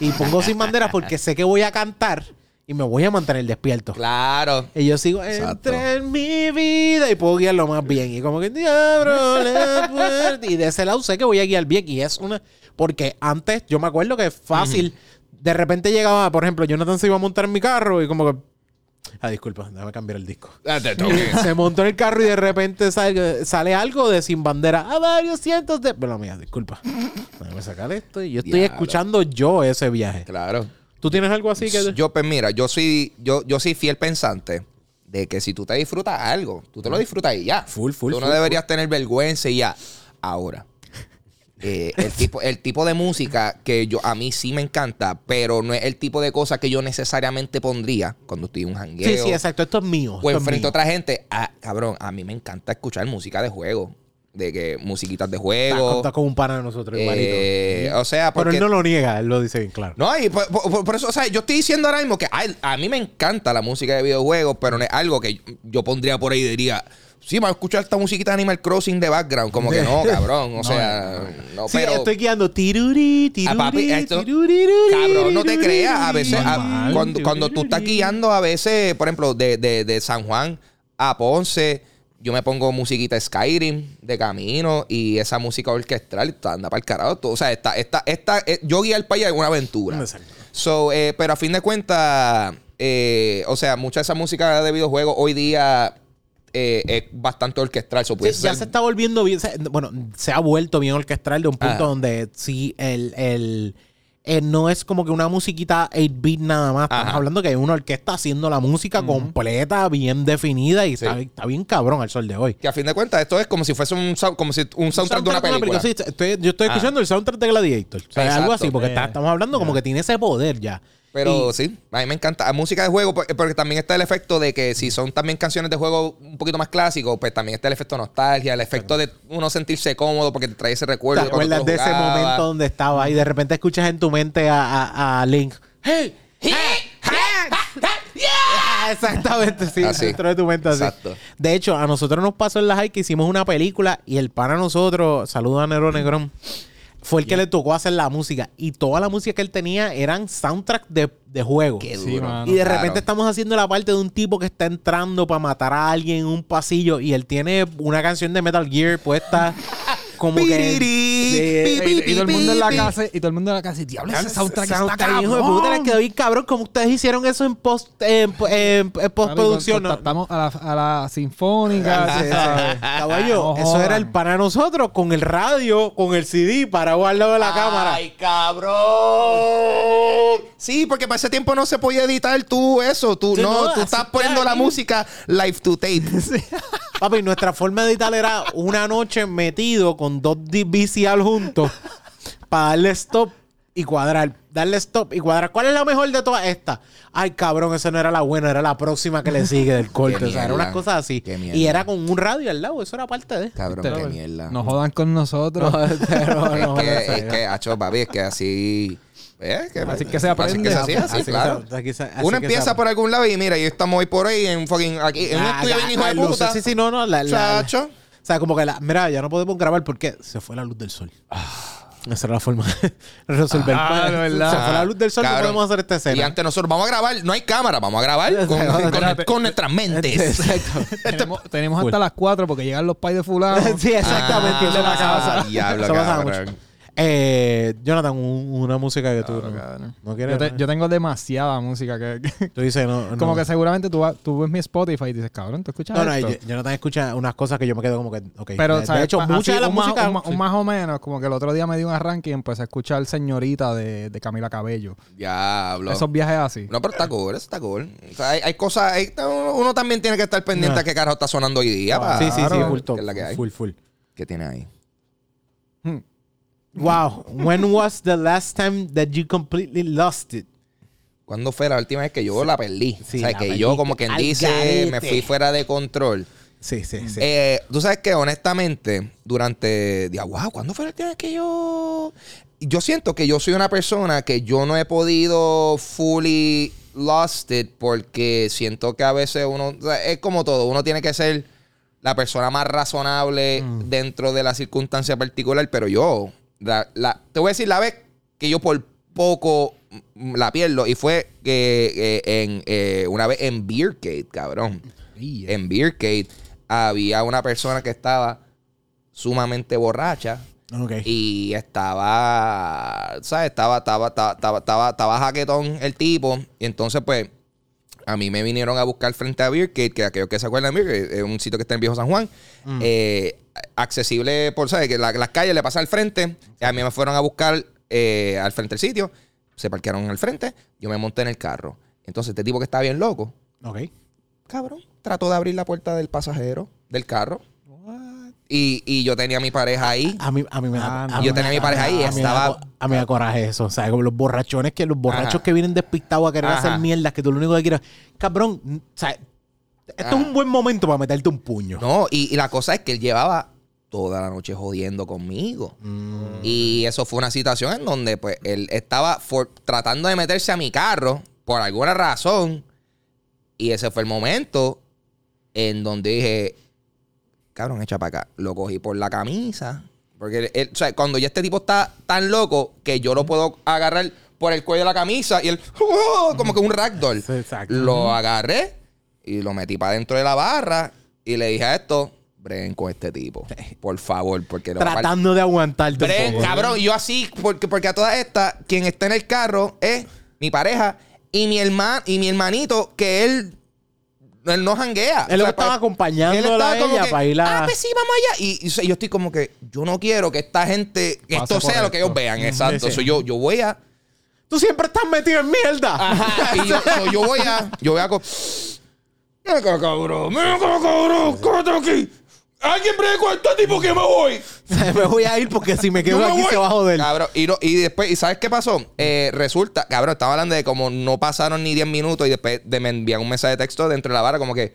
Y pongo sin bandera porque sé que voy a cantar y me voy a mantener despierto. Claro. Y yo sigo, Exacto. entra en mi vida y puedo guiarlo más bien. Y como que, diablo, la puerta. Y de ese lado sé que voy a guiar bien. Y es una... Porque antes yo me acuerdo que es fácil. De repente llegaba, por ejemplo, Jonathan se iba a montar en mi carro y como que... Ah, disculpa, déjame cambiar el disco. Ah, te. Se montó en el carro y de repente sale, sale algo de sin bandera a varios cientos de... Pero mía, disculpa. Déjame sacar esto. Y yo estoy Diablo. escuchando yo ese viaje. Claro. ¿Tú tienes algo así que...? Yo, pues mira, yo soy, yo, yo soy fiel pensante de que si tú te disfrutas algo, tú te lo disfrutas y ya. Full, full, Tú no full, deberías tener vergüenza y ya. Ahora, eh, el, tipo, el tipo de música que yo a mí sí me encanta, pero no es el tipo de cosa que yo necesariamente pondría cuando estoy en un jangueo. Sí, sí, exacto. Esto es mío. O enfrente a otra gente. Ah, cabrón, a mí me encanta escuchar música de juego. De que musiquitas de juego. está como un pana de nosotros, Eh, igualito. o sea, Pero porque... él no lo niega, él lo dice bien claro. No, y por, por- por eso, o sea, yo estoy diciendo ahora mismo que ay, a mí me encanta la música de videojuegos, pero no es algo que yo, yo pondría por ahí y diría, sí, vamos a escuchar esta musiquita de Animal Crossing de background. Como que no, cabrón. O sea, no, Sí, pero. estoy guiando tiruri, tiruri, papi, esto- tiruri, Cabrón, no te creas. A veces, a- cuando, cuando tú estás guiando, a veces, por ejemplo, de, de, de San Juan a Ponce, yo me pongo musiquita Skyrim de camino y esa música orquestral anda para el carajo. Todo. O sea, esta, esta, esta, eh, yo guía al país en una aventura. Exacto. So, eh, pero a fin de cuentas, eh, o sea, mucha de esa música de videojuegos hoy día eh, es bastante orquestral. So, puede Sí, ya ser- se está volviendo bien. se- bueno, se ha vuelto bien orquestral de un punto Ajá. donde sí, el, el, eh, no es como que una musiquita 8-bit nada más. Estamos Ajá. hablando que hay una orquesta haciendo la música completa, bien definida y está, está bien cabrón al sol de hoy. Que a fin de cuentas, esto es como si fuese un, como si un soundtrack de una película. Sí, estoy- yo estoy Ah. escuchando el soundtrack de Gladiator. O sea, algo así, porque está- estamos hablando como que tiene ese poder ya. Pero Y- sí, a mí me encanta. La música de juego, por- porque también está el efecto de que si son también canciones de juego un poquito más clásicos, pues también está el efecto nostalgia, el efecto de uno sentirse cómodo porque te trae ese ¿Te recuerdo. de cuando acuerdas de ese momento donde estaba y de repente escuchas en tu mente a, a- a Link? ¡Hey! Ah, Exactamente, sí, Así. dentro de tu mente así. Exacto. De hecho, a nosotros nos pasó en la high que hicimos una película y el pana a nosotros, saluda a Nero Negrón, fue el que le tocó hacer la música. Y toda la música que él tenía eran soundtrack de, de juego. Qué Sí, duro. mano. Y de Claro. repente estamos haciendo la parte de un tipo que está entrando para matar a alguien en un pasillo y él tiene una canción de Metal Gear puesta como que... Y, y todo el mundo en la casa, y todo el mundo en la casa, y diablo, ese soundtrack está Soundtrack, cabrón. hijo de puta, le quedó bien cabrón. Como ustedes hicieron eso en post en, en- en postproducción. ¿no? Contactamos a la, a la sinfónica, Sí, tú sabes. sí. Caballo, No eso jodan. era el para nosotros con el radio, con el CD parado al lado de la cámara. ¡Ay, cabrón! Sí, porque para ese tiempo no se podía editar tú eso. Tú Sí, no, no, tú así estás poniendo la ahí. música live to tape. Papi, nuestra forma de editar era una noche metido con dos VCR juntos para darle stop y cuadrar. Darle stop y cuadrar. ¿Cuál es la mejor de todas estas? Ay, cabrón, esa no era la buena, era la próxima que le sigue del corte. O sea, era mierda. unas cosas así. Y era con un radio al lado, eso era parte de. Cabrón, Pero, qué mierda. No jodan con nosotros. Pero es no, que, no sé. es que, acho, papi, es que así. eh, que- Así que se aprende. Así que se hacía, sí, Así que claro. se- así que- así Uno que empieza se- por algún lado y mira, y estamos hoy por ahí en fucking. Aquí, en un Ah, estudio bien hijo de puta. Sí, sí, no, no. La, la- Chacho. O sea, como que la. Mira, ya no podemos grabar porque se fue la luz del sol. Esa era la forma de resolver. Ah, de verdad. Se fue la luz del sol, Cabrón. no podemos hacer esta Y escena. antes nosotros vamos a grabar, no hay cámara, vamos a grabar con, con- Espérate. con nuestras mentes. Exacto. tenemos tenemos hasta las 4 porque llegan los pais de fulano. sí, exactamente. Ah, eso pasaba. diablo, Eso cabrón. mucho. Eh, Jonathan, un- una música que tú no, no quieres. Yo, te- yo tengo demasiada música que... que- tú dices, no. no. Como que seguramente tú, ves mi Spotify y dices, cabrón, ¿tú escuchas No, no, esto? yo- Jonathan escucha unas cosas que yo me quedo como que. ok. Pero, de, ¿sabes? de hecho, Pa- mucha así, de la un más- música. un, ma- un más o menos, como que el otro día me di un arranque y empecé a escuchar Señorita de, de Camila Cabello. Diablo. Esos viajes así. No, pero está cool, eso está cool. O sea, hay, hay cosas, hay- uno, también tiene que estar pendiente No. a qué carajo está sonando hoy día. pa- sí, sí, sí, Claro. full que es la que hay. Full, full. ¿Qué tiene ahí? Hmm. Wow. When was the last time that you completely lost it? ¿Cuándo fue la última vez que yo la perdí? Sí, o sea, que yo, como quien dice, me fui fuera de control. Sí, sí, sí. Eh, Tú sabes que, honestamente, durante... Digo, wow, ¿cuándo fue la última vez que yo...? Yo siento que yo soy una persona que yo no he podido fully lost it porque siento que a veces uno... o sea, es como todo, uno tiene que ser la persona más razonable Mm. dentro de la circunstancia particular, pero yo... la- la- te voy a decir la vez que yo por poco la pierdo y fue que eh, en eh, una vez en Beercade, cabrón en Beercade había una persona que estaba sumamente borracha Ok. y estaba, ¿sabes? Estaba, estaba, estaba, estaba, estaba, estaba jaquetón el tipo. Y entonces, pues, a mí me vinieron a buscar frente a Beercade, que aquellos que se acuerdan de Beercade, es un sitio que está en Viejo San Juan. eh, accesible por, ¿sabes? Que la- las calles le pasan al frente. A mí me fueron a buscar eh, al frente del sitio. Se parquearon al frente. Yo me monté en el carro. Entonces, este tipo que estaba bien loco, Ok. cabrón, trató de abrir la puerta del pasajero del carro. Y, y yo tenía a mi pareja ahí. A mí, a mí me Ah, da. no. a mí Yo tenía a mi pareja ahí y estaba- A mí me da coraje eso. O sea, como los borrachones que los borrachos Ajá. que vienen despistados a querer Ajá. hacer mierdas, que tú lo único que quieres. Cabrón, o sea, esto es Ah. un buen momento para meterte un puño. No, y, y la cosa es que él llevaba toda la noche jodiendo conmigo. Mm. Y eso fue una situación en donde pues él estaba for- tratando de meterse a mi carro por alguna razón. Y ese fue el momento en donde dije, cabrón, echa para acá. Lo cogí por la camisa. Porque él- él- o sea, cuando ya este tipo está tan loco que yo lo puedo agarrar por el cuello de la camisa y él, como que un ragdoll. Lo agarré y lo metí para dentro de la barra Y le dije a esto, breguen con este tipo. Por favor, porque... lo va a par- Tratando de aguantarte un Bren, poco. cabrón, yo así, porque, porque a todas estas, quien está en el carro es mi pareja y mi hermano y mi hermanito, que él, él no janguea. Él O sea, estaba pa- acompañándola él estaba a ella que, para ir a- Ah, pues sí, vamos allá. Y, yo estoy como que, yo no quiero que esta gente, que esto sea lo que ellos vean. Exacto. sí. So, yo, yo voy a. Tú siempre estás metido en mierda. Ajá. y yo, so, yo voy a. Yo voy a. acá, cabrón. Acá, cabrón. Cógete aquí. Alguien bregue con este tipo que me voy. me voy a ir porque si me quedo Yo me aquí voy. se va a joder. Cabrón, y, no- y después, ¿y sabes qué pasó? Eh, resulta, cabrón, estaba hablando de como no pasaron ni 10 minutos y después de me envían un mensaje de texto dentro de la vara como que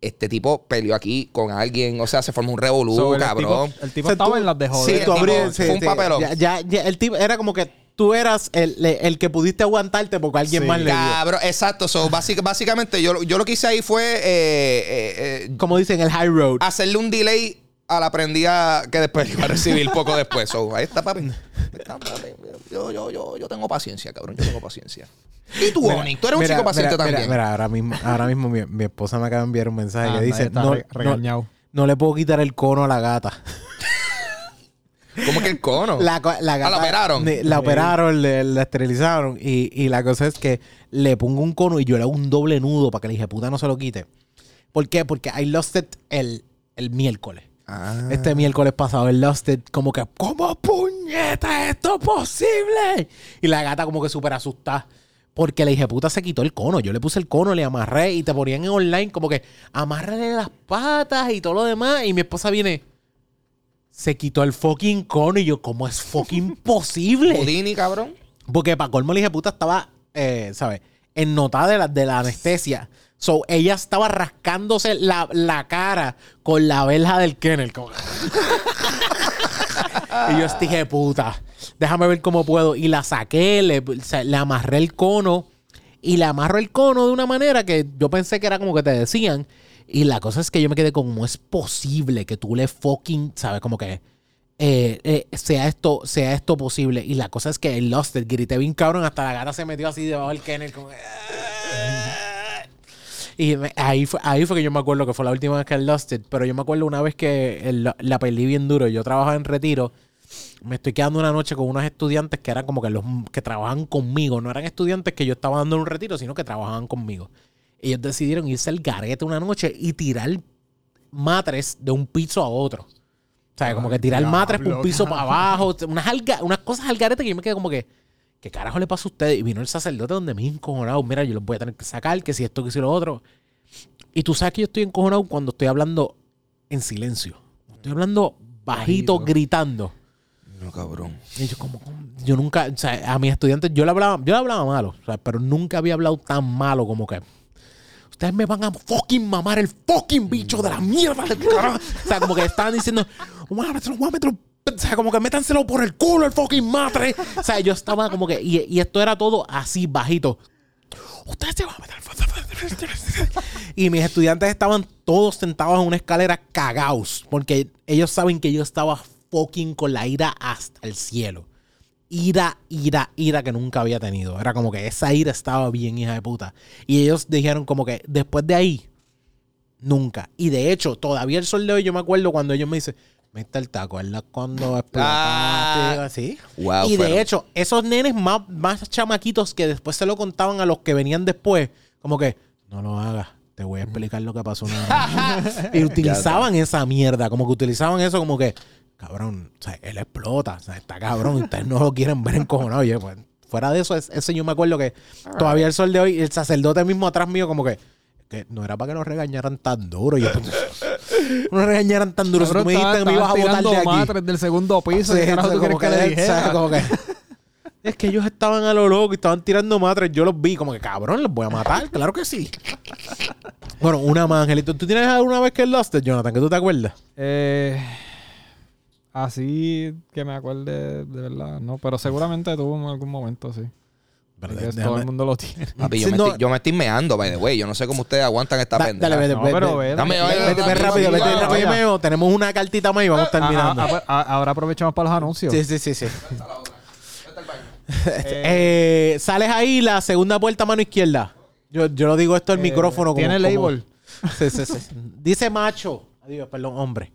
este tipo peleó aquí con alguien, o sea, se formó un revolú, So, el cabrón. tipo, el tipo O sea, estaba tú- en las de Sí, joder. el tú tipo fue un papelón. Ya, ya- ya, el tipo era como que tú eras el, el que pudiste aguantarte porque alguien Sí. más le dio. Cabrón, exacto. So, básic- básicamente, yo, yo lo que hice ahí fue eh, eh, eh, Como dicen, el high road. hacerle un delay a la prendida que después iba a recibir poco después. So, ahí está, papi. Yo, yo, yo, yo tengo paciencia, cabrón. Yo tengo paciencia. Y tú, Onyx, tú eres un Mira, chico paciente mira, también. Mira, mira, ahora mismo, ahora mismo mi, mi esposa me acaba de enviar un mensaje Ah, que dice: está no, re- no, regañado. no le puedo quitar el cono a la gata. ¿Cómo que el cono? La, la gata Ah, la operaron. La operaron, le- la esterilizaron. Y, y la cosa es que le pongo un cono y yo le hago un doble nudo para que la hija puta no se lo quite. ¿Por qué? Porque I lost it el, el miércoles. Ah. Este miércoles pasado, el Lost It, como que, ¿cómo puñeta es esto posible? Y la gata como que súper asustada. Porque la hija puta se quitó el cono. Yo le puse el cono, le amarré y te ponían en online como que amárrale las patas y todo lo demás. Y mi esposa viene, se quitó el fucking cono. Y yo, ¿cómo es fucking posible? Houdini, cabrón. Porque para colmo la hija puta estaba, eh, ¿sabes? En nota de la, de la anestesia. So, ella estaba rascándose la, la cara con la verja del kennel. como- y yo dije, puta, déjame ver cómo puedo. Y la saqué, le, le amarré el cono. Y le amarro el cono de una manera que yo pensé que era como que te decían. Y la cosa es que yo me quedé como, ¿cómo es posible que tú le fucking, ¿sabes? Como que eh, eh, sea esto sea esto posible. Y la cosa es que el Lost It grité bien cabrón. Hasta la gata se metió así debajo del kennel. Como, y me- ahí, fue, ahí fue que yo me acuerdo que fue la última vez que el Lost It. Pero yo me acuerdo una vez que el- la perdí bien duro. Yo trabajaba en retiro. Me estoy quedando una noche con unos estudiantes que eran como que los que trabajaban conmigo. No eran estudiantes que yo estaba dando un retiro, sino que trabajaban conmigo. Ellos decidieron irse al garete una noche y tirar matres de un piso a otro. O sea, como que tirar matres por un piso para abajo. Unas, alga- unas cosas al garete que yo me quedé como que, ¿qué carajo le pasa a ustedes? Y vino el sacerdote donde me encojonado. Mira, yo los voy a tener que sacar, que si esto, que si lo otro. Y tú sabes que yo estoy encojonado cuando estoy hablando en silencio. Estoy hablando bajito, Bajito. gritando. No, cabrón. Y yo como, yo nunca, o sea, a mis estudiantes, yo le hablaba, yo le hablaba malo, o sea, pero nunca había hablado tan malo como que ustedes me van a fucking mamar el fucking bicho de la mierda del carajo. O sea, como que estaban diciendo, mámetelo, mámetelo. O sea, como que métanselo por el culo el fucking matre. O sea, yo estaba como que, y, y esto era todo así bajito. Ustedes se van a meter. Y mis estudiantes estaban todos sentados en una escalera cagados. Porque ellos saben que yo estaba fucking con la ira hasta el cielo. Ira, ira, ira que nunca había tenido. Era como que esa ira estaba bien, hija de puta. Y ellos dijeron como que después de ahí, nunca. Y de hecho, todavía el sol de hoy, yo me acuerdo cuando ellos me dicen, mete el taco, ¿verdad? Cuando explotaste, Ah. así. Wow, y de hecho, esos nenes más, más chamaquitos que después se lo contaban a los que venían después, como que, no lo hagas, te voy a explicar lo que pasó. una vez". y utilizaban esa mierda, como que utilizaban eso como que, cabrón, o sea, él explota, o sea, está cabrón, ustedes no lo quieren ver encojonado. Yo, pues, fuera de eso, es- ese yo me acuerdo que todavía el sol de hoy, el sacerdote mismo atrás mío, como que, que no era para que nos regañaran tan duro. Y yo, no nos regañaran tan duro. Si tú me dijiste que me ibas a botar de aquí. del segundo piso. ¿Qué Sí, carajo como que que-. Como que- Es que ellos estaban a lo loco y estaban tirando matres. Yo los vi como que, cabrón, los voy a matar. Claro que sí. Bueno, una más, Angelito. ¿Tú tienes alguna vez que Lost, Jonathan? que tú te acuerdas? Eh, así que me acuerde de verdad, no. Pero seguramente tuvo en algún momento, sí. Pero todo el mundo lo tiene. Papi, yo, Sí, me no- estoy, yo me estoy meando, by the way. Yo no sé cómo ustedes aguantan esta Da- pendeja. dale, vete, No, vete, pero vete. ve. Dame, Vete, vete rápido, vete rápido. Meo. Tenemos una cartita más y vamos terminando. Ah, ah, pues, ah, ahora aprovechamos para los anuncios. Sí, sí, sí, sí. Eh, sales ahí, la segunda puerta, mano izquierda. Yo, yo lo digo esto al Eh, micrófono. Tiene como- label. Sí, sí, sí. Dice macho. Adiós, perdón, hombre.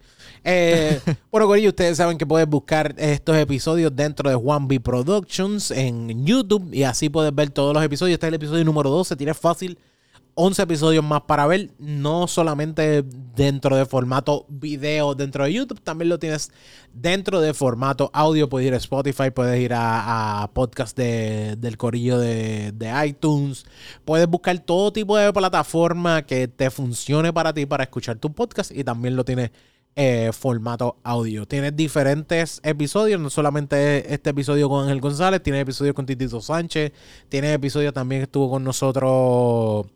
Eh, bueno, Corillo, ustedes saben que puedes buscar estos episodios dentro de Juan B Productions en YouTube y así puedes ver todos los episodios. Este es el episodio número 12. Tienes fácil 11 episodios más para ver, no solamente dentro de formato video dentro de YouTube, también lo tienes dentro de formato audio. Puedes ir a Spotify, puedes ir a, podcast del corillo de, de, iTunes, puedes buscar todo tipo de plataforma que te funcione para ti para escuchar tu podcast y también lo tienes eh, formato audio. Tienes diferentes episodios, no solamente este episodio con Ángel González, tienes episodios con Titito Sánchez, tienes episodios también que estuvo con nosotros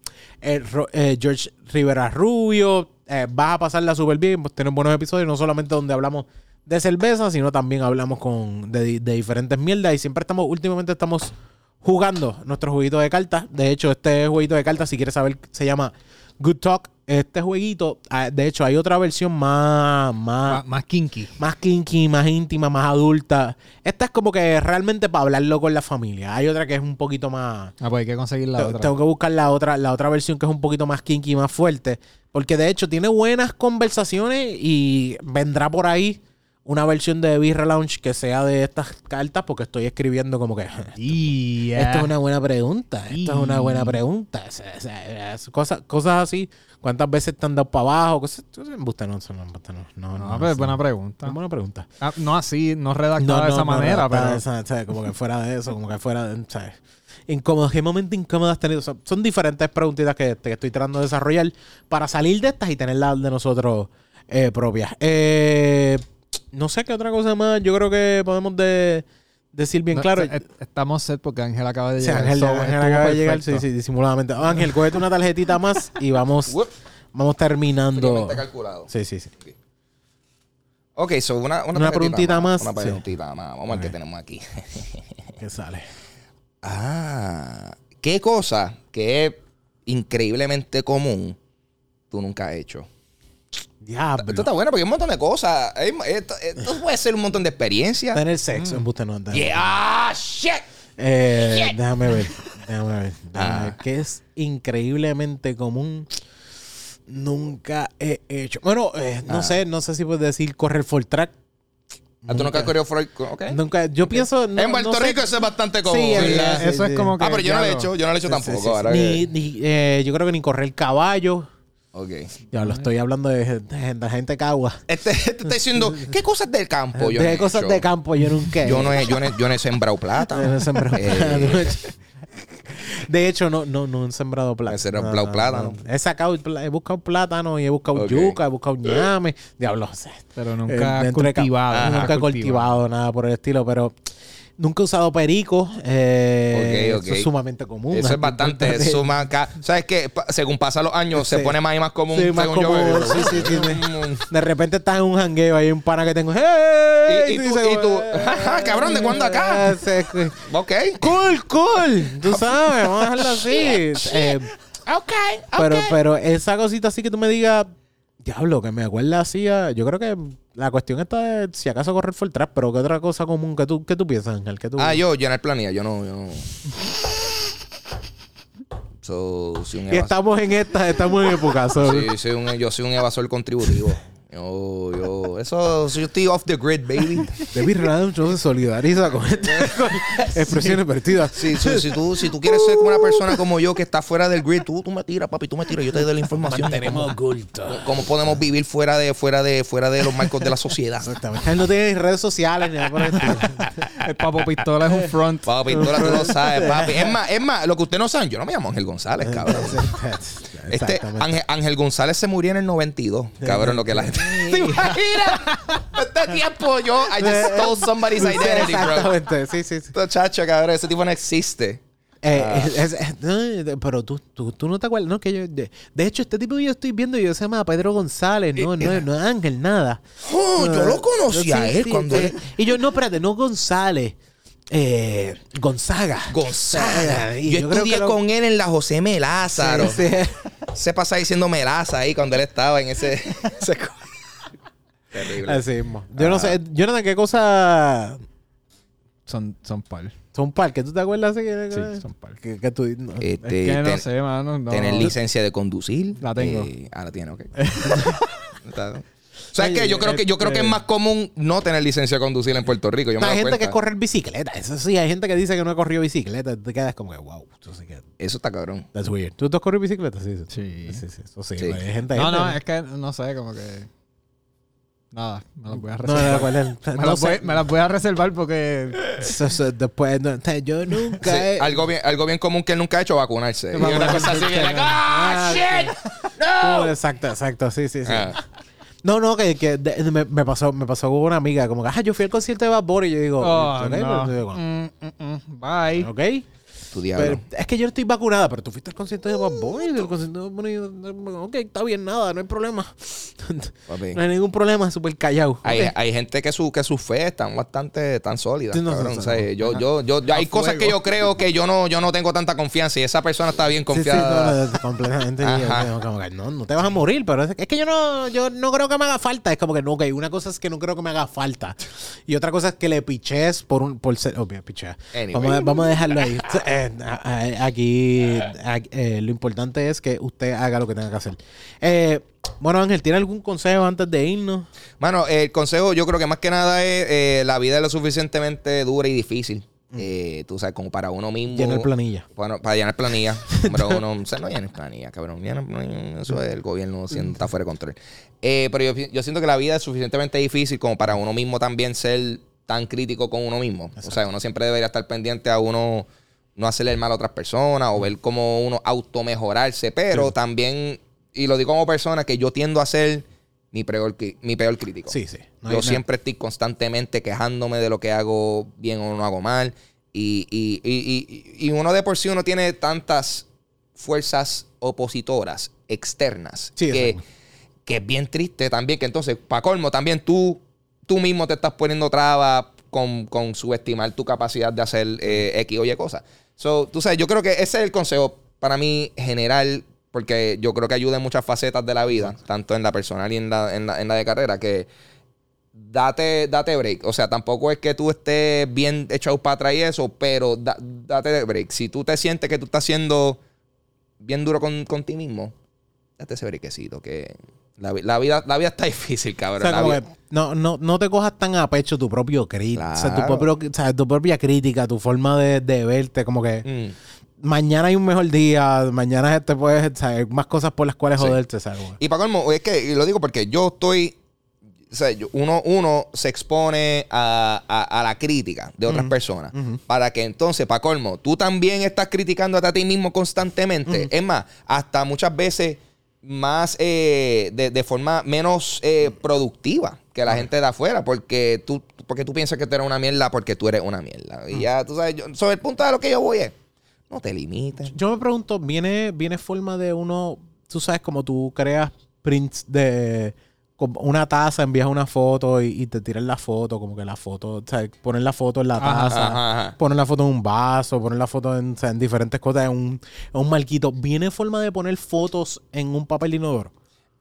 eh, eh, George Rivera Rubio. vas a pasarla súper bien, pues tienes buenos episodios, no solamente donde hablamos de cerveza, sino también hablamos con de, de diferentes mierdas y siempre estamos, últimamente estamos jugando nuestro jueguito de cartas. De hecho, este jueguito de cartas, si quieres saber, se llama Good Talk este jueguito, ah, de hecho, hay otra versión más, más, más, kinky. Más kinky, más íntima, más adulta. Esta es como que realmente para hablarlo con la familia. Hay otra que es un poquito más. Ah, pues hay que conseguir la otra. Tengo que buscar la otra, la otra versión que es un poquito más kinky, más fuerte. Porque de hecho tiene buenas conversaciones y vendrá por ahí una versión de Beer Launch que sea de estas cartas porque estoy escribiendo como que esto es una buena pregunta esto es una buena pregunta. Cosas, cosas así. Cuántas veces te han dado para abajo cosas, no, no, no, no, es buena pregunta. Buena pregunta. Ah, no así no redactada de esa manera pero como que fuera de eso como que fuera de ¿sabes? incómodo qué momento incómodo has tenido. Son diferentes preguntitas que, que, estoy tratando de desarrollar para salir de estas y tenerlas de nosotros eh, propias. Eh no sé qué otra cosa más. Yo creo que podemos decir bien claro. estamos set porque Ángel acaba de llegar. Ángel, acaba de llegar, sí, sí, disimuladamente. Ángel, cógete una tarjetita más y vamos, vamos terminando. calculado. Sí, sí, sí. Ok, so una, una, una preguntita más. Una preguntita más. Vamos a ver qué tenemos aquí. ¿Qué sale? Ah, ¿qué cosa que es increíblemente común tú nunca has hecho? Diablo. Esto está bueno porque hay un montón de cosas. Esto, puede ser un montón de experiencias. Tener sexo, en no. Yeah, ah, shit. Eh, Déjame ver. Déjame ver. Ah. Que es increíblemente común. Nunca he hecho. Bueno, eh, no ah. sé, no sé si puedes decir correr full track. ¿Ah, ¿Tú nunca has corrido full okay. Nunca. Yo pienso. en Puerto Rico eso es bastante común. Sí, eso es como que. Ah, pero yo no lo he hecho. Yo no lo he hecho tampoco. Ni, ni eh, yo creo que ni correr caballo. Ok. Ya lo estoy hablando de, gente cagua. Este, este, está diciendo, ¿qué cosas del campo? Yo ¿Qué cosas de campo yo nunca he Yo no he, yo no he, yo no he sembrado plata. no he sembrado eh, De hecho, no, no, no he sembrado plata. He sembrado plátano. He sacado, he buscado plátano y he buscado yuca, he buscado ñame. Diablos. Pero nunca he cultivado. nunca he cultivado nada por el estilo, pero Nunca he usado perico. Eh, Eso es sumamente común. Eso es bastante. Suma, ¿Sabes qué? Según pasan los años, se pone más y más común. Sí, más común. sí, sí, sí, de repente estás en un jangueo hay un pana que tengo. ¡Hey! Y, tú, y tú cabrón, ¿de cuándo acá? ok. Cool, cool. Tú sabes, vamos a dejarlo así. eh, ok, Pero, pero esa cosita así que tú me digas, diablo, que me acuerda así, yo creo que la cuestión está de si acaso correr full trap, pero ¿qué otra cosa común que tú, que tú piensas, Ángel? ¿Qué tú... Ah, yo llenar planilla, yo no, yo no. So, y estamos en esta, estamos en época. Sí, soy un, yo soy un evasor contributivo. Yo, yo, eso, yo estoy off the grid, baby. David Rancho se solidariza con estas expresiones vertidas. Sí, si, tú, si tú quieres ser como una persona como yo que está fuera del grid, tú, tú me tiras, papi, tú me tiras, yo te doy la información. Tenemos oculto. Cómo podemos vivir fuera de, fuera de, fuera de los marcos de la sociedad. Exactamente. Él no tiene redes sociales ni nada por el El Papo Pistola es un front. Papo Pistola, tú lo sabes, papi. Es más, es más, lo que ustedes no saben, yo no me llamo Ángel González, cabrón. Este, Ángel, Ángel González se murió en el 92, cabrón, lo que la gente ¿Te imaginas? Este tiempo yo, I just stole somebody's identity, bro. Exactamente, sí, sí. sí. Chacho, cabrón, ese tipo no existe. Eh, ah. pero tú, tú, tú, no te acuerdas, ¿no? Que yo, de, hecho, este tipo que yo estoy viendo, yo se llama Pedro González, no, no, no, es Ángel, nada. Oh, yo lo conocí a él cuando él... Y yo, no, espérate, no González. Eh, Gonzaga. Gonzaga. yo, estudié con él en la José Melázaro. Se pasa diciendo Melaza ahí cuando él estaba en ese... ese... Terrible. Así mismo. Yo no sé, Jonathan, ¿qué cosa son, son par. Son par, ¿que tú te acuerdas así? Que, Sí, son par. que, que tú... no. Este, es que no sé, mano. No. Tener licencia de conducir. La tengo. Eh, ah, la tiene, ok. ¿Sabes qué? Yo creo que yo creo que es Este- más común no tener licencia de conducir en Puerto Rico. Yo me hay gente cuenta. que corre bicicleta. Eso sí, hay gente que dice que no ha corrido bicicleta. Te quedas como que, wow. Eso sí que... Eso está cabrón. That's weird. ¿Tú, tú has corrido bicicleta? Sí, sí. Sí. Sí, sí, eso sí. Sí. Hay gente, No, gente- no, es que no sé, como que. Nada, me las voy a No, reservar. no, ¿cuál es? me, No las voy, me las voy a reservar porque. Eso- eso después, no, yo Sí, nunca he... algo, bien, algo bien común que él nunca ha hecho, vacunarse. Y una Vacunarse, cosa así, sí, no. ¡ah, shit! ¡No! exacto, exacto, sí, sí, sí. Ah. No, no, que, que de- me, me pasó, me pasó con una amiga, como que, ah, yo fui al concierto de Bad Bunny y yo digo, Oh, ok, no. pero yo digo, Mm, mm, mm. Bye. ok. Tu diablo. Pero es que yo estoy vacunada, pero tú fuiste al concierto de Bad Bunny, el concierto de Bad Bunny, ok, está bien, nada, no hay problema. Papi. no hay ningún problema, súper callado. Hay, gente que su que sus fe están bastante tan sólidas. Sí, no, cabrón. no, O sea, no. yo, yo, yo, yo- hay cosas que yo creo que yo no, yo no tengo tanta confianza y esa persona está bien Sí, sí, confiada. no, completamente. No, no te vas a morir, pero es, es que yo no, yo no creo que me haga falta. Es como que no, ok, una cosa es que no creo que me haga falta. Y otra cosa es que le piches por un, por ser, obvio. Anyway. Vamos, a, vamos a dejarlo ahí. A- aquí, eh, lo importante es que usted haga lo que tenga que hacer. Eh, bueno, Ángel, ¿tiene algún consejo antes de irnos? Mano, el consejo yo creo que más que nada es eh, la vida es lo suficientemente dura y difícil. Eh, tú sabes, como para uno mismo. Llenar planilla. Bueno, para llenar planilla. Número uno, o sea, no llenes planilla, cabrón. Llenar planilla, eso es el gobierno siendo, está fuera de control. Eh, pero yo, yo siento que la vida es suficientemente difícil como para uno mismo también ser tan crítico con uno mismo. O sea, uno siempre debería estar pendiente a uno no hacerle el mal a otras personas o ver cómo uno automejorarse. Pero también, y lo digo como persona, que yo tiendo a ser mi peor, mi peor crítico. Sí, sí. No Yo siempre estoy constantemente quejándome de lo que hago bien o no hago mal. Y, y- y- y- y uno de por sí uno tiene tantas fuerzas opositoras externas Sí, que, que es bien triste también. Que entonces, para colmo, también tú, tú mismo te estás poniendo trabas con, con subestimar tu capacidad de hacer eh, X o Y cosas. So, tú sabes, yo creo que ese es el consejo para mí general, porque yo creo que ayuda en muchas facetas de la vida, tanto en la personal y en la, en la, en la de carrera, que date, date break. O sea, tampoco es que tú estés bien echado para atrás y eso, pero da- date break. Si tú te sientes que tú estás siendo bien duro con, con ti mismo, date ese brequecito, que la, la vida, la vida está difícil, O cabrón. sea, La como vida- que no, no, no te cojas tan a pecho tu propio crítica. O sea, tu, Claro. propio- o sea, tu propia crítica, tu forma de, de verte, como que Mm. mañana hay un mejor día, mañana te puedes, hay más cosas por las cuales Sí. joderte, ¿sabes? Y para colmo, es que y lo digo porque yo estoy. O sea, yo- uno, uno se expone a, a- a la crítica de otras personas. Para que entonces, para colmo, tú también estás criticando a ti mismo constantemente. Es más, hasta muchas veces más eh, de, de forma menos eh, productiva que la gente de afuera. Porque tú, porque tú piensas que tú eres una mierda porque tú eres una mierda. Y ya, tú sabes, yo- sobre el punto de lo que yo voy es. No te limites. Yo me pregunto, ¿viene, ¿viene forma de uno, tú sabes, como tú creas prints de una taza, envías una foto y, y te tiran la foto, como que la foto, o sea, la foto en la taza, ajá, la foto en un vaso, poner la foto en, o sea, en diferentes cosas, en un, en un marquito. ¿Viene forma de poner fotos en un papel de inodoro?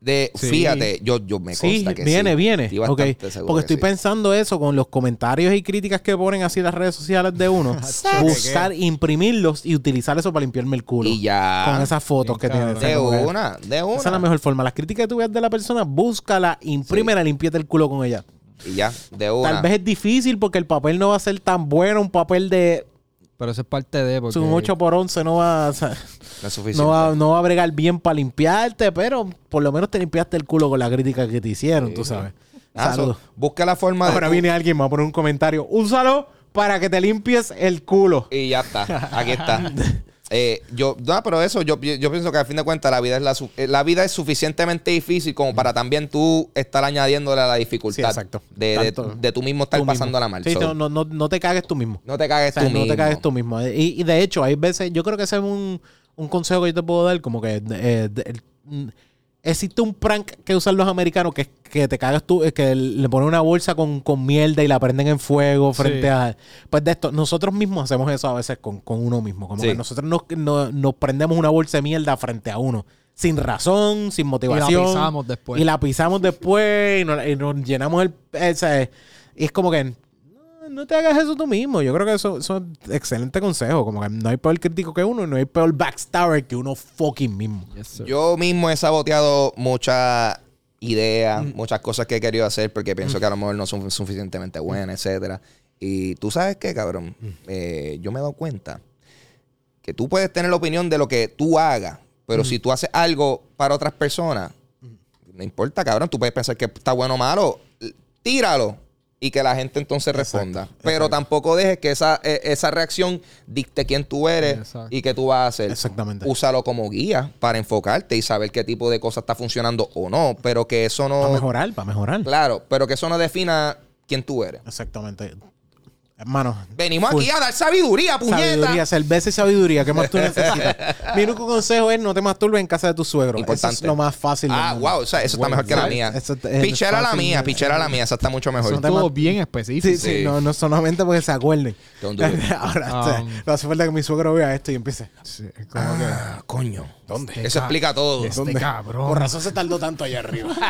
De, Sí. Fíjate, yo, yo me Sí, consta que viene, sí. viene. Estoy Ok. bastante seguro Porque que estoy sí. pensando eso con los comentarios y críticas que ponen así las redes sociales de uno. buscar, imprimirlos y utilizar eso para limpiarme el culo. Y ya. Con esas fotos que tiene. De una, de una. Esa es la mejor forma. Las críticas que tú veas de la persona, búscala, imprímela, limpiate el culo con ella. Y ya, de una. Tal vez es difícil porque el papel no va a ser tan bueno. Un papel de Pero eso es parte de. Porque un 8 por 11 no va, o sea, No es suficiente. no, va, no va a bregar bien para limpiarte, pero por lo menos te limpiaste el culo con la crítica que te hicieron, tú sabes. Ah, so, busca la forma de. Ahora viene alguien, me va a poner un comentario. Úsalo para que te limpies el culo. Y ya está. Aquí está. Eh, yo, no, pero eso, yo, yo, yo pienso que al fin de cuentas la vida es la, su- eh, la vida es suficientemente difícil como para también tú estar añadiéndole a la dificultad. Sí, exacto. De, de, de tú mismo estar Tú mismo. pasando la mal. Sí, no, no, no, no te cagues tú mismo. no te cagues O sea, tú no mismo. te cagues tú mismo. Y, y de hecho, hay veces, yo creo que ese es un, un consejo que yo te puedo dar, como que eh, de- el- existe un prank que usan los americanos que es que te cagas tú, es que le ponen una bolsa con, con mierda y la prenden en fuego frente Sí. a... Pues de esto, nosotros mismos hacemos eso a veces con, con uno mismo. Como Sí. que nosotros nos, nos, nos prendemos una bolsa de mierda frente a uno. Sin razón, sin Y la motivación. pisamos después. Y la pisamos después y nos, y nos llenamos el... ese- y es como que... no te hagas eso tú mismo. Yo creo que eso, eso es excelente consejo. Como que no hay peor crítico que uno y no hay peor backstabber que uno fucking mismo. Yes. Yo mismo he saboteado muchas ideas, muchas cosas que he querido hacer porque pienso que a lo mejor no son suficientemente buenas, etcétera. Y tú sabes qué, cabrón, Eh, yo me he dado cuenta que tú puedes tener la opinión de lo que tú hagas, pero si tú haces algo para otras personas, no importa, cabrón, tú puedes pensar que está bueno o malo, tíralo y que la gente entonces responda. Pero tampoco dejes que esa, eh, esa reacción dicte quién tú eres Exacto. y qué tú vas a hacer. Exactamente. Úsalo como guía para enfocarte y saber qué tipo de cosas está funcionando o no, pero que eso Para no... mejorar, para mejorar. Claro, pero que eso no defina quién tú eres. Exactamente. Hermano. Venimos full. aquí a dar sabiduría, puñeta. Sabiduría, cerveza y sabiduría. ¿Qué más tú necesitas? Mi único consejo es no te masturbes en casa de tu suegro. Eso Importante. es lo más fácil. Ah, wow, o sea, eso está mejor que la mía. Eso es Pichera la mía, pichera la mía, esa está mucho mejor. Eso Estuvo ma- bien específico. Sí, sí, Sí. no, no solamente porque se acuerden. Don't do it. Ahora, o sea, Um, no hace falta que mi suegro vea esto y empiece. Sí, es como que... Ah, coño. ¿Dónde? Eso explica todo. Este ¿Dónde? cabrón. Por razón se tardó tanto allá arriba.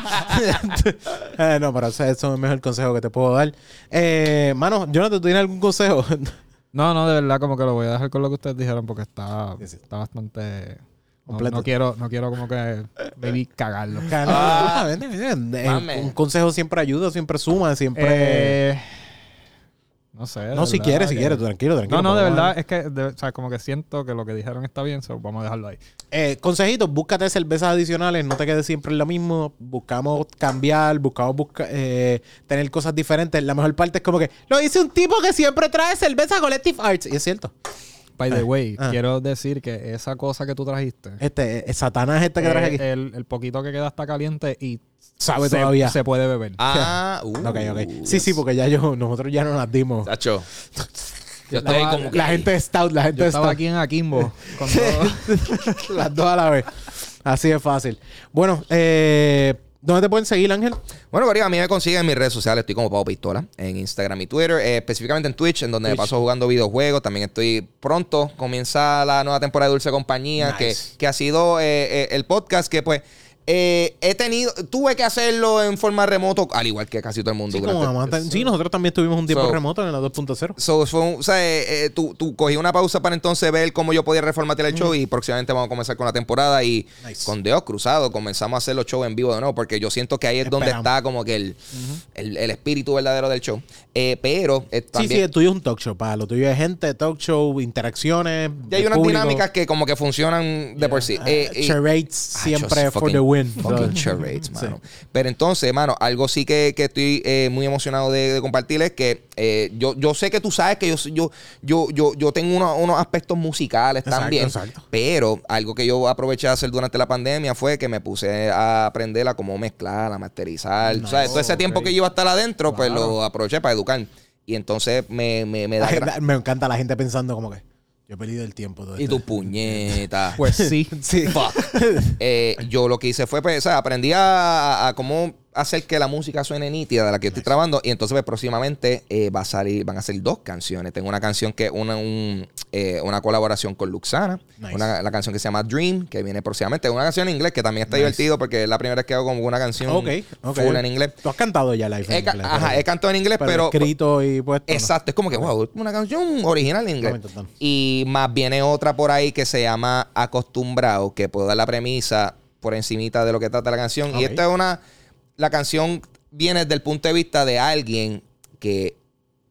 Eh, no, pero o sea, eso es el mejor consejo que te puedo dar. Eh, mano, Jonathan, ¿tú tienes algún consejo? No, no, de verdad como que lo voy a dejar con lo que ustedes dijeron porque está, Sí, sí. está bastante... No, Completo. no quiero, no quiero como que baby cagarlo. Ah, Mame. un consejo siempre ayuda, siempre suma, siempre. Eh, no sé. no, si quieres, si quieres, tranquilo, tranquilo. No, no, de verdad es que, de- o sea, como que siento que lo que dijeron está bien, so vamos a dejarlo ahí. Eh, consejitos, búscate cervezas adicionales, no te quedes siempre en lo mismo. Buscamos cambiar, buscamos busca- eh, tener cosas diferentes. La mejor parte es como que lo dice un tipo que siempre trae cerveza Collective Arts. Y es cierto. By the way, ah. quiero decir que esa cosa que tú trajiste, Este, eh, Satanás este que traje eh, aquí. el, el poquito que queda está caliente y Sabe se, todavía. se puede beber. Ah, uh, Ok, ok. Sí, sí, porque ya yo, nosotros ya no las dimos. Tacho. Yo estaba- estoy como que La gente es stout, la gente Yo es estaba stout. aquí en Akimbo. con todo- Las dos a la vez. Así de fácil. Bueno, eh, ¿dónde te pueden seguir, Ángel? Bueno, Corillo, a mí me consiguen en mis redes sociales. Estoy como Pau Pistola en Instagram y Twitter. eh, específicamente en Twitch, en donde me paso jugando videojuegos. También estoy pronto. Comienza la nueva temporada de Dulce Compañía, Nice. que, que ha sido eh, eh, el podcast que, pues, eh, he tenido... Tuve que hacerlo en forma remoto, al igual que casi todo el mundo. Sí, como sí, nosotros también tuvimos un tiempo So- remoto en la 2.0. So, fue un- o sea, eh, eh, tú, tú cogí una pausa para entonces ver cómo yo podía reformatear el show y próximamente vamos a comenzar con la temporada y Nice. con Dios cruzado comenzamos a hacer los shows en vivo de nuevo porque yo siento que ahí es donde Esperamos. está como que el, el, el espíritu verdadero del show. Eh, pero eh, Sí, sí, también el tuyo es un talk show, para lo tuyo es gente, talk show, interacciones. y hay unas público. dinámicas que como que funcionan de por sí. Y- charades Ah, siempre for the win. Fucking charades, mano. Pero entonces, mano, algo sí que, que estoy eh, muy emocionado de, de compartir es que eh, yo, yo sé que tú sabes que yo yo yo yo, yo tengo uno- unos aspectos musicales Exacto, también. exacto. Pero algo que yo aproveché de hacer durante la pandemia fue que me puse a aprender a cómo mezclar, a masterizar. O sea, todo ese tiempo que yo iba a estar adentro, pues lo aproveché para educar. Y entonces me, me, me da me encanta la gente pensando como que yo he perdido el tiempo. Todo Y este- tu puñeta. Pues sí. Sí. Fuck. Eh, yo lo que hice fue, pues, o sea, aprendí a, a cómo hacer que la música suene nítida de la que estoy trabajando. Y entonces, pues, próximamente eh, va a salir, van a ser dos canciones. Tengo una canción que es una, un, eh, una colaboración con Luxana. Nice. Una, la canción que se llama Dream, que viene próximamente. Una canción en inglés que también está Nice. divertido porque es la primera vez que hago como una canción Ok, ok. full en inglés. Tú has cantado ya live en He ca- inglés, ajá, pero- he cantado en inglés, pero, escrito y puesto. ¿no? Exacto, es como que, wow, una canción original en inglés. Y más viene otra por ahí que se llama Acostumbrado, que puedo dar la premisa por encimita de lo que trata la canción. Y esta es una, la canción viene desde el punto de vista de alguien que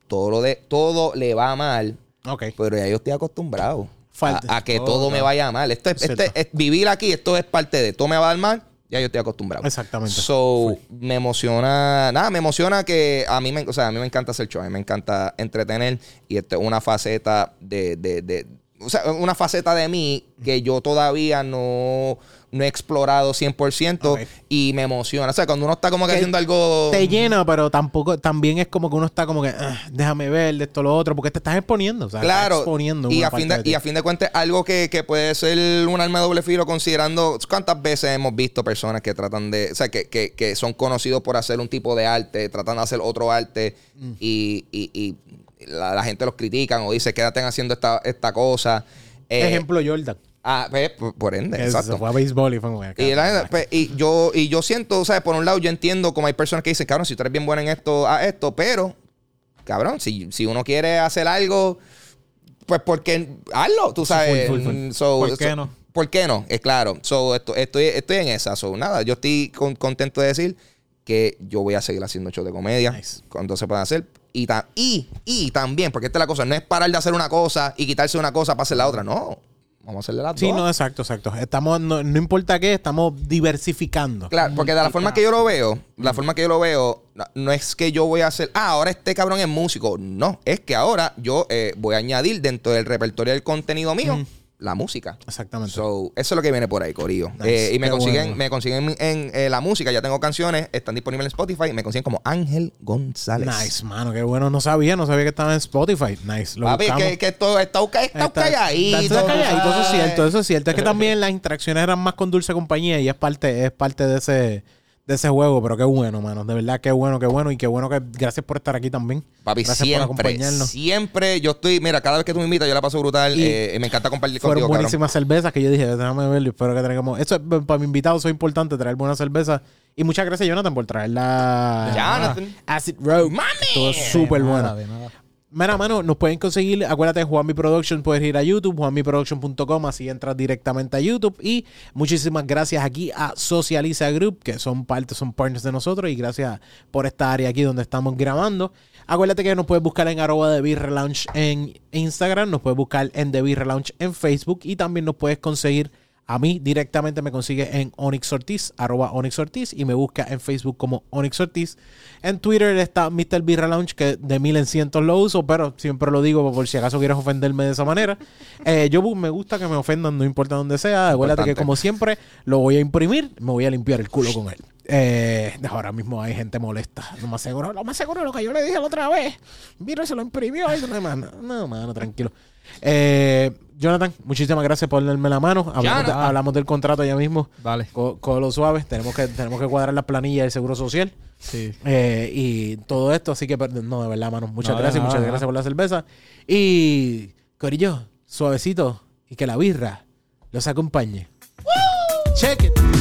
todo, lo de, todo le va mal, Ok. pero ya yo estoy acostumbrado Falta- a, a que Oh, todo me vaya mal. Esto es, este, es- vivir aquí, esto es parte de, todo me va a dar mal, ya yo estoy acostumbrado. Exactamente. So, me emociona, nada, me emociona que a mí me, o sea, a mí me encanta hacer show, a mí me encanta entretener y esto es una faceta de, de, de- o sea, una faceta de mí que yo todavía no, no he explorado 100% Ok. y me emociona. O sea, cuando uno está como que Que haciendo algo... Te llena, pero tampoco, también es como que uno está como que, "Ah, déjame ver de esto lo otro, porque te estás exponiendo, o sea, estás Claro, exponiendo y a, fin de, y a fin de cuentas, algo que, que puede ser un arma de doble filo, considerando cuántas veces hemos visto personas que tratan de, o sea, que, que, que son conocidos por hacer un tipo de arte, tratan de hacer otro arte Mm. y, y- y la, la gente los critican o dice, quédate haciendo esta, esta cosa. Eh, Ejemplo, Jordan. Ah, pues, por, ende, exacto. fue a béisbol y fue como que, Y, la- pues, y yo, y yo siento, o sea, por un lado yo entiendo como hay personas que dicen, cabrón, si tú eres bien buena en esto, a esto, pero cabrón, si, si uno quiere hacer algo, pues porque hazlo, tú sabes. full, full, full. So- ¿Por qué so- no? ¿Por qué no? Es claro. So, esto- estoy, estoy en esa. So, nada, yo estoy con- contento de decir que yo voy a seguir haciendo shows de comedia Nice. cuando se puedan hacer. Y, ta- y, y también, porque esta es la cosa, no es parar de hacer una cosa y quitarse una cosa para hacer la otra. No, vamos a hacerle las Sí, dos. no, exacto, exacto. Estamos, no, no importa qué, estamos diversificando. Claro, porque de la forma que yo lo veo, la forma que yo lo veo, no, es que yo voy a hacer, ah, ahora este cabrón es músico. No, es que ahora yo eh, voy a añadir dentro del repertorio del contenido mío la música. Exactamente. So, eso es lo que viene por ahí, Corillo. Nice. Eh, y me Qué consiguen, bueno. me consiguen en eh, la música, ya tengo canciones, están disponibles en Spotify, me consiguen como Ángel González. Nice, mano, qué bueno. No sabía, no sabía que estaba en Spotify. Nice. Lo Papi, buscamos. que, que todo está, está, Está- calladito. está calladito, eso es cierto, eso es cierto. Es que también las interacciones eran más con Dulce Compañía y es parte, es parte de ese, de ese juego, pero qué bueno, mano. De verdad, qué bueno, qué bueno. Y qué bueno que gracias por estar aquí también. Papi, gracias por siempre, acompañarnos. siempre yo estoy, mira, cada vez que tú me invitas yo la paso brutal Y eh, me encanta compartir Fueron contigo, cabrón. buenísimas cervezas que yo dije, déjame verlo, espero que tengamos. Eso es, para mi invitado, eso es importante, traer buenas cervezas. Y muchas gracias, Jonathan, por traer la Jonathan. Acid Road. Mami. Todo súper bueno. Mira, mano, nos pueden conseguir, acuérdate, Juanmi Production, puedes ir a YouTube, juanmiproduction.com, así entras directamente a YouTube. Y muchísimas gracias aquí a Socializa Group, que son parte, son partners de nosotros, y gracias por esta área aquí donde estamos grabando. Acuérdate que nos puedes buscar en arroba de en Instagram, nos puedes buscar en The en Facebook, y también nos puedes conseguir a mí directamente me consigue en Onyx Ortiz, arroba Onyx Ortiz, y me busca en Facebook como Onyx Ortiz. En Twitter está Mr. Birra Lounge, que de mil en cientos lo uso, pero siempre lo digo por si acaso quieres ofenderme de esa manera. Eh, yo me gusta que me ofendan, no importa dónde sea. Acuérdate que como siempre lo voy a imprimir, me voy a limpiar el culo con él. Eh, ahora mismo hay gente molesta. Lo más seguro, lo más seguro es lo que yo le dije la otra vez. Mira, se lo imprimió. y no, mano, no, mano, tranquilo. Eh, Jonathan, muchísimas gracias por darme la mano. Hablamos, de- Jonathan. hablamos del contrato ya mismo. Vale. Co- Con lo suave. Tenemos que, tenemos que cuadrar la planilla del Seguro Social. Sí. Eh, y todo esto, así que no, de verdad, mano. Muchas No, gracias, nada, muchas gracias por la cerveza. Y Corillo, suavecito y que la birra los acompañe. Check it.